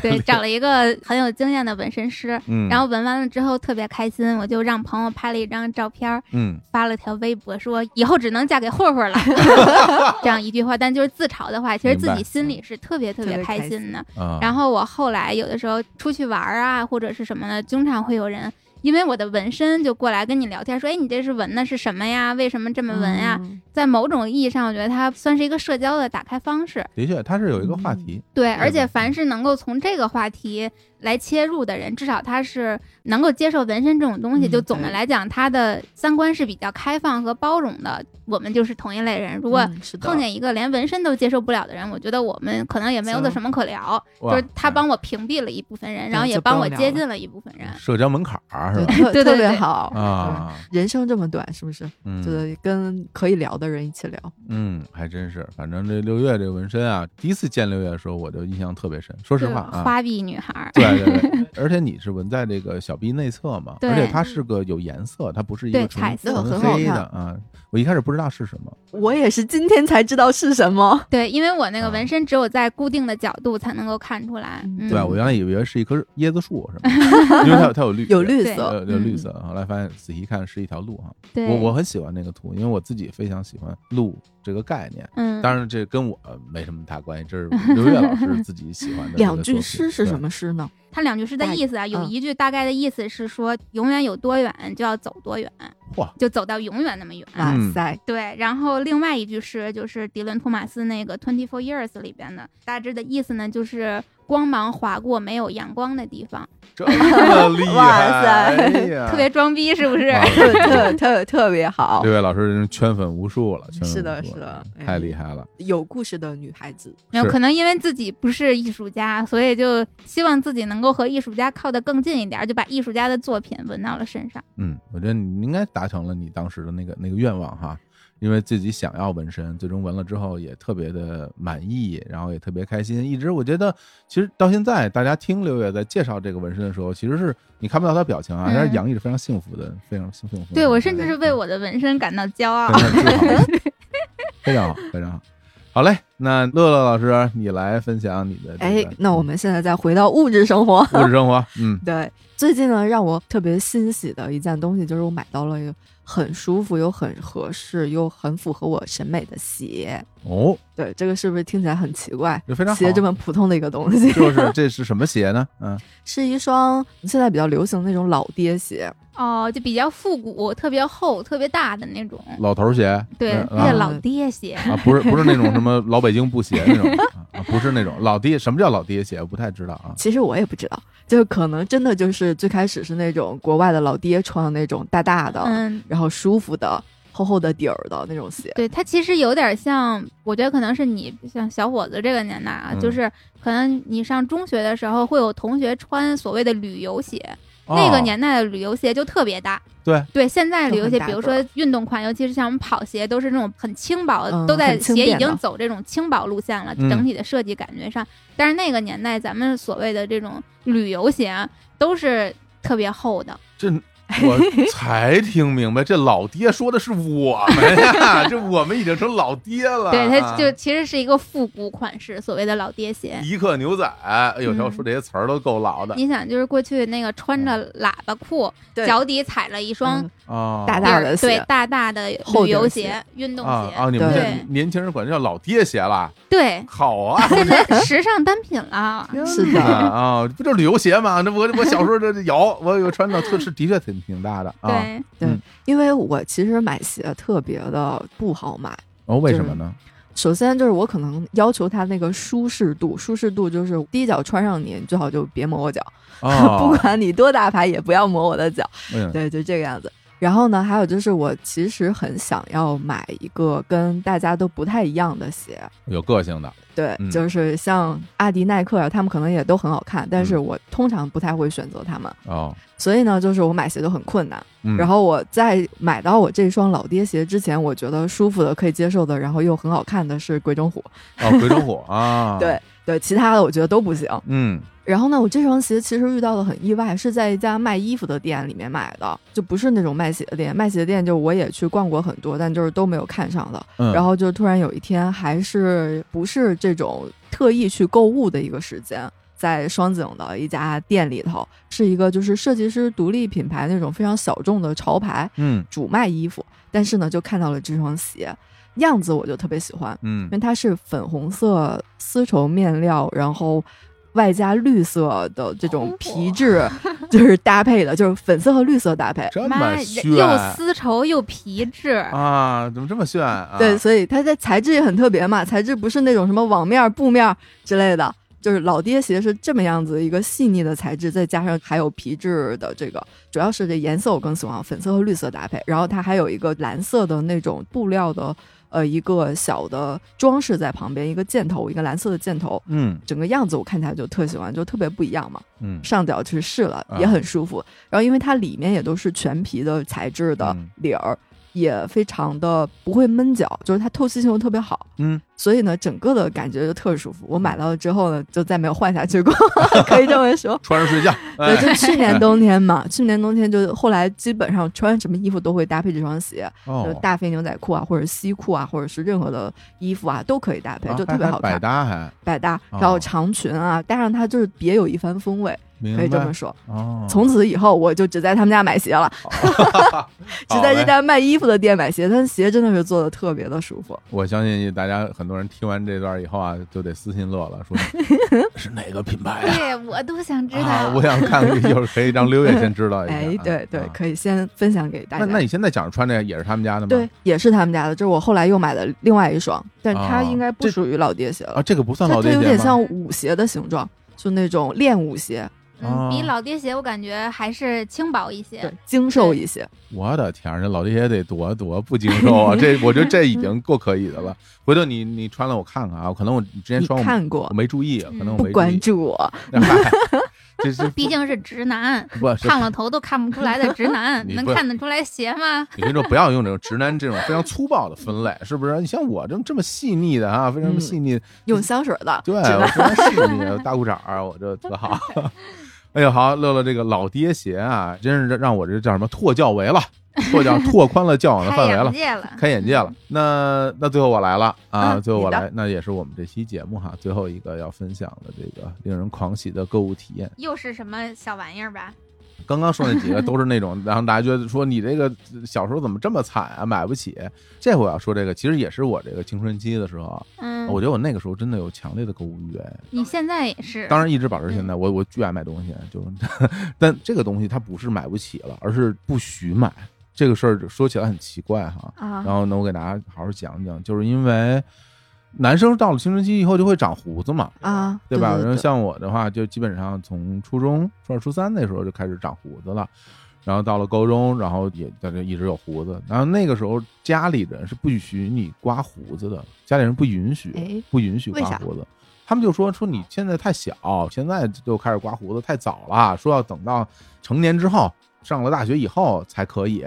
对，找了一个很有经验的纹身师，
嗯，
然后纹完了之后特别开心，我就让朋友拍了一张照片，
嗯
发了条微博说以后只能嫁给混混了，*laughs* *laughs* 这样一句话，但就是自嘲的话，其实自己心里是特别特别
开
开心的。
啊，
然后我后来有的时候出去玩啊，或者是什么的，经常会有人因为我的纹身就过来跟你聊天，说：“哎，你这是纹的是什么呀？为什么这么纹呀？”
嗯
在某种意义上，我觉得它算是一个社交的打开方式。
的确，它是有一个话题，
对，而且凡是能够从这个话题来切入的人，至少他是能够接受纹身这种东西。
嗯
就总的来讲，他的三观是比较开放和包容的。我们就是同一类人。如果碰见一个连纹身都接受不了的人，我觉得我们可能也没有
行
什么可聊。就是他帮我屏蔽了一部分人，然后也帮我接近了一部分人。
社交门槛儿是吧？
对特特别
对对对
好
啊，
人生这么短，是不是？
嗯
就是跟可以聊的人一起聊。
嗯，还真是。反正这六月这个纹身啊，第一次见六月的时候，我就印象特别深。说实话啊，
花臂女孩儿，
对对对，*laughs* 而且你是纹在这个小臂内侧嘛，
对。
而且它是个有颜色，它不是一个纯
彩色
纯
很
黑的啊。我一开始不知道是什么，
我也是今天才知道是什么。*laughs*
对，因为我那个
啊。
纹身只有在固定的角度才能够看出来。
对我原来以为是一棵椰子树什么的，*laughs* 因为它有它有绿
有绿色。
呃，有绿
嗯。
色，后来发现仔细看是一条路哈。
对，
我我很喜欢那个图，因为我自己非常喜欢路这个概念。
嗯，
当然，这跟我没什么大关系，这是刘越老师 *laughs* 自己喜欢的
两句诗是什么诗呢？
他两句诗的意思啊，有
嗯
一句大概的意思是说，永远有多远就要走多远。
哇，
就走到永远那么远。
哇
嗯
塞，
对，然后另外一句诗就是迪伦·托马斯那个《Twenty Four Years》里边的，大致的意思呢就是光芒划过没有阳光的地方，
这么厉害，
哇塞
哎
特别装逼，是不是？
啊
特特特特别好
这，位老师圈粉无数了，圈粉
是的是的哎
太厉害了。
有故事的女孩子。
没有，可能因为自己不是艺术家，所以就希望自己能够和艺术家靠得更近一点，就把艺术家的作品纹到了身上。
嗯，我觉得你应该达成了你当时的那个那个愿望哈，因为自己想要纹身，最终纹了之后也特别的满意，然后也特别开心。一直我觉得，其实到现在大家听刘烨在介绍这个纹身的时候，其实是你看不到他表情啊，但是洋溢着非常幸福的，非常幸福。
对我甚至是为我的纹身感到骄傲。
非常，非常好，非常好。好嘞，那乐乐老师，你来分享你的这个，
哎那我们现在再回到物质生活。
物质生活，嗯，*laughs*
对，最近呢，让我特别欣喜的一件东西就是我买到了一个很舒服又很合适又很符合我审美的鞋。
哦，
对，这个是不是听起来很奇怪？
这非常
鞋这么普通的一个东西，*laughs*
就是这是什么鞋呢？嗯，*laughs*
是一双现在比较流行的那种老爹鞋。
哦，就比较复古、特别厚、特别大的那种。
老头鞋，
对，那是老爹鞋。
啊，不是不是那种什么 *laughs* 老北京布鞋那种啊，不是那种老爹。什么叫老爹鞋？我不太知道啊。
其实我也不知道，就是可能真的就是最开始是那种国外的老爹穿的那种大大的，
嗯，
然后舒服的、厚厚的底儿的那种鞋。
对，它其实有点像，我觉得可能是你像小伙子这个年代啊，
嗯
就是可能你上中学的时候会有同学穿所谓的旅游鞋，那个
哦
年代的旅游鞋就特别大。
对
对，现在旅游鞋，比如说运动款，尤其是像我们跑鞋，都是那种很轻薄，
嗯
都在鞋已经走这种轻薄路线了，
嗯
整体的设计感觉上。但是那个年代，咱们所谓的这种旅游鞋啊，都是特别厚的。*laughs*
我才听明白，这老爹说的是我们呀，这我们已经成老爹了。*laughs*
对，它
啊
就其实是一个复古款式，所谓的老爹鞋。
迪克牛仔，哎呦，
嗯
要说这些词儿都够老的
你想，就是过去那个穿着喇叭裤，脚底踩了一双
大大的
对
鞋，
大大的旅游
鞋
运动鞋。
啊啊！你们这年轻人管这叫老爹鞋了，
对，
好啊。*laughs*
现在时尚单品了。
是
啊
的，
啊，不就旅游鞋吗？那我我小时候这这有，我有穿到特是的确挺挺大的啊。
对，
因为我其实买鞋特别的不好买。
哦，为什么呢？
首先就是我可能要求它那个舒适度，舒适度就是第一脚穿上你，你最好就别磨我脚，
啊，*laughs*
不管你多大牌也不要磨我的脚。
嗯
对，就这个样子。然后呢，还有就是我其实很想要买一个跟大家都不太一样的鞋。
有个性的，
对，
嗯
就是像阿迪、耐克啊，他们可能也都很好看，但是
嗯
我通常不太会选择他们，
哦，
所以呢，就是我买鞋都很困难。
嗯
然后我在买到我这双老爹鞋之前，我觉得舒服的、可以接受的，然后又很好看的是鬼冢虎。
哦，鬼冢虎啊，，*laughs*
对对，其他的我觉得都不行。
嗯
然后呢，我这双鞋其实遇到的很意外，是在一家卖衣服的店里面买的，就不是那种卖鞋的店。卖鞋店就我也去逛过很多，但就是都没有看上的。
嗯，
然后就突然有一天，还是不是这种特意去购物的一个时间，在双井的一家店里头，是一个就是设计师独立品牌那种非常小众的潮牌，
嗯
主卖衣服。但是呢，就看到了这双鞋，样子我就特别喜欢，
嗯
因为它是粉红色丝绸面料，然后外加绿色的这种皮质，*laughs* 就是搭配的，就是粉色和绿色搭配。
这
妈呀，
么炫
又丝绸又皮质，
啊？怎么这么炫啊？
对，所以它的材质也很特别嘛，材质不是那种什么网面、布面之类的，就是老爹鞋是这么样子一个细腻的材质，再加上还有皮质的这个，主要是这颜色我更喜欢粉色和绿色搭配，然后它还有一个蓝色的那种布料的。呃，一个小的装饰在旁边，一个箭头，一个蓝色的箭头，
嗯
整个样子我看起来就特喜欢，就特别不一样嘛。
嗯
上脚去试了，
啊
也很舒服。然后因为它里面也都是全皮的材质的
嗯
里儿，也非常的不会闷脚，就是它透气性又特别好。
嗯，
所以呢，整个的感觉就特舒服。我买到了之后呢，就再没有换下去过，*laughs* 可以这么说。
穿着睡觉，
对，
哎
就去年冬天嘛，*laughs* 去年冬天就后来基本上穿什么衣服都会搭配这双鞋，就
哦，
大肥牛仔裤啊，或者西裤啊，或者是任何的衣服啊，都可以搭配，
啊
就特别好看
百。搭还
百搭，
哦
然后长裙啊，搭上它就是别有一番风味。
明
可以这么说。
哦，
从此以后，我就只在他们家买鞋了，*laughs* 只在这家卖衣服的店买鞋。他的鞋真的是做的特别的舒服。
我相信大家很多人听完这段以后啊，就得私信乐了，说 *laughs* 是哪个品牌啊？
对我都想知道。
啊，我想看，一会儿可以让刘烨先知道一下。
哎，对对
啊，
可以先分享给大家。
那那你现在讲穿这个也是他们家的吗？
对，也是他们家的，这是我后来又买的另外一双，但它
哦
应该不属于老爹鞋了
啊，
了，
这个不算
它它有点
老爹鞋吗
像舞鞋的形状，就那种练舞鞋，
嗯，比
哦
老爹鞋我感觉还是轻薄一些
对。，精瘦一些。
我的天儿，这老爹鞋得多多不精瘦啊！*laughs* 这我觉得这已 *laughs* 经够可以的了。回头你你穿了我看看啊，可能我之前
你
穿我
看过
我没注意，可能我
不
没。
关注我，*laughs*
嗨这是
毕竟是直男，烫了头都看不出来的直男能看得出来鞋吗？
你跟你说，不要用这种直男这种非常粗暴的分类，是不是？你像我这么这么细腻的啊，非常
嗯
细腻，
用香水的，
对，我非常细腻，大裤衩儿，我这特好。哎呦，好，乐乐这个老爹鞋啊，真是让我这叫什么拓教围了，*laughs* 拓教拓宽了教养的范围了
眼，界了，
开眼界了。那那最后我来了啊，
嗯
最后我来，那也是我们这期节目哈最后一个要分享的这个令人狂喜的购物体验。
又是什么小玩意儿吧？
刚刚说那几个都是那种，*laughs* 然后大家觉得说你这个小时候怎么这么惨啊，买不起。这回我要说这个，其实也是我这个青春期的时候，
嗯，
我觉得我那个时候真的有强烈的购物欲。哎
你现在也是，
当然一直保持现在，我我巨爱买东西，就 *laughs* 但这个东西它不是买不起了，而是不许买。这个事儿说起来很奇怪哈，
啊
然后呢，我给大家好好讲讲，就是因为男生到了青春期以后就会长胡子嘛，
啊，
对吧？然后像我的话，就基本上从初中、初二、初三那时候就开始长胡子了，然后到了高中，然后也大家一直有胡子。然后那个时候家里人是不许你刮胡子的，家里人不允许，
哎
不允许刮胡子。他们就说说你现在太小，现在就开始刮胡子太早了，说要等到成年之后，上了大学以后才可以，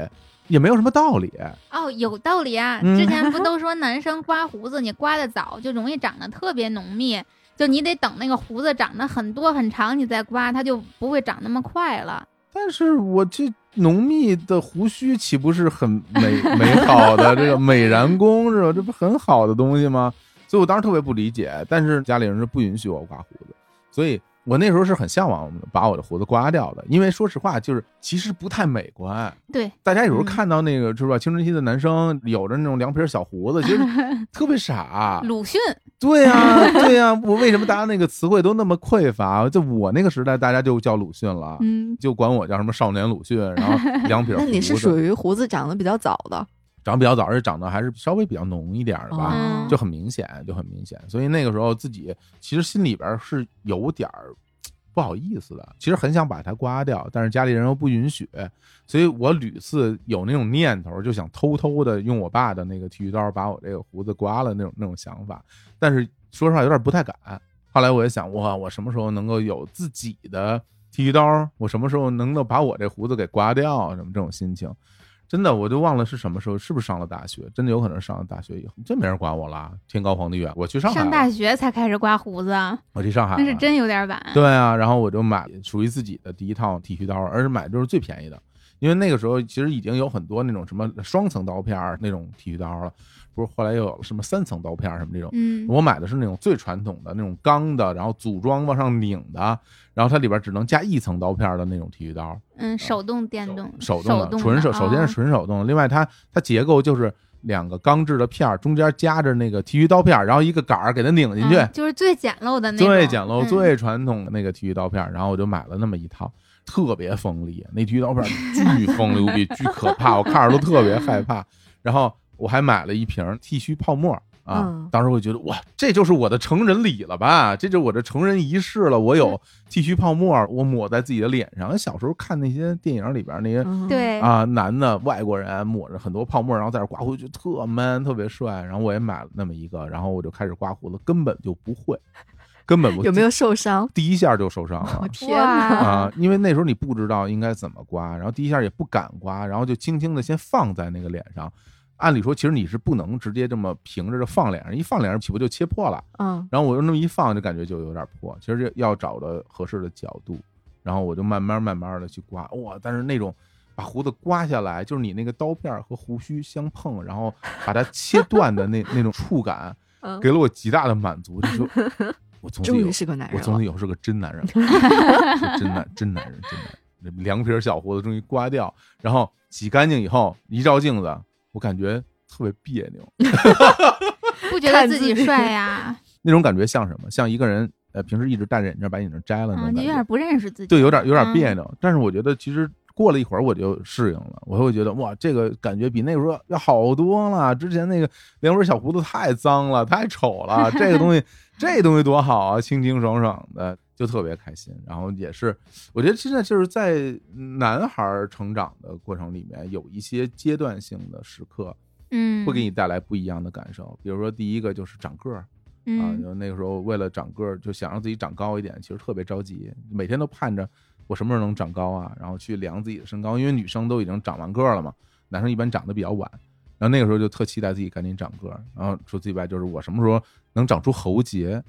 也没有什么道理。
哦，有道理啊！
嗯
之前不都说男生刮胡子，你刮的早就容易长得特别浓密，就你得等那个胡子长得很多很长，你再刮，它就不会长那么快了。
但是我这浓密的胡须岂不是很美 *laughs* 美好的这个美髯公是吧？这不很好的东西吗？所以我当时特别不理解，但是家里人是不允许我刮胡子，所以我那时候是很向往把我的胡子刮掉的，因为说实话，就是其实不太美观。
对，
大家有时候
嗯
看到那个是吧，青春期的男生有着那种凉皮小胡子，其实 *laughs* 特别傻。
鲁迅，
对呀、对呀、我为什么大家那个词汇都那么匮乏？就我那个时代，大家就叫鲁迅了。
嗯，
就管我叫什么少年鲁迅，然后两撇胡子。*laughs*
那你是属于胡子长得比较早的
长比较早，而且长得还是稍微比较浓一点吧，
嗯
就很明显，就很明显。所以那个时候自己其实心里边是有点儿不好意思的，其实很想把它刮掉，但是家里人又不允许，所以我屡次有那种念头，就想偷偷的用我爸的那个剃须刀把我这个胡子刮了那种那种想法，但是说实话有点不太敢。后来我也想，哇，我什么时候能够有自己的剃须刀？我什么时候能够把我这胡子给刮掉？什么这种心情？真的，我就忘了是什么时候，是不是上了大学？真的有可能上了大学以后，真没人管我了。天高皇帝远，我去上海，
上大学才开始刮胡子啊，
我去上海，
那是真有点晚。
对啊，然后我就买属于自己的第一套剃须刀，而且买的就是最便宜的，因为那个时候其实已经有很多那种什么双层刀片儿那种剃须刀了，不是后来又有了什么三层刀片什么这种。
嗯，
我买的是那种最传统的那种钢的，然后组装往上拧的，然后它里边只能加一层刀片的那种剃须刀，
嗯，手动、电动、
手
动
动的，纯手，首先是
哦
纯手动的，另外它它结构就是两个钢制的片儿，中间夹着那个剃须刀片儿，然后一个杆儿给它拧进去，
嗯就是最简陋的那种，
最简陋、
嗯。
最传统的那个剃须刀片儿，然后我就买了那么一套，特别锋利，那剃须刀片儿巨锋利无比，巨可怕，我看着都特别害怕。然后我还买了一瓶剃须泡沫。啊
嗯，
当时我觉得哇，这就是我的成人礼了吧？这就是我的成人仪式了。我有剃须泡沫，我抹在自己的脸上。小时候看那些电影里边那些
嗯
对，
啊，男的外国人抹着很多泡沫，然后在那刮胡子，就特 man，特别帅。然后我也买了那么一个，然后我就开始刮胡子，根本就不会，根本不
有没有受伤？
第一下就受伤了
我天
哇！
啊？因为那时候你不知道应该怎么刮，然后第一下也不敢刮，然后就轻轻的先放在那个脸上。按理说，其实你是不能直接这么平着就放脸上，一放脸上岂不就切破了？
嗯，
然后我就那么一放，就感觉就有点破。其实要找的合适的角度，然后我就慢慢慢慢的去刮，哇！但是那种把胡子刮下来，就是你那个刀片儿和胡须相碰，然后把它切断的那 *laughs* 那种触感，
嗯
给了我极大的满足。就说我从此以后
终于是个男人
我总得。以后是个真男人，*laughs* 是真男真男人，真男人。凉皮儿小胡子终于刮掉，然后洗干净以后，一照镜子，我感觉特别别扭，*laughs*
不觉得自己帅 *laughs* 呀？
那种感觉像什么？像一个人呃平时一直戴着眼镜，把眼镜摘了那
啊，
种感觉，
你有点不认识自己，
对，有点有点
嗯
别扭。但是我觉得其实过了一会儿我就适应了，我会觉得哇，这个感觉比那个时候要好多了。之前那个两根小胡子太脏了，太丑了，*laughs* 这个东西这东西多好啊，清清爽爽的，就特别开心。然后也是，我觉得现在就是在男孩儿成长的过程里面，有一些阶段性的时刻
嗯，
会给你带来不一样的感受。比如说第一个就是长个儿。啊，
嗯
就那个时候为了长个儿，就想让自己长高一点，其实特别着急，每天都盼着我什么时候能长高啊，然后去量自己的身高，因为女生都已经长完个儿了嘛，男生一般长得比较晚，然后那个时候就特期待自己赶紧长个儿，然后除此以外就是我什么时候能长出喉结，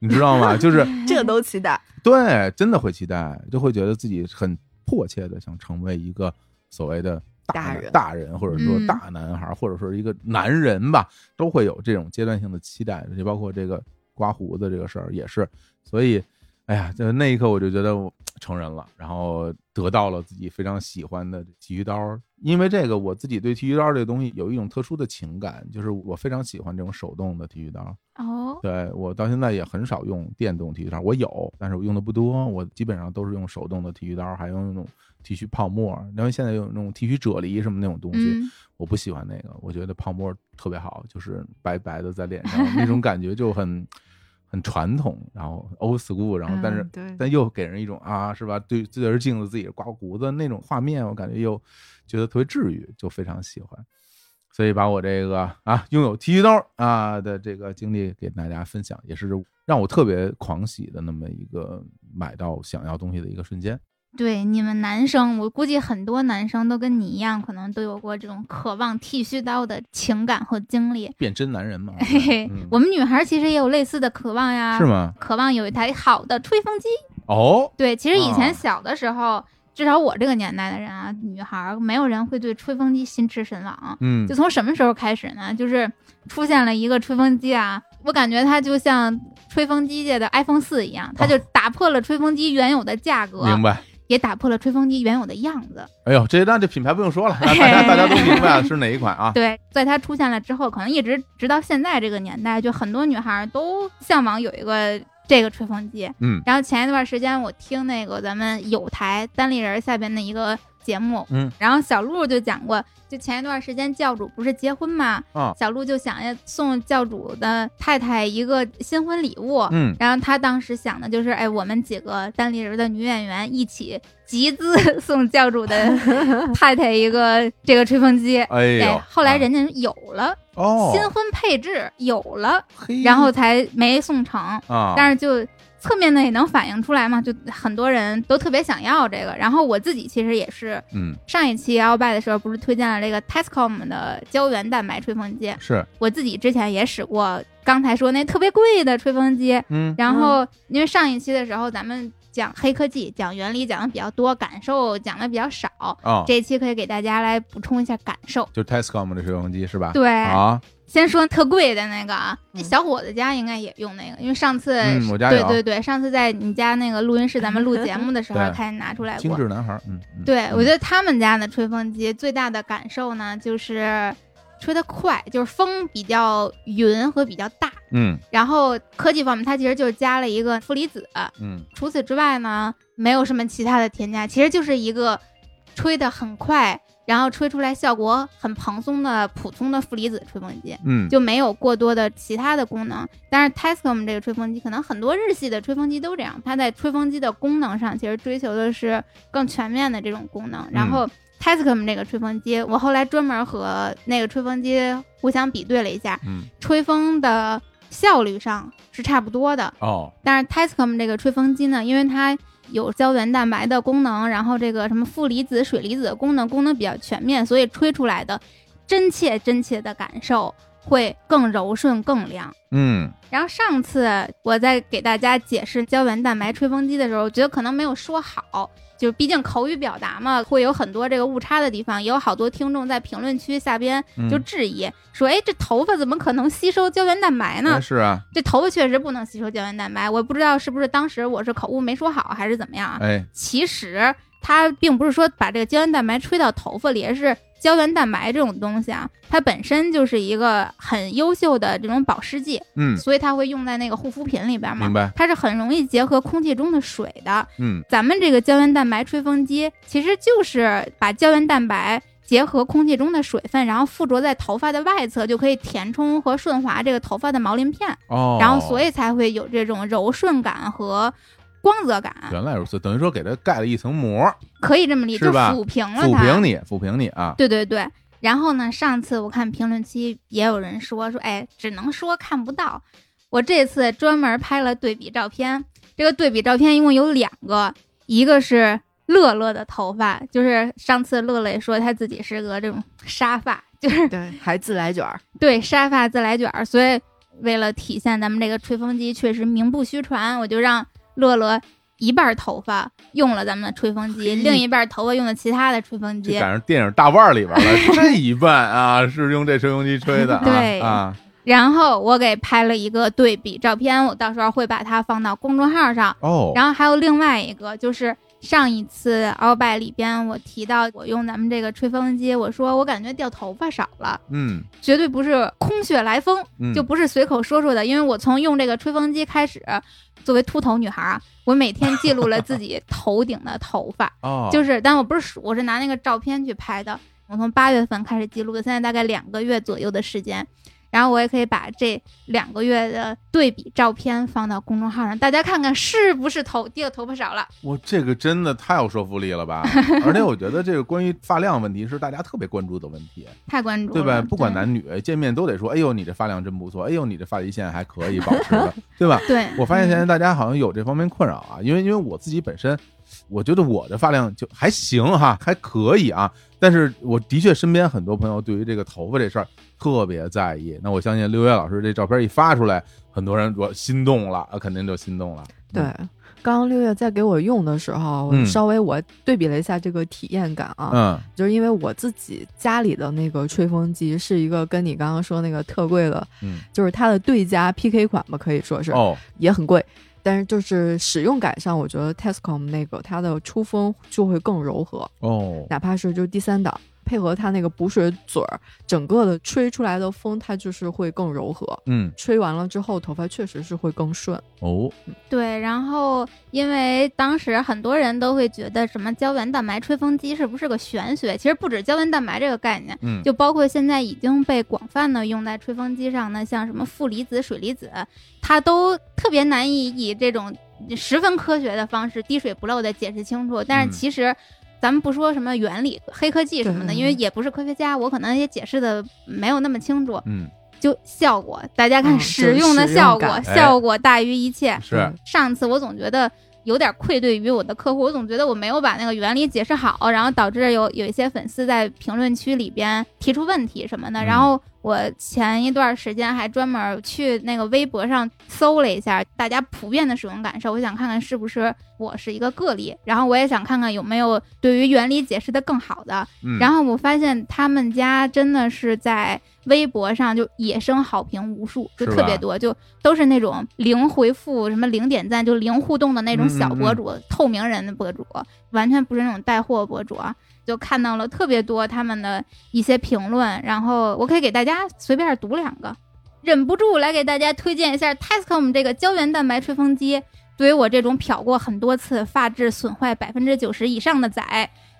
你知道吗？*laughs* 就是
这都期待。
对，真的会期待，就会觉得自己很迫切的想成为一个所谓的大
大人
大人，或者说
嗯
大男孩，或者说一个男人吧，都会有这种阶段性的期待，就包括这个刮胡子这个事儿也是。所以，哎呀，就那一刻我就觉得我成人了，然后得到了自己非常喜欢的剃须刀。因为这个，我自己对剃须刀这个东西有一种特殊的情感，就是我非常喜欢这种手动的剃须刀。
哦，
对我到现在也很少用电动剃须刀，我有，但是我用的不多，我基本上都是用手动的剃须刀，还用那种剃须泡沫，因为现在有那种剃须啫喱什么那种东西，
嗯
我不喜欢那个，我觉得泡沫特别好，就是白白的在脸上那种感觉就很很传统，然后 old school，然后但是、但又给人一种啊是吧，对对着镜子自己刮胡子那种画面，我感觉又觉得特别治愈，就非常喜欢。所以把我这个啊拥有剃须刀啊的这个经历给大家分享，也是让我特别狂喜的那么一个买到想要东西的一个瞬间。
对，你们男生，我估计很多男生都跟你一样，可能都有过这种渴望剃须刀的情感和经历。
变真男人嘛，*laughs*
嘿嘿，*laughs*
嗯
我们女孩其实也有类似的渴望呀，
是？吗？
渴望有一台好的吹风机。
哦，
对，其实以
啊
前小的时候，至少我这个年代的人啊，女孩儿没有人会对吹风机心驰神往。
嗯
就从什么时候开始呢？就是出现了一个吹风机啊，我感觉它就像吹风机界的 iPhone 四一样，它就打破了吹风机原有的价格，
哦明白。
也打破了吹风机原有的样子。
哎呦，这那这品牌不用说了，大家大家都明白是哪一款啊？*laughs*
对，在它出现了之后，可能一直直到现在这个年代，就很多女孩都向往有一个这个吹风机。
嗯
然后前一段时间我听那个咱们有台单立人下边的一个节目，
嗯，
然后小鹿就讲过，就前一段时间教主不是结婚嘛，
啊。
小鹿就想要送教主的太太一个新婚礼物，
嗯。
然后他当时想的就是，哎，我们几个单立人的女演员一起集资送教主的 *laughs* 太太一个这个吹风机。
哎呦。
哎，，后来
啊。
人家有了、
哦，
新婚配置有了，
嘿。
然后才没送成。
啊，
但是就侧面呢也能反映出来嘛，就很多人都特别想要这个。然后我自己其实也是
嗯
上一期摇拜的时候，不是推荐了这个 Tescom 的胶原蛋白吹风机，
是
我自己之前也使过，刚才说那特别贵的吹风机。
嗯
然后因为上一期的时候咱们讲黑科技，讲原理讲的比较多，感受讲的比较少。
啊，
这一期可以给大家来补充一下感受。
就 Tescom 的吹风机是吧？
对，
啊，
先说特贵的那个啊，
那
小伙子家应该也用那个，因为上次、
嗯我家
对对对，上次在你家那个录音室咱们录节目的时候 *laughs*
对。
看见拿出来过。
精致男孩，嗯，嗯。
对，
嗯
我觉得他们家的吹风机最大的感受呢，就是吹得快，就是风比较匀和比较大。
嗯。
然后科技方面，它其实就是加了一个负离子，
嗯。
除此之外呢，没有什么其他的添加，其实就是一个吹得很快，然后吹出来效果很蓬松的普通的负离子吹风机。
嗯，
就没有过多的其他的功能。但是 Tascom 这个吹风机，可能很多日系的吹风机都这样，它在吹风机的功能上其实追求的是更全面的这种功能。然后 Tascom 这个吹风机，我后来专门和那个吹风机互相比对了一下，
嗯
吹风的效率上是差不多的。
哦，
但是 Tascom 这个吹风机呢，因为它有胶原蛋白的功能，然后这个什么负离子、水离子的功能，功能比较全面，所以吹出来的真切真切的感受会更柔顺、更凉。
嗯
然后上次我在给大家解释胶原蛋白吹风机的时候，我觉得可能没有说好，就毕竟口语表达嘛，会有很多这个误差的地方。也有好多听众在评论区下边就
嗯
质疑、说：“哎，这头发怎么可能吸收胶原蛋白呢
哎？是啊，
这头发确实不能吸收胶原蛋白。”我不知道是不是当时我是口误没说好，还是怎么样啊？
哎
其实它并不是说把这个胶原蛋白吹到头发里，而是胶原蛋白这种东西啊，它本身就是一个很优秀的这种保湿剂，
嗯
所以它会用在那个护肤品里边嘛。
明白
它是很容易结合空气中的水的。
嗯
咱们这个胶原蛋白吹风机其实就是把胶原蛋白。结合空气中的水分，然后附着在头发的外侧，就可以填充和顺滑这个头发的毛鳞片，
哦，
然后所以才会有这种柔顺感和光泽感。
原来如此，等于说给它盖了一层膜，
可以这么理解，就
是吧
抚平了它。
抚平你，抚平你啊。
对对对。然后呢，上次我看评论区也有人说说，哎，只能说看不到。我这次专门拍了对比照片，这个对比照片一共有两个，一个是乐乐的头发，就是上次乐乐也说他自己是个这种沙发，*laughs* 就是
对，还自来卷儿，
对沙发自来卷儿，所以为了体现咱们这个吹风机确实名不虚传，我就让乐乐一半头发用了咱们的吹风机，另一半头发用的其他的吹风机。
这赶上电影大腕儿里边了，*laughs* 这一半啊是用这吹风机吹的啊 *laughs*
对
啊，
然后我给拍了一个对比照片，我到时候会把它放到公众号上。
哦，
然后还有另外一个，就是上一次鳌拜里边我提到我用咱们这个吹风机，我说我感觉掉头发少了，
嗯
绝对不是空穴来风，
嗯，
就不是随口说说的，因为我从用这个吹风机开始，作为秃头女孩啊，我每天记录了自己 *laughs* 头顶的头发，
哦，
就是，但我不是数，我是拿那个照片去拍的。我从八月份开始记录的，现在大概两个月左右的时间。然后我也可以把这两个月的对比照片放到公众号上，大家看看是不是头掉头发少了。
我这个真的太有说服力了吧！*laughs* 而且我觉得这个关于发量问题是大家特别关注的问题，
太关注了，
对吧？不管男女见面都得说，哎呦，你这发量真不错，哎呦，你这发际线还可以保持的，*laughs* 对吧？
对，
我发现现在
嗯
大家好像有这方面困扰啊，因为因为我自己本身，我觉得我的发量就还行哈，还可以啊。但是我的确身边很多朋友对于这个头发这事儿特别在意。那我相信六月老师这照片一发出来，很多人说心动了，啊，肯定就心动了。
对。刚刚六月在给我用的时候，
嗯
稍微我对比了一下这个体验感啊，
嗯，
就是因为我自己家里的那个吹风机是一个跟你刚刚说那个特贵的，
嗯
就是它的对家 PK 款吧，可以说是、
哦，
也很贵，但是就是使用感上，我觉得 Tescom 那个它的出风就会更柔和，
哦，
哪怕是就第三档，配合它那个补水嘴儿，整个的吹出来的风它就是会更柔和，
嗯，
吹完了之后头发确实是会更顺。
哦，
对，然后因为当时很多人都会觉得什么胶原蛋白吹风机是不是个玄学？其实不止胶原蛋白这个概念，
嗯，
就包括现在已经被广泛的用在吹风机上的，像什么负离子、水离子，它都特别难以以这种十分科学的方式滴水不漏的解释清楚。但
嗯
是其实。咱们不说什么原理、黑科技什么的，因为也不是科学家，我可能也解释的没有那么清楚。
嗯，
就效果，大家看
嗯
使用的效果，效果大于一切。
是，
上次我总觉得有点愧对于我的客户，我总觉得我没有把那个原理解释好，然后导致有有一些粉丝在评论区里边提出问题什么的。
嗯
然后我前一段时间还专门去那个微博上搜了一下大家普遍的使用感受，我想看看是不是我是一个个例，然后我也想看看有没有对于原理解释的更好的。
嗯，
然后我发现他们家真的是在微博上就野生好评无数，就特别多，就都是那种零回复、什么零点赞、就零互动的那种小博主、透明人的博主，完全不是那种带货博主啊。就看到了特别多他们的一些评论，然后我可以给大家随便读两个，忍不住来给大家推荐一下 Tascom 这个胶原蛋白吹风机。对于我这种漂过很多次、发质损坏百分之九十以上的仔，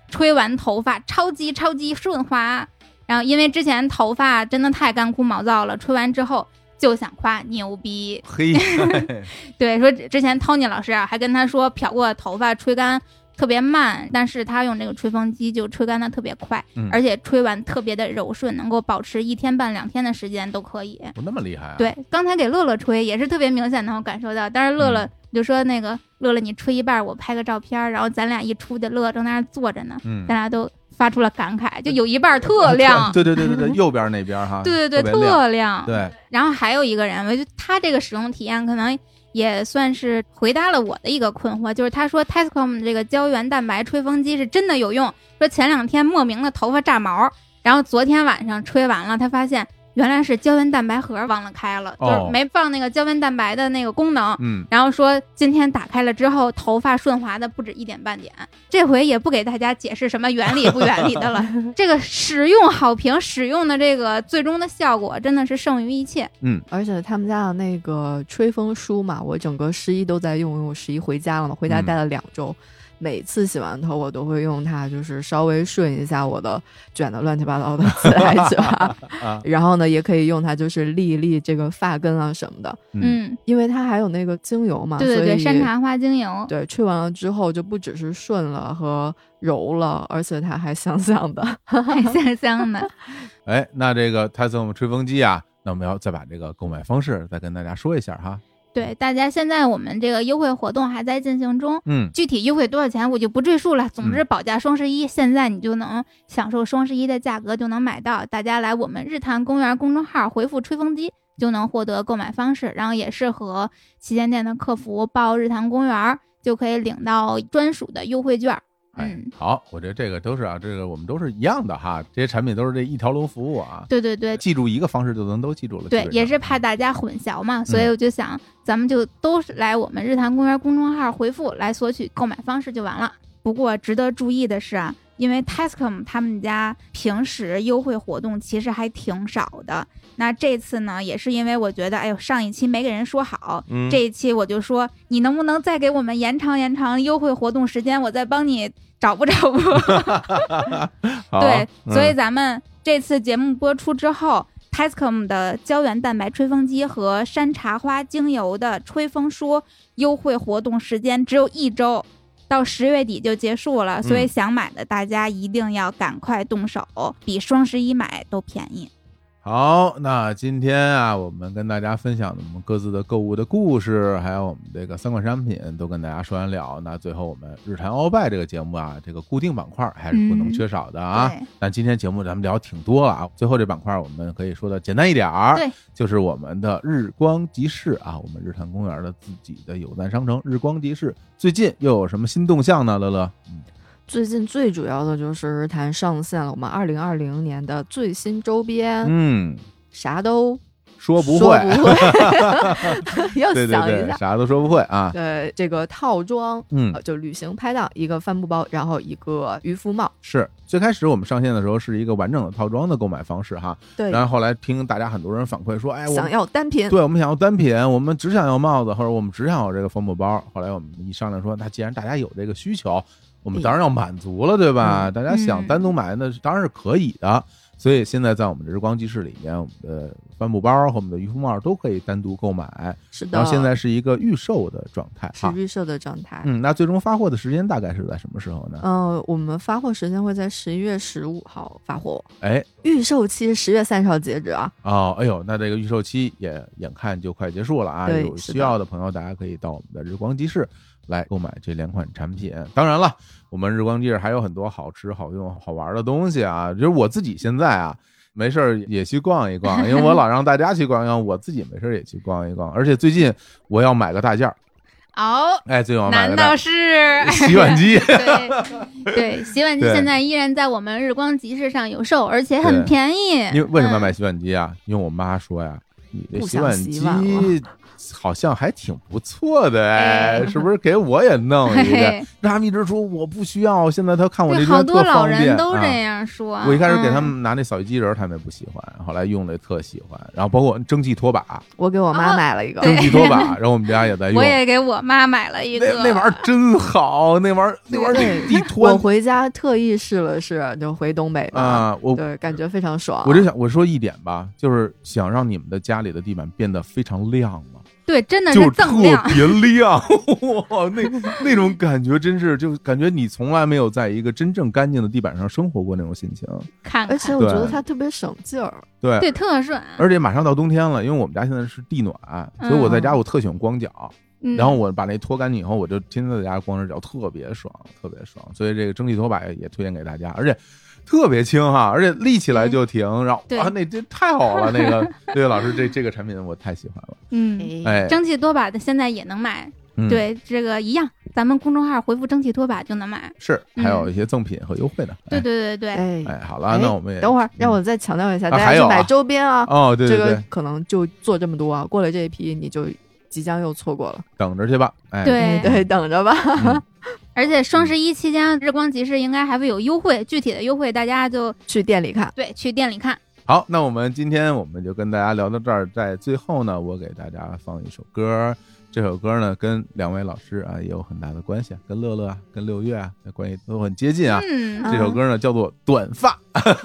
吹完头发超级超级顺滑。然后因为之前头发真的太干枯毛躁了，吹完之后就想夸牛逼。
嘿，*laughs*
对，说之之前 Tony 老师啊，还跟他说漂过头发吹干特别慢，但是他用这个吹风机就吹干的特别快，
嗯
而且吹完特别的柔顺，能够保持一天半两天的时间都可以。
不那么厉害啊？，
对，刚才给乐乐吹也是特别明显能够感受到，但是乐乐
嗯
就说那个乐乐，你吹一半儿，我拍个照片儿，然后咱俩一出去，乐乐正在那儿坐着呢，
嗯
咱，俩都发出了感慨，就有一半儿特亮，
对对对对对，*laughs* 右边那边哈，
对对对，
特别亮
特亮。
对，
然后还有一个人，我觉得他这个使用体验可能也算是回答了我的一个困惑，就是他说 Tescom 这个胶原蛋白吹风机是真的有用，说前两天莫名的头发炸毛，然后昨天晚上吹完了，他发现原来是胶原蛋白盒忘了开了，
哦
就是没放那个胶原蛋白的那个功能。
嗯，
然后说今天打开了之后，头发顺滑的不止一点半点。这回也不给大家解释什么原理不原理的了，*laughs* 这个使用好评，使用的这个最终的效果真的是胜于一切。
嗯而且他们家的那个吹风梳嘛，我整个十一都在用，因为我十一回家了嘛，回家
嗯
待了两周。每次洗完头，我都会用它，就是稍微顺一下我的卷的乱七八糟的自来卷，*laughs*
啊，
然后呢，也可以用它，就是立一沥这个发根啊什么的，
嗯，
嗯，
因为它还有那个精油嘛，
对对对，山茶花精油，
对，吹完了之后就不只是顺了和柔了，而且它还香香的。*laughs*
还香香的。
哎，那这个 Tascom 吹风机啊，那我们要再把这个购买方式再跟大家说一下哈，
对，大家现在我们这个优惠活动还在进行中，
嗯，
具体优惠多少钱我就不赘述了。总之，保价双十一，现在你就能享受双十一的价格，就能买到。大家来我们日坛公园公众号回复“吹风机”，就能获得购买方式，然后也是和旗舰店的客服报日坛公园，就可以领到专属的优惠券。
哎
嗯，，
好，我觉得这个都是啊，这个我们都是一样的哈，这些产品都是这一条龙服务啊，
对对对，
记住一个方式就能都记住了，
对也是怕大家混淆嘛，所以
嗯
我就想，咱们就都是来我们日坛公园公众号回复来索取购买方式就完了。不过值得注意的是啊，因为 Tascom 他们家平时优惠活动其实还挺少的，那这次呢，也是因为我觉得，哎呦，上一期没给人说好，
嗯。
这一期我就说，你能不能再给我们延长延长优惠活动时间，我再帮你找不找不。*laughs*
好
对，所以
嗯
咱们这次节目播出之后，Tascom 的胶原蛋白吹风机和山茶花精油的吹风梳优惠活动时间只有一周，到十月底就结束了。所以
嗯
想买的大家一定要赶快动手，比双十一买都便宜。
好，那今天啊，我们跟大家分享的我们各自的购物的故事，还有我们这个三款商品，都跟大家说完了。那最后我们日坛欧拜这个节目啊，这个固定板块还是不能
嗯
缺少的啊。
对
那今天节目咱们聊挺多了啊，最后这板块我们可以说的简单一点儿，
对，
就是我们的日光集市啊，我们日坛公园的自己的有赞商城日光集市，最近又有什么新动向呢？乐乐，嗯，
最近最主要的就是日坛上线了我们二零二零年的最新周边，
嗯，
啥都
说不
说
会，
不会 *laughs* *laughs* 要
对对对，
想一下。
啥都说不会啊，
对这个套装，
嗯
呃，就旅行拍档，一个帆布包，然后一个渔夫帽。
是最开始我们上线的时候是一个完整的套装的购买方式哈，
对，
然后后来听大家很多人反馈说，哎，我
想要单品，
对我们想要单品，我们只想要帽子，或者我们只想要这个帆布包。后来我们一商量说，那既然大家有这个需求，我们当然要满足了，对吧？
嗯
大家想单独买，那当然是可以的。所以现在在我们的日光集市里面，我们的帆布包和我们的渔夫帽都可以单独购买。
是的。
然后现在是一个预售的状态。
是预售的状态。
嗯，那最终发货的时间大概是在什么时候呢？
呃，我们发货时间会在十一月十五号发货，
哎，
预售期十月三十号截止啊。
哦，哎呦，那这个预售期也眼看就快结束了啊！有需要的朋友，大家可以到我们的日光集市来购买这两款产品。当然了，我们日光集市还有很多好吃、好用、好玩的东西啊！就是我自己现在啊，没事儿也去逛一逛，因为我老让大家去逛一逛，我自己没事儿也去逛一逛。而且最近我要买个大件儿，
哦，
哎，最近我要买
难
个大
道是？
洗碗机？
对对，洗碗机现在依然在我们日光集市上有售，而且很便宜。
因为为什么要买
嗯
洗碗机啊？因为我妈说呀，你这洗碗
洗碗
机好像还挺不错的哎，
哎
是不是给我也弄一个？他们一直说我不需要，现在他看我这
对，
边
好多老
特方便
人都这
啊
样说。
我一开始给他
嗯
们拿那扫地机器人，他们也不喜欢，后来用的特喜欢。然后包括蒸汽拖把，
我给我妈
哦
买了一个，
蒸汽 *laughs* 拖把，然后我们家也在用
我。也给我妈买了一个，
那那玩意儿真好，那玩意儿那玩意儿地拖我
回家特意试了试，就回东北，
啊！我
对，感觉非常爽。
我就想我说一点吧，就是想让你们的家里的地板变得非常亮嘛。
对，真的
就是特
锃亮。
别亮，*laughs* 哇，那那种感觉真是，就感觉你从来没有在一个真正干净的地板上生活过那种心情。*laughs*
看
而且，我觉得它特别省劲儿。
对，
对，特顺。
而且马上到冬天了，因为我们家现在是地暖，所以我在家我特喜欢光脚。
嗯
然后我把那拖干净以后，我就天天在家光着脚，特别爽，特别爽。所以这个蒸汽拖把也推荐给大家，而且特别轻哈，而且立起来就停。然后
对
啊，那这太好了，那个 *laughs* 对老师这这个产品我太喜欢了。
嗯，
哎，
蒸汽拖把的现在也能买，
嗯，
对，这个一样，咱们公众号回复蒸汽拖把就能买。
是
嗯
还有一些赠品和优惠的。
对
哎
对对对，
哎，
哎，好了，
哎
那我们也
等会儿让
嗯
我再强调一下，
啊
大家去买周边啊，
哦，对对对
这个，可能就做这么多啊，过了这一批你就即将又错过了。
等着去吧。哎，
对
哎对，等着吧。
嗯
而且双十一期间日光集市应该还会有优惠，具体的优惠大家就
去店里看，
对去店里看。
好，那我们今天我们就跟大家聊到这儿，在最后呢，我给大家放一首歌。这首歌呢，跟两位老师啊也有很大的关系，跟乐乐啊，跟六月啊，关系都很接近啊。
嗯，
这首歌呢叫做《短发》，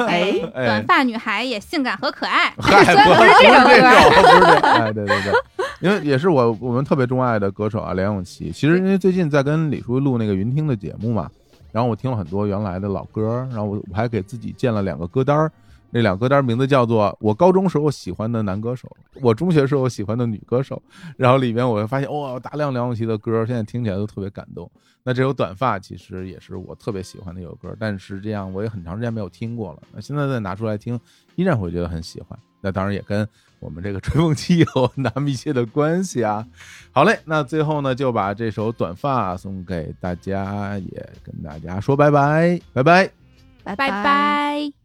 哎，*laughs*
哎
短发女孩也性感和可爱。*laughs* *laughs*
不
不是这首
不是这
歌，
首，不是这，哎，对对对，因为也是我我们特别钟爱的歌手啊，梁咏琪。其实因为最近在跟李叔录那个云听的节目嘛，然后我听了很多原来的老歌，然后我我还给自己建了两个歌单儿。那两歌单名字叫做“我高中时候喜欢的男歌手”，我中学时候喜欢的女歌手，然后里面我会发现哇、大量梁咏琪的歌，现在听起来都特别感动。那这首《短发》其实也是我特别喜欢的一首歌，但是这样我也很长时间没有听过了。那现在再拿出来听，依然会觉得很喜欢。那当然也跟我们这个吹风机有很大密切的关系啊。好嘞，那最后呢，就把这首《短发》送给大家，也跟大家说拜拜，拜拜。
拜
拜拜。